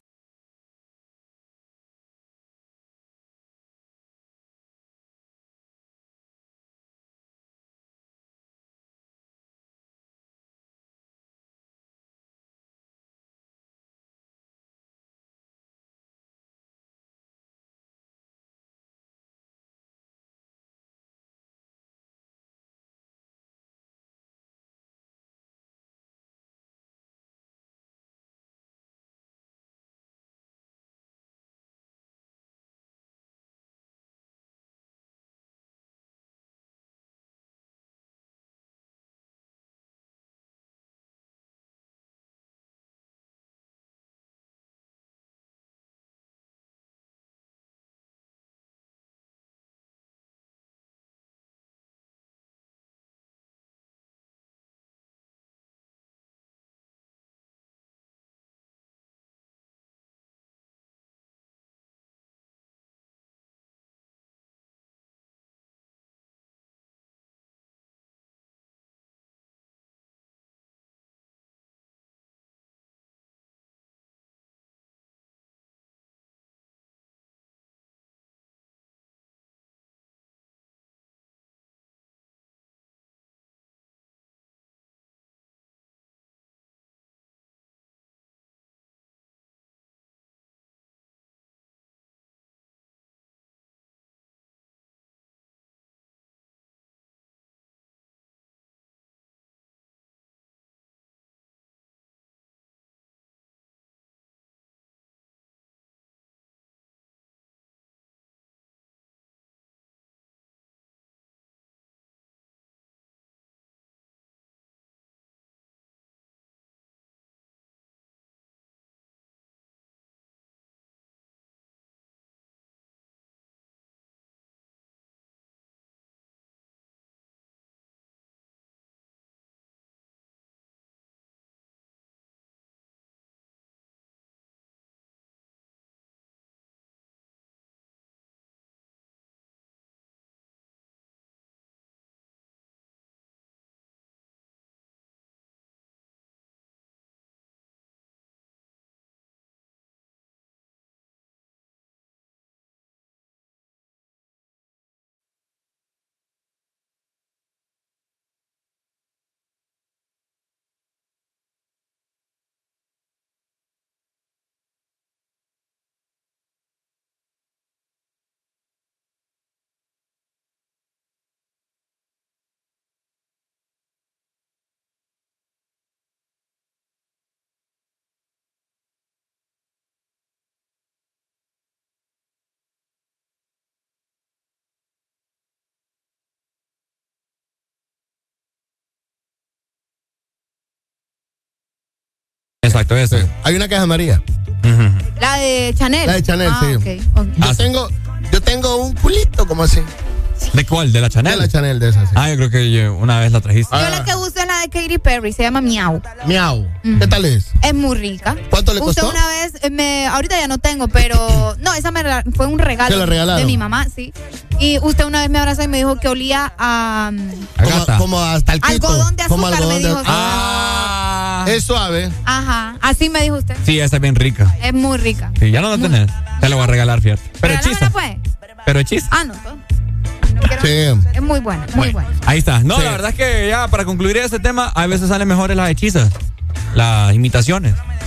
Exacto, eso. Hay una caja María. La de Chanel. La de Chanel, Ah, sí. Yo tengo, yo tengo un culito como así. ¿De cuál? ¿De la Chanel? De la Chanel, de esa, sí. Ah, yo creo que yo- una vez la trajiste. Yo la que uso es la de Katy Perry, se llama Miau. Miau. ¿Qué tal es? Es muy rica. ¿Cuánto le Usted costó? una vez, eh, me, ahorita ya no tengo, pero no, esa me fue un regalo ¿Se la regalaron? de mi mamá, sí. Y usted una vez me abrazó y me dijo que olía a Como, como hasta el. Algodón de como azúcar, me dijo. Ah. Es suave. Ajá, así me dijo usted. Sí, esa es bien rica. Es muy rica. Sí, ya no la tenés. Te la voy a regalar, fíjate. Pero hechiza. pues. Pero hechiza. Ah, no. no. Sí. Es muy buena, muy buena. Ahí está. No, Sí. la verdad es que ya para concluir este tema, a veces salen mejores las hechizas. Las imitaciones.